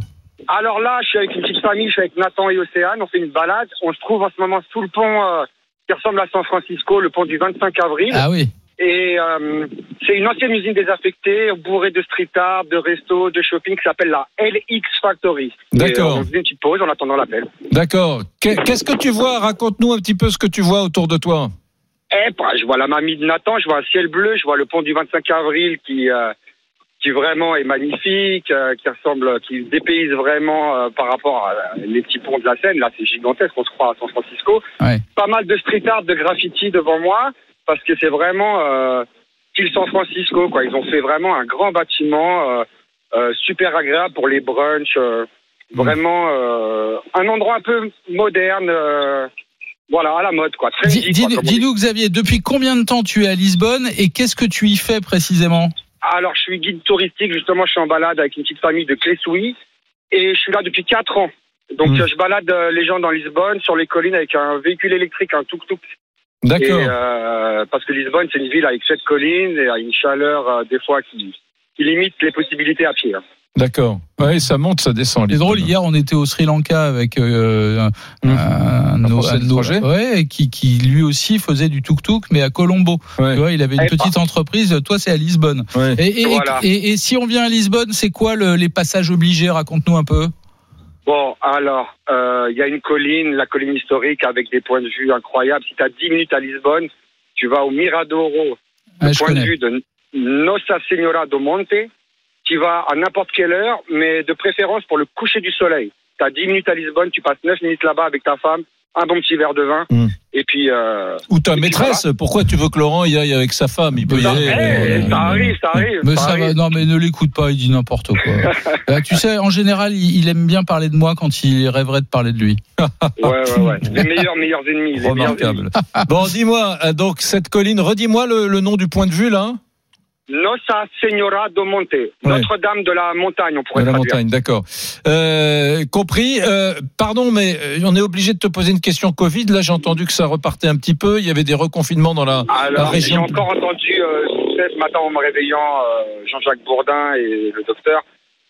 Alors là, je suis avec une petite famille, je suis avec Nathan et Océane, on fait une balade. On se trouve en ce moment sous le pont euh, qui ressemble à San Francisco, le pont du 25 avril. Ah oui. Et euh, c'est une ancienne usine désaffectée, bourrée de street art, de restos, de shopping, qui s'appelle la LX Factory. D'accord. euh, on faisait une petite pause en attendant l'appel. D'accord. Qu'est- Qu'est-ce que tu vois? Raconte-nous un petit peu ce que tu vois autour de toi. Eh, bah, je vois la mamie de Nathan, je vois un ciel bleu, je vois le pont du 25 avril qui, euh, qui vraiment est magnifique, euh, qui ressemble, qui se dépayse vraiment euh, par rapport à les petits ponts de la Seine. Là, c'est gigantesque, on se croit à San Francisco. Ouais. Pas mal de street art, de graffiti devant moi, parce que c'est vraiment euh, style San Francisco. Quoi. Ils ont fait vraiment un grand bâtiment, euh, euh, super agréable pour les brunchs. euh, Vraiment euh, un endroit un peu moderne. euh, voilà, à la mode, quoi. Trendy, Dis-. Dis-nous Xavier, depuis combien de temps tu es à Lisbonne et qu'est-ce que tu y fais précisément? Alors, je suis guide touristique, justement, je suis en balade avec une petite famille de Clé-Souilly et je suis là depuis 4 ans. Donc, Mm. je balade les gens dans Lisbonne, sur les collines, avec un véhicule électrique, un tuk-tuk. D'accord. Euh, parce que Lisbonne, c'est une ville avec sept collines et une chaleur, euh, des fois, qui, qui limite les possibilités à pied. hein. D'accord. Oui, ça monte, ça descend. C'est drôle, hier on était au Sri Lanka avec euh, un, un, Un un ouais, qui, qui lui aussi faisait du tuk-tuk mais à Colombo. Ouais. Tu vois, il avait une petite entreprise, toi c'est à Lisbonne. Ouais. Et, et- Voilà. et- et si on vient à Lisbonne, c'est quoi le- les passages obligés? Raconte-nous un peu. Bon, alors, euh, il y a une colline, la colline historique, avec des points de vue incroyables. Si tu as 10 minutes à Lisbonne, tu vas au Miradouro, Ah, le point de vue de Nossa Senhora do Monte. Tu vas à n'importe quelle heure, mais de préférence pour le coucher du soleil. Tu as 10 minutes à Lisbonne, tu passes 9 minutes là-bas avec ta femme, un bon petit verre de vin, Mm. et puis... Euh, Ou ta maîtresse, pourquoi tu veux que Laurent y aille avec sa femme? Il peut y ça, aller. eh, mais- ça arrive, ça arrive. Mais ça ça va, non, mais ne l'écoute pas, il dit n'importe quoi. Euh, *laughs* tu sais, en général, il, il aime bien parler de moi quand il rêverait de parler de lui. Ouais, ouais, ouais. Les meilleurs, meilleurs ennemis. Les meilleurs ennemis. Remarquable. bon, dis-moi, euh, donc cette colline, redis-moi le, le nom du point de vue là. Nossa Senhora do Monte. Notre-Dame de la montagne, on pourrait De la traduire. montagne, d'accord. Euh, compris. Euh, pardon, mais euh, on est obligé de te poser une question Covid. Là, j'ai entendu que ça repartait un petit peu. Il y avait des reconfinements dans la, la Alors, j'ai région. encore entendu euh, ce matin en me réveillant Jean-Jacques Bourdin et le docteur.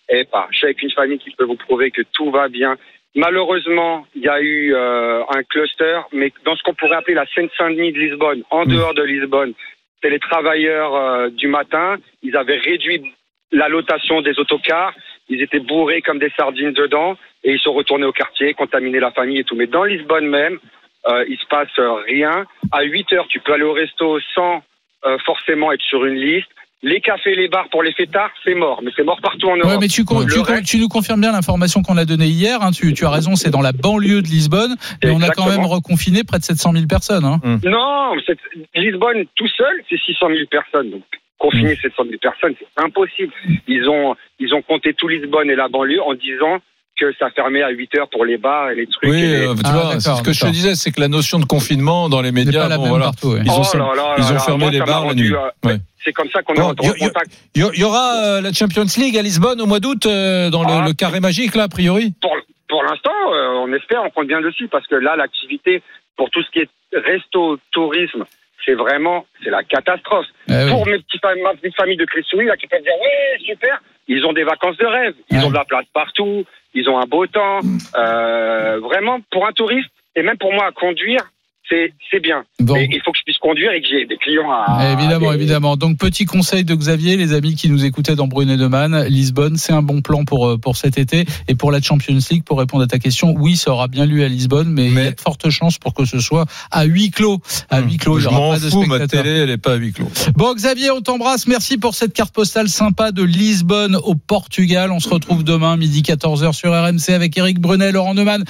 Et pas, je suis avec une famille qui peut vous prouver que tout va bien. Malheureusement, il y a eu un cluster, mais dans ce qu'on pourrait appeler la Seine-Saint-Denis de Lisbonne, en dehors de Lisbonne, c'est les travailleurs euh, du matin. Ils avaient réduit la lotation des autocars. Ils étaient bourrés comme des sardines dedans et ils sont retournés au quartier, contaminer la famille et tout. Mais dans Lisbonne même, euh, il se passe rien. À 8 heures, tu peux aller au resto sans euh, forcément être sur une liste. Les cafés, les bars pour les fêtards, c'est mort. Mais c'est mort partout en Europe. Ouais, mais tu, con- Le tu, con- reste- tu nous confirmes bien l'information qu'on a donnée hier. hein, tu, tu as raison, c'est dans la banlieue de Lisbonne, mais on a quand même reconfiné près de 700 000 personnes. hein. Non, c'est- Lisbonne tout seul, c'est 600 000 personnes. Donc, confiner 700 000 personnes, c'est impossible. Ils ont, ils ont compté tout Lisbonne et la banlieue en disant que ça fermait à 8 heures pour les bars et les trucs. Oui, et les- euh, tu Ah, vois, ce que je te disais, c'est que la notion de confinement dans les médias, pas la bon, même voilà, partout, ouais. ils ont, Oh là là ils là ont là, fermé moi, les bars la nuit. euh, Ouais. C'est comme ça qu'on est en contact. Il y, y aura euh, la Champions League à Lisbonne au mois d'août euh, dans le, Ah. le carré magique là, a priori. Pour, pour l'instant, euh, on espère, on compte bien dessus, parce que là, l'activité pour tout ce qui est resto, tourisme, c'est vraiment, c'est la catastrophe. Eh oui. Pour mes petits, fam- ma petite famille de Cressouille, là, qui peuvent dire, ouais, super, ils ont des vacances de rêve, ils ont de la place partout, ils ont un beau temps. Euh, vraiment, pour un touriste, et même pour moi à conduire, c'est c'est bien. Bon. Mais il faut que je puisse conduire et que j'ai des clients à. évidemment, évidemment. Donc, petit conseil de Xavier, les amis qui nous écoutaient dans Brunet de Man, Lisbonne, c'est un bon plan pour, euh, pour cet été. Et pour la Champions League, pour répondre à ta question, oui, ça aura bien lieu à Lisbonne, mais, il y a de fortes chances pour que ce soit à huis clos. À huis clos, Je m'en fous, ma télé, elle est pas à huis clos. Bon, Xavier, on t'embrasse. Merci pour cette carte postale sympa de Lisbonne au Portugal. On se retrouve demain, midi 14h sur RMC avec Eric Brunet, Laurent Neumann.